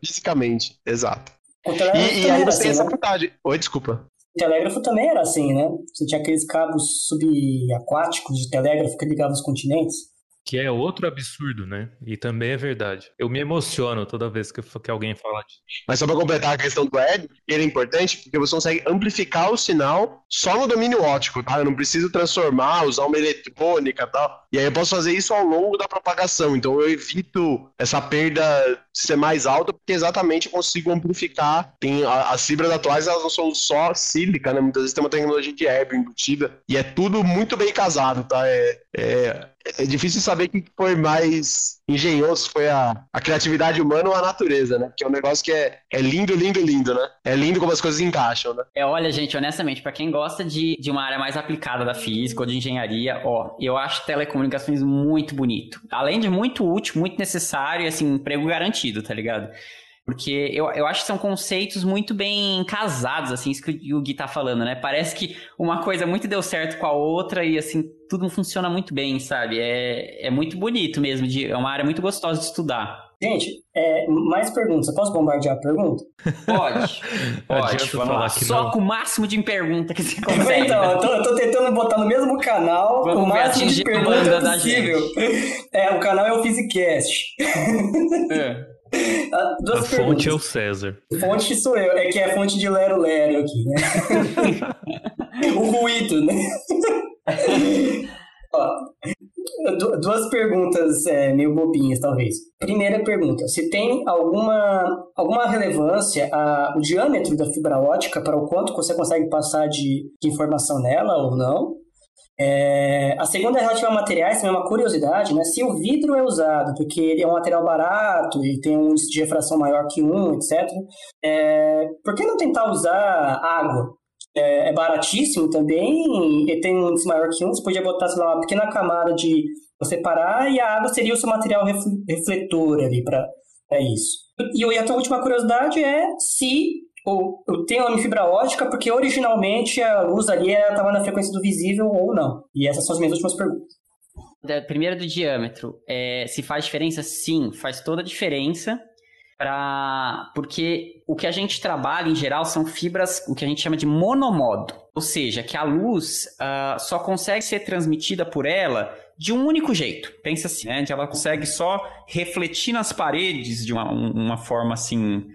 fisicamente, exato. E, e aí você tem assim, essa né? vantagem. Oi, desculpa. O telégrafo também era assim, né? Você tinha aqueles cabos subaquáticos de telégrafo que ligavam os continentes. Que é outro absurdo, né? E também é verdade. Eu me emociono toda vez que, que alguém fala disso. Mas só para completar a questão do web, ele é importante porque você consegue amplificar o sinal só no domínio óptico, tá? Eu não preciso transformar, usar uma eletrônica e tal. E aí eu posso fazer isso ao longo da propagação. Então eu evito essa perda ser mais alta porque exatamente eu consigo amplificar. Tem as fibras atuais, elas não são só sílica, né? Muitas vezes tem uma tecnologia de herb embutida. E é tudo muito bem casado, tá? É, é é difícil saber quem foi mais engenhoso, foi a, a criatividade humana ou a natureza, né? Que é um negócio que é, é lindo, lindo, lindo, né? É lindo como as coisas encaixam, né? É, olha, gente, honestamente, para quem gosta de, de uma área mais aplicada da física ou de engenharia, ó, eu acho telecomunicações muito bonito. Além de muito útil, muito necessário e, assim, emprego garantido, tá ligado? Porque eu, eu acho que são conceitos muito bem casados, assim, isso que o Gui tá falando, né? Parece que uma coisa muito deu certo com a outra e, assim, tudo funciona muito bem, sabe? É, é muito bonito mesmo, de, é uma área muito gostosa de estudar. Gente, é, mais perguntas. Eu posso bombardear a pergunta? Pode. Pode. Vamos lá. Só não. com o máximo de pergunta que você consegue. então, eu tô, eu tô, tentando botar no mesmo canal Vamos o máximo de perguntas possível. É, o canal é o Physicast. É. Ah, duas a perguntas. fonte é o César. Fonte sou eu, é que é fonte de Lero Lero aqui, né? o ruído, né? Ó, duas perguntas é, meio bobinhas, talvez. Primeira pergunta: se tem alguma, alguma relevância a, o diâmetro da fibra ótica para o quanto você consegue passar de, de informação nela ou não? É, a segunda é relativa a materiais, também é uma curiosidade, né? Se o vidro é usado porque ele é um material barato e tem um índice de refração maior que um, etc., é, por que não tentar usar água? É, é baratíssimo também e tem um índice maior que um, você podia botar, sei lá, uma pequena camada de separar e a água seria o seu material refletor ali para isso. E a última curiosidade é se ou eu tenho uma fibra ótica porque originalmente a luz ali estava na frequência do visível ou não. E essas são as minhas últimas perguntas. Primeiro do diâmetro. É, se faz diferença? Sim, faz toda a diferença. Pra... Porque o que a gente trabalha em geral são fibras, o que a gente chama de monomodo. Ou seja, que a luz uh, só consegue ser transmitida por ela de um único jeito. Pensa assim, né? Ela consegue só refletir nas paredes de uma, uma forma assim.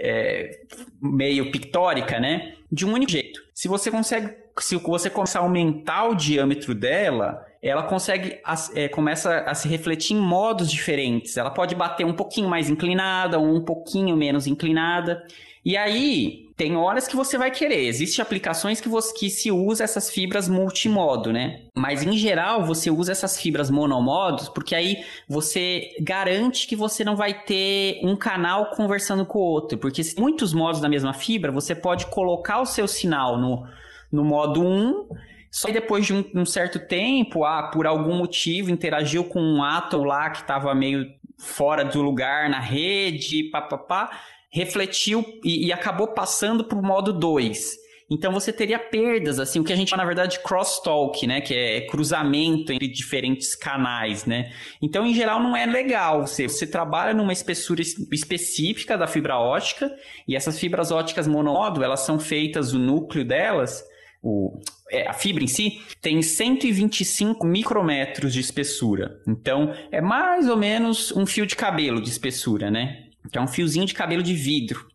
É, meio pictórica, né? De um único jeito. Se você consegue, se você começar a aumentar o diâmetro dela, ela consegue é, começa a se refletir em modos diferentes. Ela pode bater um pouquinho mais inclinada um pouquinho menos inclinada. E aí tem horas que você vai querer. Existem aplicações que, você, que se usa essas fibras multimodo, né? Mas em geral você usa essas fibras monomodos porque aí você garante que você não vai ter um canal conversando com o outro. Porque muitos modos da mesma fibra, você pode colocar o seu sinal no, no modo 1 só que depois de um, um, certo tempo, ah, por algum motivo, interagiu com um átomo lá que estava meio fora do lugar na rede, papapá, refletiu e, e acabou passando para o modo 2. Então você teria perdas, assim, o que a gente chama, na verdade, crosstalk, né? Que é cruzamento entre diferentes canais, né? Então, em geral, não é legal. Você, você trabalha numa espessura específica da fibra ótica, e essas fibras óticas monomodo, elas são feitas, o núcleo delas, o, é, a fibra em si, tem 125 micrômetros de espessura. Então, é mais ou menos um fio de cabelo de espessura, né? Que é um fiozinho de cabelo de vidro.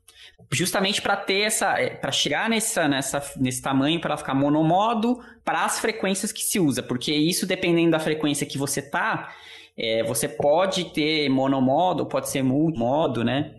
Justamente para ter essa. É, para chegar nessa, nessa, nesse tamanho, para ficar monomodo para as frequências que se usa. Porque isso, dependendo da frequência que você tá, é, você pode ter monomodo, pode ser multimodo, né?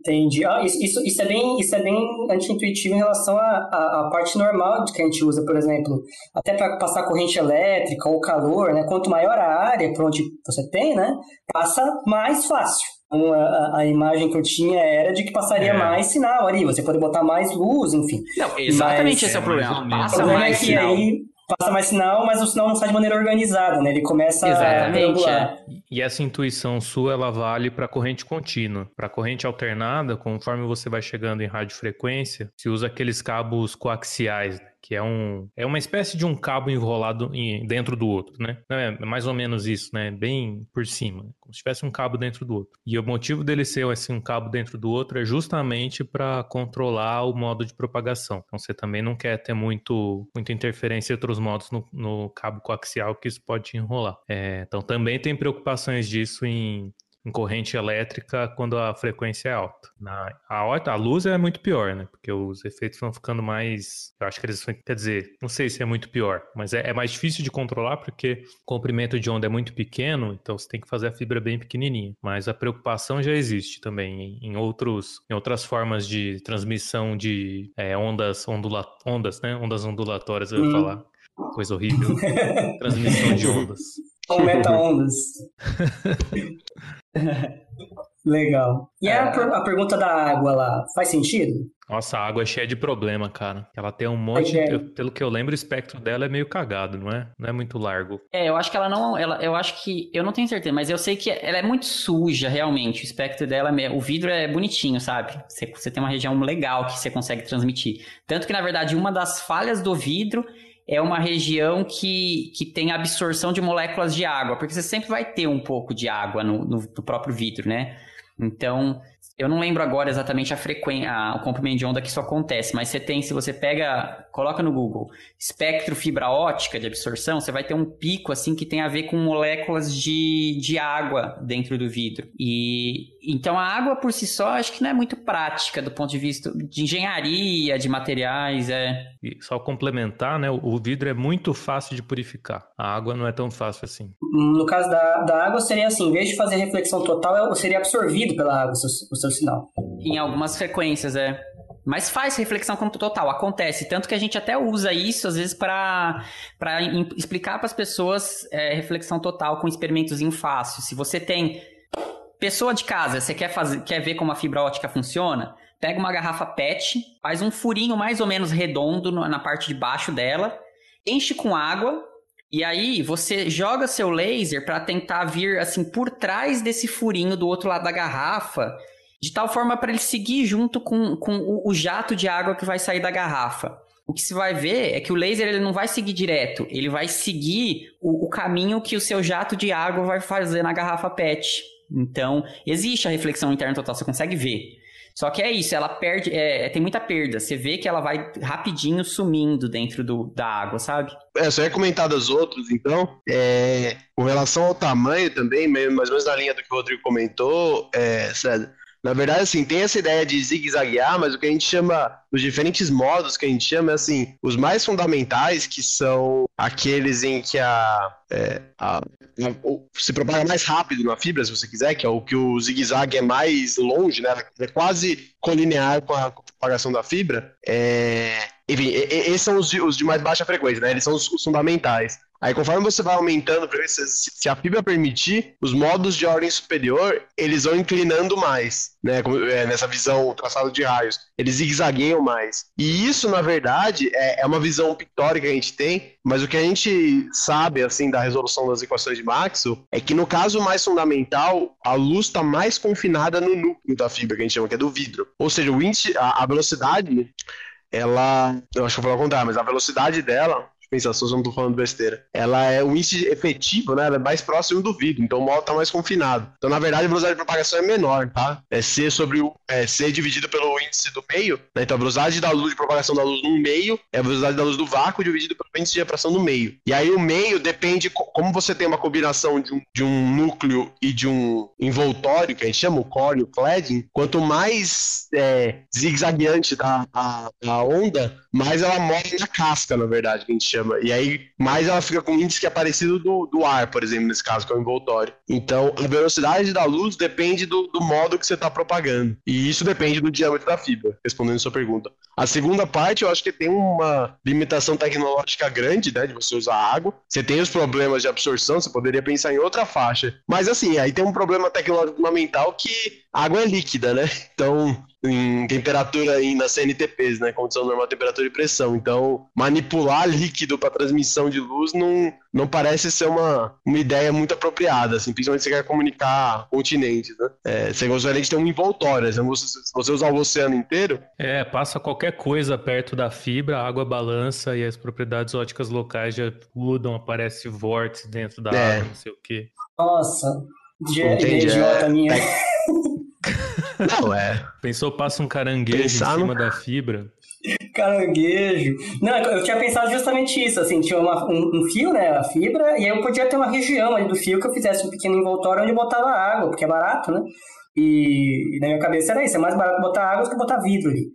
Entendi. Ah, isso, isso, isso, é bem, isso é bem anti-intuitivo em relação à, parte normal que a gente usa, por exemplo, até para passar corrente elétrica ou calor, né? Quanto maior a área por onde você tem, né? Passa mais fácil. Então, a, a, imagem que eu tinha era de que passaria é. mais sinal ali, você pode botar mais luz, enfim. Não, exatamente Mas, esse é o problema. Passa mais é sinal. Aí, passa mais sinal, mas o sinal não sai de maneira organizada, né? Ele começa Exatamente, a é. E essa intuição sua, ela vale para corrente contínua. Para corrente alternada, conforme você vai chegando em radiofrequência, se usa aqueles cabos coaxiais, né? Que é, um, é uma espécie de um cabo enrolado em, dentro do outro, né? É mais ou menos isso, né? Bem por cima, como se tivesse um cabo dentro do outro. E o motivo dele ser assim, um cabo dentro do outro é justamente para controlar o modo de propagação. Então você também não quer ter muito, muita interferência em outros modos no, no cabo coaxial que isso pode enrolar. É, então também tem preocupações disso em em corrente elétrica quando a frequência é alta. Na, a, a luz é muito pior, né? Porque os efeitos vão ficando mais. Eu acho que eles. Quer dizer, não sei se é muito pior, mas é, é mais difícil de controlar porque o comprimento de onda é muito pequeno, então você tem que fazer a fibra bem pequenininha. Mas a preocupação já existe também em, em outros, em outras formas de transmissão de é, ondas, ondula, ondas, né? Ondas ondulatórias, eu ia hum. falar. Coisa horrível. Transmissão de ondas. Ou meta-ondas. Legal. E é. a, a, pergunta da água lá, faz sentido? Nossa, a água é cheia de problema, cara. Ela tem um monte. É. Eu, pelo que eu lembro, o espectro dela é meio cagado, não é? Não é muito largo. É, eu acho que ela não. Ela, eu acho que. Eu não tenho certeza, mas eu sei que ela é muito suja, realmente. O espectro dela, o vidro é bonitinho, sabe? Você, você tem uma região legal que você consegue transmitir. Tanto que, na verdade, uma das falhas do vidro é uma região que, que tem absorção de moléculas de água, porque você sempre vai ter um pouco de água no, no, no próprio vidro, né? Então, eu não lembro agora exatamente a frequência, o comprimento de onda que isso acontece, mas você tem, se você pega, coloca no Google, espectro fibra ótica de absorção, você vai ter um pico assim que tem a ver com moléculas de, de água dentro do vidro. E então a água por si só acho que não é muito prática do ponto de vista de engenharia, de materiais, é. E só complementar, né? O vidro é muito fácil de purificar. A água não é tão fácil assim. No caso da, da água seria assim, em vez de fazer reflexão total, seria absorvido pela água o seu, o seu sinal. Em algumas frequências, é. Mas faz reflexão total, acontece. Tanto que a gente até usa isso, às vezes, para explicar para as pessoas é, reflexão total com experimentos em fácil. Se você tem pessoa de casa, você quer, fazer, quer ver como a fibra ótica funciona? Pega uma garrafa PET, faz um furinho mais ou menos redondo na parte de baixo dela, enche com água, e aí você joga seu laser para tentar vir assim por trás desse furinho do outro lado da garrafa, de tal forma para ele seguir junto com, com o, o jato de água que vai sair da garrafa. o que se vai ver é que o laser ele não vai seguir direto, ele vai seguir o, o caminho que o seu jato de água vai fazer na garrafa PET. Então, existe a reflexão interna total, você consegue ver. Só que é isso, ela perde, é, tem muita perda. Você vê que ela vai rapidinho sumindo dentro do, da água, sabe? É, só ia comentar dos outros, então. É, com relação ao tamanho também, mais ou menos na linha do que o Rodrigo comentou, é, César, na verdade, assim, tem essa ideia de zigue-zaguear, mas o que a gente chama, os diferentes modos que a gente chama, é assim, os mais fundamentais, que são aqueles em que a, é, a, a, se propaga mais rápido na fibra, se você quiser, que é o que o zigue-zague é mais longe, né? É quase colinear com a propagação da fibra. É, enfim, esses são os de, os de mais baixa frequência, né? Eles são os, os fundamentais. Aí, conforme você vai aumentando, se a fibra permitir, os modos de ordem superior, eles vão inclinando mais, né? É, nessa visão traçado de raios. Eles zigue-zagueiam mais. E isso, na verdade, é, é uma visão pictórica que a gente tem, mas o que a gente sabe, assim, da resolução das equações de Maxwell, é que no caso mais fundamental, a luz está mais confinada no núcleo da fibra, que a gente chama que é do vidro. Ou seja, o índice, a, a velocidade ela. Eu acho que eu vou contar, mas a velocidade dela pensar se eu não tô falando besteira. Ela é o índice efetivo, né? Ela é mais próximo do vidro, então o módulo tá mais confinado. Então, na verdade, a velocidade de propagação é menor, tá? É C sobre o. É C dividido pelo índice do meio, né? Então a velocidade da luz de propagação da luz no meio é a velocidade da luz do vácuo dividido pelo índice de refração no meio. E aí o meio depende, como você tem uma combinação de um, de um núcleo e de um envoltório, que a gente chama o core, o cladding, quanto mais é, zigue-zagueante tá a, a onda, mais ela morre na casca, na verdade, que a gente chama. E aí, mais ela fica com um índice que é parecido do, do ar, por exemplo, nesse caso, que é o envoltório. Então, a velocidade da luz depende do, do modo que você está propagando. E isso depende do diâmetro da fibra, respondendo a sua pergunta. A segunda parte, eu acho que tem uma limitação tecnológica grande, né, de você usar água. Você tem os problemas de absorção, você poderia pensar em outra faixa. Mas, assim, aí tem um problema tecnológico fundamental que a água é líquida, né? Então, em temperatura em, nas CNTPs, né? Condição normal, temperatura e pressão. Então, manipular líquido para transmissão de luz não, não parece ser uma, uma ideia muito apropriada, assim, principalmente se você quer comunicar continentes, né? É, você gostaria de ter um envoltório, se você, você usar o oceano inteiro... É, passa qualquer coisa perto da fibra, a água balança e as propriedades óticas locais já mudam, aparece vórtice dentro da é. água, não sei o quê. Nossa, de idiota minha. Não, é. Pensou, passa um caranguejo Pensar em cima no... da fibra. Caranguejo. Não, eu tinha pensado justamente isso, assim, tinha uma, um, um, fio, né, a fibra, e aí eu podia ter uma região ali do fio que eu fizesse um pequeno envoltório onde eu botava água, porque é barato, né? E, e na minha cabeça era isso, é mais barato botar água do que botar vidro ali.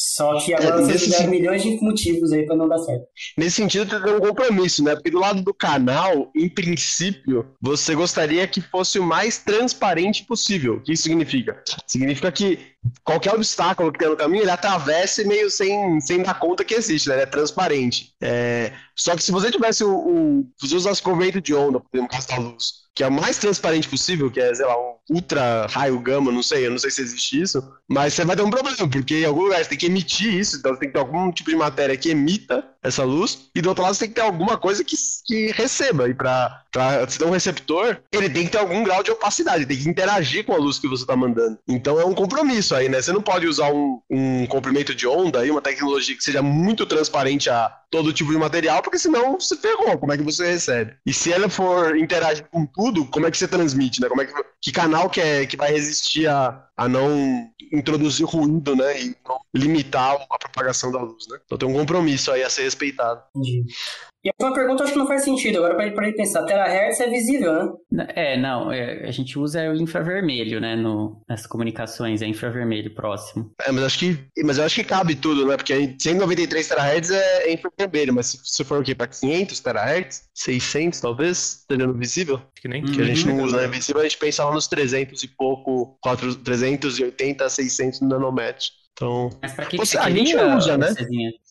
Só que agora é, vocês tiveram sentido... milhões de motivos aí para não dar certo. Nesse sentido, tem um compromisso, né? Porque do lado do canal, em princípio, você gostaria que fosse o mais transparente possível. O que isso significa? Significa que qualquer obstáculo que tem no caminho, ele atravessa meio sem, sem dar conta que existe, né? Ele é transparente. É... Só que se você tivesse o. o se você usasse convento de onda, por exemplo, da luz, que é o mais transparente possível, que é, sei lá, um ultra raio gama, não sei, eu não sei se existe isso, mas você vai ter um problema, porque em algum lugar você tem que emitir isso, então você tem que ter algum tipo de matéria que emita essa luz, e do outro lado você tem que ter alguma coisa que, que receba, e para se ter um receptor, ele tem que ter algum grau de opacidade, tem que interagir com a luz que você está mandando. Então é um compromisso aí, né? Você não pode usar um, um comprimento de onda aí, uma tecnologia que seja muito transparente a todo tipo de material, porque senão você ferrou, como é que você recebe? E se ela for interagir com tudo, como é que você transmite, né? Como é que, que canal que, é, que vai resistir a, a não introduzir ruído, né? E limitar a propagação da luz, né? Então tem um compromisso aí a ser respeitado. Entendi. E a última pergunta acho que não faz sentido. Agora, para ele pensar, terahertz é visível, né? É, não. É, a gente usa o infravermelho, né? No, nas comunicações, é infravermelho próximo. É, mas acho que, mas eu acho que cabe tudo, né? Porque 193 terahertz é, é infravermelho, mas se, se for o quê? Para 500 terahertz? 600, talvez? Seria no visível? Acho que nem que a gente não usa, né? Visível a gente pensava nos 300 e pouco, 4, 380 600 nanômetros. Então, Mas pra que, você, que a gente usa, né?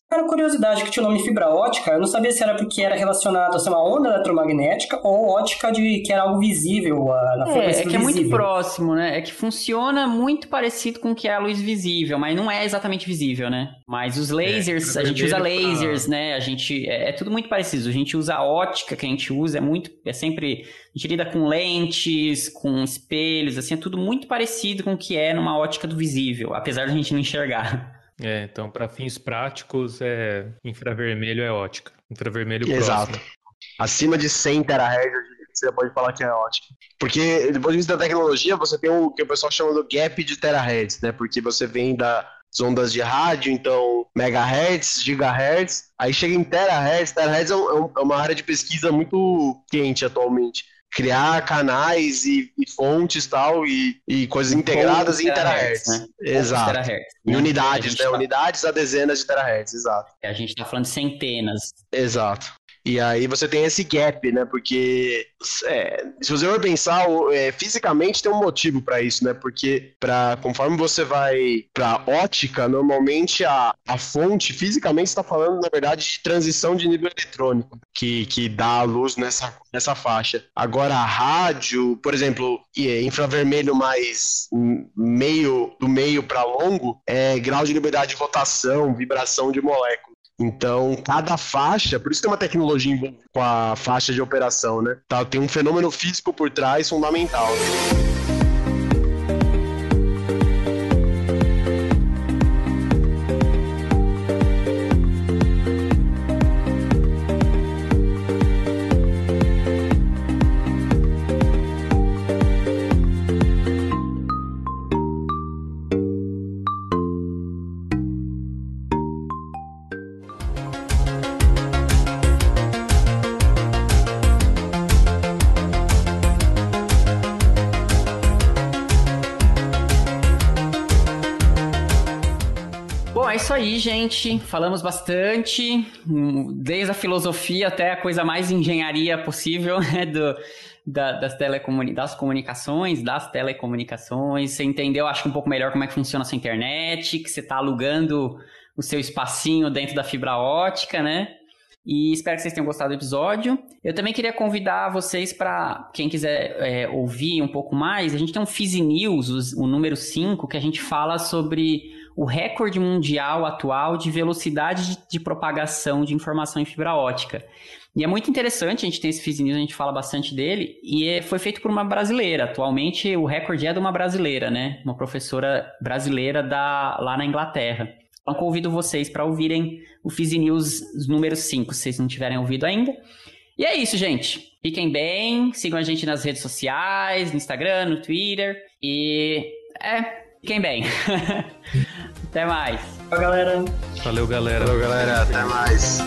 Era curiosidade que tinha o nome fibra ótica, eu não sabia se era porque era relacionado a ser uma onda eletromagnética ou ótica de que era algo visível na frequência É, é que visível. é muito próximo, né? É que funciona muito parecido com o que é a luz visível, mas não é exatamente visível, né? Mas os é, lasers, é, a gente usa lasers, pra... né? A gente é, é, tudo muito parecido. A gente usa a ótica que a gente usa, é muito é sempre a gente lida com lentes, com espelhos, assim, é tudo muito parecido com o que é numa ótica do visível, apesar de a gente não enxergar. É, então para fins práticos, é infravermelho é ótica. Infravermelho Exato. próximo. Acima de 100 terahertz, você pode falar que é ótimo. Porque, do ponto de vista da tecnologia, você tem o que o pessoal chama do gap de terahertz, né? Porque você vem das ondas de rádio, então megahertz, gigahertz, aí chega em terahertz. Terahertz é, um, é uma área de pesquisa muito quente atualmente. Criar canais e, e fontes tal, e, e coisas integradas em terahertz. Né? Exato. Terahertz, Em unidades, né? tá- Unidades a dezenas de terahertz, exato. A gente tá falando de centenas. Exato. E aí você tem esse gap, né? Porque é, se você for pensar, é, fisicamente tem um motivo para isso, né? Porque para conforme você vai para ótica, normalmente a, a fonte fisicamente está falando, na verdade, de transição de nível eletrônico que, que dá a luz nessa, nessa faixa. Agora a rádio, por exemplo, é, infravermelho mais meio do meio para longo é grau de liberdade de rotação, vibração de moléculas. Então, cada faixa, por isso tem uma tecnologia envolvida com a faixa de operação, né? Tá, tem um fenômeno físico por trás fundamental. Bom, gente. Falamos bastante, hum, desde a filosofia até a coisa mais engenharia possível né, do, da- das, telecomuni das comunicações, das telecomunicações. Você entendeu, acho que um pouco melhor como é que funciona a sua internet, que você está alugando o seu espacinho dentro da fibra ótica, né? E espero que vocês tenham gostado do episódio. Eu também queria convidar vocês para, quem quiser é, ouvir um pouco mais, a gente tem um Fizi News, o número 5, que a gente fala sobre o recorde mundial atual de velocidade de, propagação de informação em fibra ótica. E é muito interessante, a gente tem esse News, a gente fala bastante dele, e é- foi feito por uma brasileira. Atualmente o recorde é de uma brasileira, né? Uma professora brasileira da, lá na Inglaterra. Então convido vocês para ouvirem o Fizi News número 5, se vocês não tiverem ouvido ainda. E é isso, gente. Fiquem bem, sigam a gente nas redes sociais, no Instagram, no Twitter. E é, fiquem bem. Até mais. Tchau, galera. Valeu, galera. Valeu, galera. Até mais.